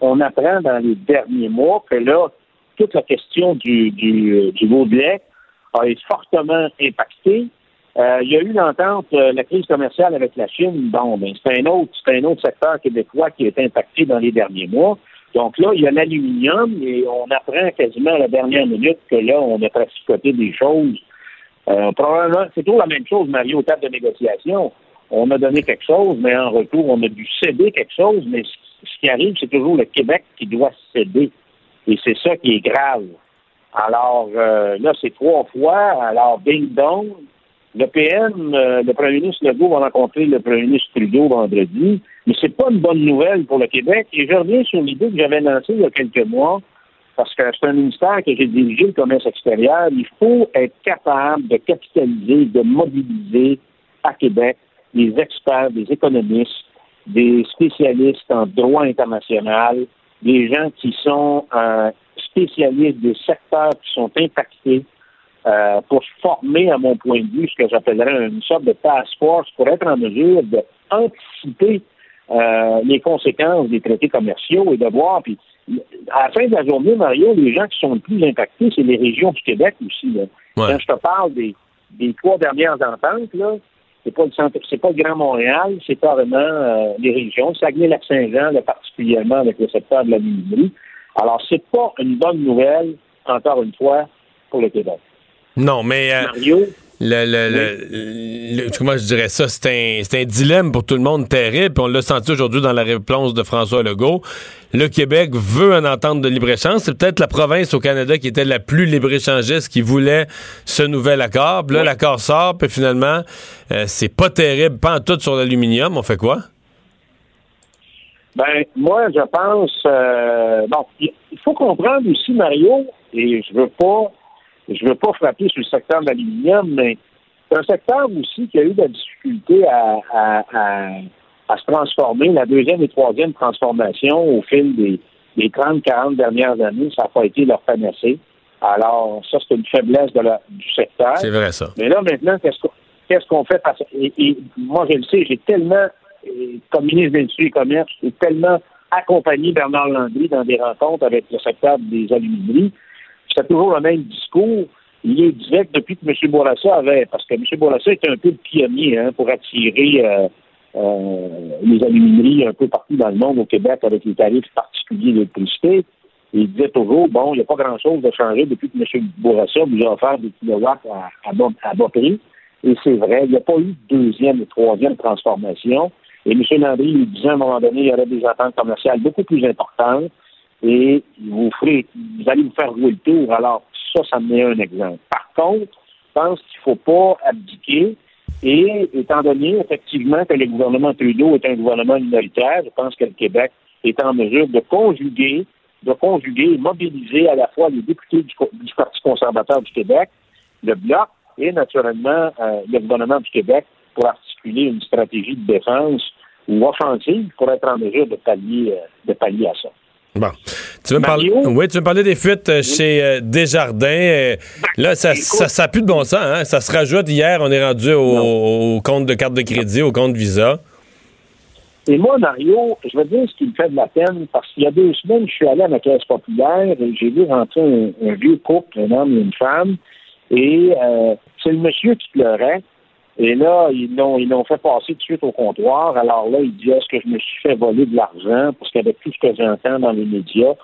on apprend dans les derniers mois que là, toute la question du, du, du a fortement impacté. Euh, il y a eu l'entente, euh, la crise commerciale avec la Chine. Bon, ben, c'est un autre, c'est un autre secteur québécois qui été impacté dans les derniers mois. Donc là, il y a l'aluminium et on apprend quasiment à la dernière minute que là, on a traficoté des choses. Euh, probablement, c'est toujours la même chose, Mario, au table de négociation. On a donné quelque chose, mais en retour, on a dû céder quelque chose, mais ce qui arrive, c'est toujours le Québec qui doit céder. Et c'est ça qui est grave. Alors euh, là, c'est trois fois. Alors, bing dong. Le PM, euh, le premier ministre Legault va rencontrer le premier ministre Trudeau vendredi, mais c'est pas une bonne nouvelle pour le Québec. Et je reviens sur l'idée que j'avais lancée il y a quelques mois, parce que c'est un ministère que j'ai dirigé, le commerce extérieur. Il faut être capable de capitaliser, de mobiliser à Québec des experts, des économistes, des spécialistes en droit international, des gens qui sont euh, spécialistes des secteurs qui sont impactés euh, pour former, à mon point de vue, ce que j'appellerais une sorte de task force pour être en mesure d'anticiper euh, les conséquences des traités commerciaux et de voir. Puis, à la fin de la journée, Mario, les gens qui sont le plus impactés, c'est les régions du Québec aussi. Quand je te parle des, des trois dernières ententes, là, c'est pas le centre, c'est pas le Grand Montréal, c'est carrément euh, les régions, Saguenay-Lac-Saint-Jean, particulièrement avec le secteur de la minimerie. Alors, c'est pas une bonne nouvelle, encore une fois, pour le Québec. Non, mais euh, Mario, le, le, le- le- comment je dirais ça, c'est un, c'est un dilemme pour tout le monde terrible. Puis on l'a senti aujourd'hui dans la réponse de François Legault. Le Québec veut une entente de libre-échange. C'est peut-être la province au Canada qui était la plus libre-échangiste qui voulait ce nouvel accord. Puis là, l'accord sort, puis finalement, euh, c'est pas terrible, pas en tout sur l'aluminium. On fait quoi? Ben, moi, je pense, euh, bon, il faut comprendre aussi, Mario, et je veux pas, je veux pas frapper sur le secteur de l'aluminium, mais c'est un secteur aussi qui a eu de la difficulté à, à, à, à se transformer. La deuxième et troisième transformation au fil des, des 30, 40 dernières années, ça n'a pas été leur panacée. Alors, ça, c'est une faiblesse de la, du secteur. C'est vrai, ça. Mais là, maintenant, qu'est-ce qu'on fait et, et moi, je le sais, j'ai tellement, euh, comme ministre de l'Industrie et Commerce, j'ai tellement accompagné Bernard Landry dans des rencontres avec le secteur des alumineries. C'est toujours le même discours. Il est direct depuis que M. Bourassa avait, parce que M. Bourassa était un peu le pionnier hein, pour attirer euh, euh, les alumineries un peu partout dans le monde, au Québec, avec les tarifs particuliers d'électricité. Et il disait toujours, bon, il n'y a pas grand-chose de changer depuis que M. Bourassa vous a offert des kilowatts à, bas, à bas prix. Et c'est vrai, il n'y a pas eu de deuxième et troisième transformation. Et M. Landry lui disait à un moment donné, il y aurait des attentes commerciales beaucoup plus importantes et vous ferez, vous allez vous faire jouer le tour. Alors, ça, ça me met un exemple. Par contre, je pense qu'il ne faut pas abdiquer et étant donné effectivement que le gouvernement Trudeau est un gouvernement minoritaire, je pense que le Québec est en mesure de conjuguer, de conjuguer et mobiliser à la fois les députés du Parti conservateur du Québec, le Bloc et naturellement euh, le gouvernement du Québec pour articuler une stratégie de défense ou offensive pour être en mesure de pallier, euh, de pallier à ça. Bon. Tu veux, me parler, oui, tu veux me parler des fuites euh, chez euh, Desjardins. euh, là, ça ça, ça plus de bon sens. Hein? Ça se rajoute. Hier, on est rendu au, au compte de carte de crédit, au compte Visa. Et moi, Mario, je te dire ce qui me fait de la peine, parce qu'il y a deux semaines, je suis allé à ma caisse populaire et j'ai vu rentrer un, un vieux couple, un homme et une femme, et euh, c'est le monsieur qui pleurait. Et là, ils l'ont, ils l'ont fait passer tout de suite au comptoir. Alors là, il dit est-ce que je me suis fait voler de l'argent? Parce qu'avec tout ce que j'entends dans les médias,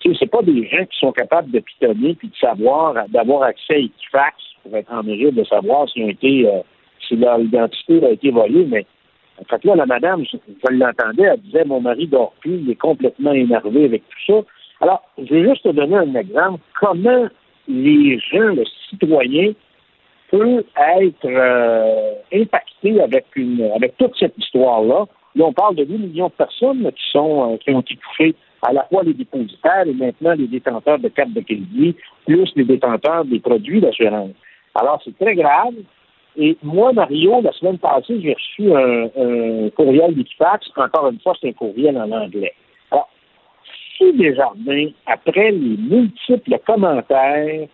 tu sais, c'est pas des gens qui sont capables de pitonner puis de savoir, d'avoir accès à Equifax pour être en mesure de savoir s'ils ont été, euh, si leur identité a été volée, mais en fait, là, la madame, je, je l'entendais, elle disait Mon mari dort plus, il est complètement énervé avec tout ça. Alors, je vais juste te donner un exemple. Comment les gens, le citoyen, peut être euh, impacté avec une avec toute cette histoire-là. Là, on parle de 8 millions de personnes qui sont euh, qui ont été touchées, à la fois les dépositaires et maintenant les détenteurs de cartes de crédit, plus les détenteurs des produits d'assurance. Alors, c'est très grave. Et moi, Mario, la semaine passée, j'ai reçu un, un courriel d'Equifax. Encore une fois, c'est un courriel en anglais. Alors, si Desjardins, après les multiples commentaires,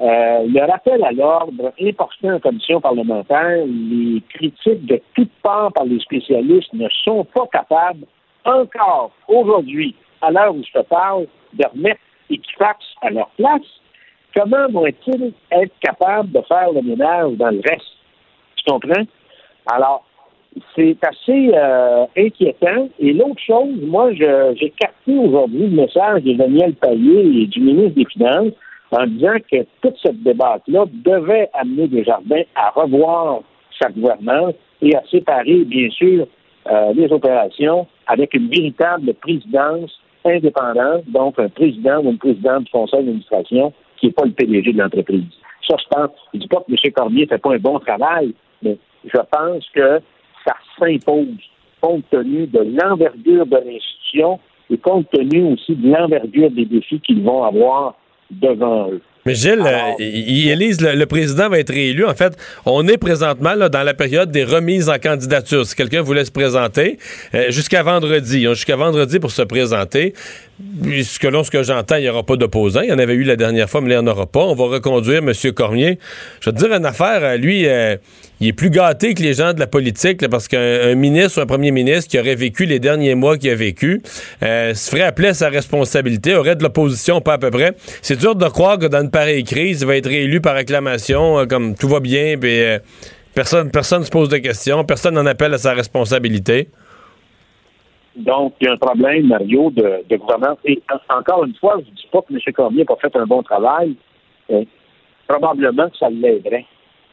euh, le rappel à l'ordre important en commission parlementaire, les critiques de toutes parts par les spécialistes ne sont pas capables encore aujourd'hui, à l'heure où je te parle, de remettre Equifax à leur place. Comment vont-ils être capables de faire le ménage dans le reste? Tu comprends? Alors, c'est assez euh, inquiétant. Et l'autre chose, moi, j'ai capté aujourd'hui le message de Daniel Payet et du ministre des Finances en disant que toute cette débat-là devait amener Desjardins à revoir sa gouvernance et à séparer, bien sûr, euh, les opérations avec une véritable présidence indépendante, donc un président ou une présidente du conseil d'administration qui n'est pas le PDG de l'entreprise. Ça, je pense, je ne dis pas que M. Cormier ne fait pas un bon travail, mais je pense que ça s'impose compte tenu de l'envergure de l'institution et compte tenu aussi de l'envergure des défis qu'ils vont avoir devant eux. Mais Gilles, euh, il- Élise, le, le président va être réélu. En fait, on est présentement là, dans la période des remises en candidature. Si quelqu'un voulait se présenter, euh, jusqu'à vendredi. Ils ont Jusqu'à vendredi pour se présenter. Puisque là, ce que j'entends, il n'y aura pas d'opposants. Il y en avait eu la dernière fois, mais là, il n'y en aura pas. On va reconduire M. Cormier. Je vais te dire une affaire. euh, Lui, euh, il est plus gâté que les gens de la politique là, parce qu'un un ministre ou un premier ministre qui aurait vécu les derniers mois qu'il a vécu euh, se ferait appeler à sa responsabilité, aurait de l'opposition, pas à peu près. C'est dur de croire que dans une pareille crise, il va être réélu par acclamation, euh, comme tout va bien, puis euh, personne personne se pose de questions, personne n'en appelle à sa responsabilité. Donc, il y a un problème, Mario, de, gouvernance. Et en- encore une fois, je ne dis pas que M. Cormier n'a pas fait un bon travail. mais probablement que ça l'aiderait,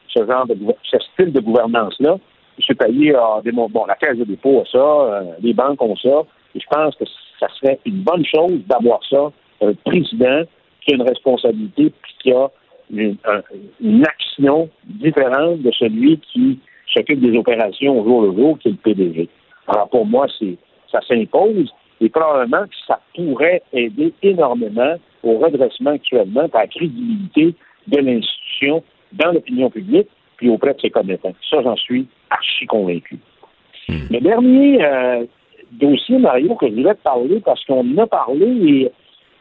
ce genre de ce style de gouvernance-là. M. Payet a démontré, bon, la Caisse de dépôt a ça, euh, les banques ont ça, et je pense que ça serait une bonne chose d'avoir ça, un président qui a une responsabilité puis qui a une, un- une action différente de celui qui s'occupe des opérations au jour le jour, qui est le PDG. Alors pour moi, c'est ça s'impose et probablement que ça pourrait aider énormément au redressement actuellement, à la crédibilité de l'institution dans l'opinion publique puis auprès de ses commettants. Ça, j'en suis archi convaincu. Le dernier euh, dossier, Mario, que je voulais te parler, parce qu'on en a parlé et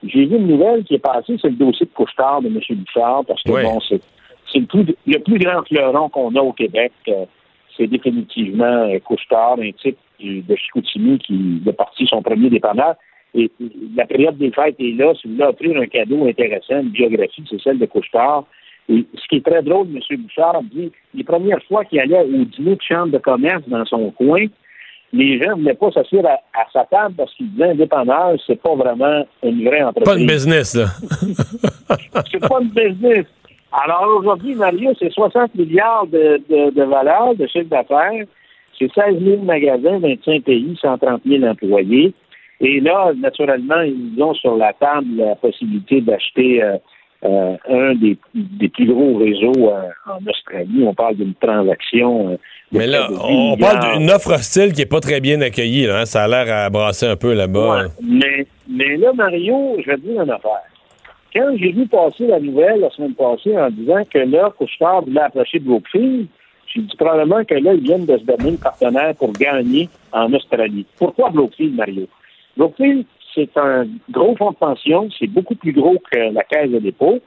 j'ai vu une nouvelle qui est passée, c'est le dossier de Couchetard de M. Bouchard, parce que bon, c'est le plus, le plus grand fleuron qu'on a au Québec. euh, c'est définitivement euh, Couchetard, un type de Chicoutimi qui est parti son premier dépanneur. Et la période des fêtes est là. Si vous voulez offrir un cadeau intéressant, une biographie, c'est celle de Couchetard. Et ce qui est très drôle, M. Bouchard dit, les premières fois qu'il allait au dîner de chambre de commerce dans son coin, les gens ne voulaient pas s'asseoir à, à sa table parce qu'ils disaient dépanneur, c'est pas vraiment une vraie entreprise. Pas une business, là. c'est pas une business. Alors aujourd'hui, Mario, c'est 60 milliards de, de, de valeur, de chiffre d'affaires. C'est 16 000 magasins, 25 pays, 130 000 employés. Et là, naturellement, ils ont sur la table la possibilité d'acheter euh, euh, un des, des plus gros réseaux euh, en Australie. On parle d'une transaction. euh, de Mais là, près de 10 on parle d'une offre hostile qui est pas très bien accueillie. Là, hein. Ça a l'air à brasser un peu là-bas. Ouais, mais, mais là, Mario, je vais te dire une affaire. Quand j'ai vu passer la nouvelle la semaine passée en disant que là, Couchetard voulait approcher Brookfield, j'ai dit probablement que là, ils viennent de se donner le partenaire pour gagner en Australie. Pourquoi Brookfield, Mario? Brookfield, c'est un gros fonds de pension, c'est beaucoup plus gros que la Caisse de dépôt.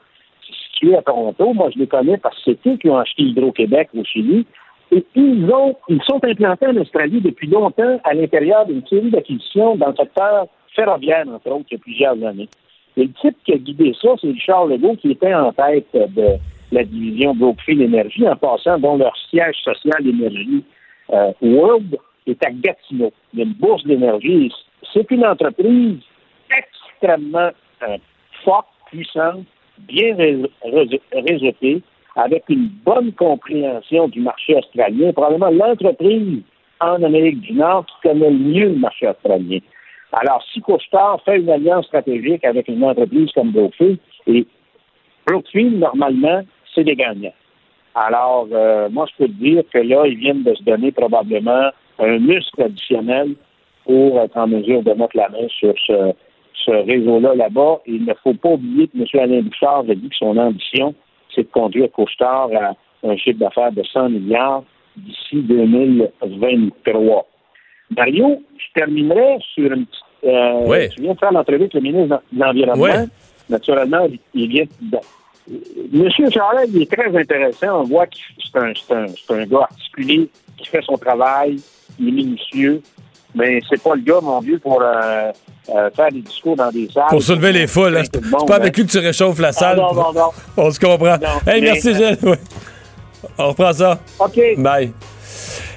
C'est situé à Toronto. Moi, je les connais parce que c'est eux qui ont acheté Hydro-Québec au Chili. Et ils, ont, ils sont implantés en Australie depuis longtemps à l'intérieur d'une série d'acquisitions dans le secteur ferroviaire, entre autres, il y a plusieurs années. Et le type qui a guidé ça, c'est Richard Legault, qui était en tête de la division Brookfield Énergie, en passant, dont leur siège social d'énergie euh, World est à Gatineau. Il y a une bourse d'énergie. C'est une entreprise extrêmement euh, forte, puissante, bien rés- rés- réseautée, avec une bonne compréhension du marché australien, probablement l'entreprise en Amérique du Nord qui connaît le mieux le marché australien. Alors, si Couchetard fait une alliance stratégique avec une entreprise comme Brookfield, et Brookfield, normalement, c'est des gagnants. Alors, euh, moi, je peux te dire que là, ils viennent de se donner probablement un muscle additionnel pour être en mesure de mettre la main sur ce, ce réseau-là là-bas. Et il ne faut pas oublier que M. Alain Bouchard a dit que son ambition, c'est de conduire Couchetard à un chiffre d'affaires de 100 milliards d'ici 2023. Mario, je terminerai sur une petite... Euh, Oui. Tu viens de faire l'entrevue avec le ministre de l'Environnement. Oui. Naturellement, il vient... bon, Monsieur il est très intéressant. On voit que c'est un, un, c'est un gars articulé qui fait son travail, il est minutieux, mais c'est pas le gars, mon vieux, pour euh, euh, faire des discours dans des salles. Pour soulever les foules. hein. C'est pas hein. avec lui que tu réchauffes la salle. non, non, non. On se comprend. hey, mais- merci, Gilles. On reprend ça. OK. Bye.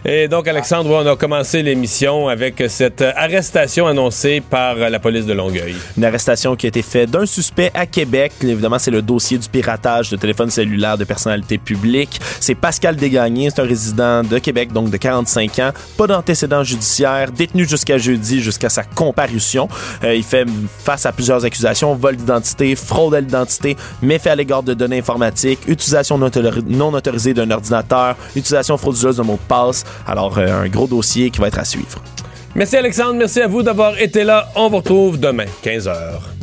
Et donc, Alexandre, on a commencé l'émission avec cette arrestation annoncée par la police de Longueuil. Une arrestation qui a été faite d'un suspect à Québec. Évidemment, c'est le dossier du piratage de téléphones cellulaires de personnalités publiques. C'est Pascal Desgagnés, c'est un résident de Québec, donc de 45 ans. Pas d'antécédent judiciaire, détenu jusqu'à jeudi, jusqu'à sa comparution. Euh, il fait face à plusieurs accusations, vol d'identité, fraude à l'identité, méfait à l'égard de données informatiques, utilisation non autori- non autorisée d'un ordinateur, utilisation frauduleuse d'un mot de passe. Alors, euh, un gros dossier qui va être à suivre. Merci, Alexandre. Merci à vous d'avoir été là. On vous retrouve demain, 15h.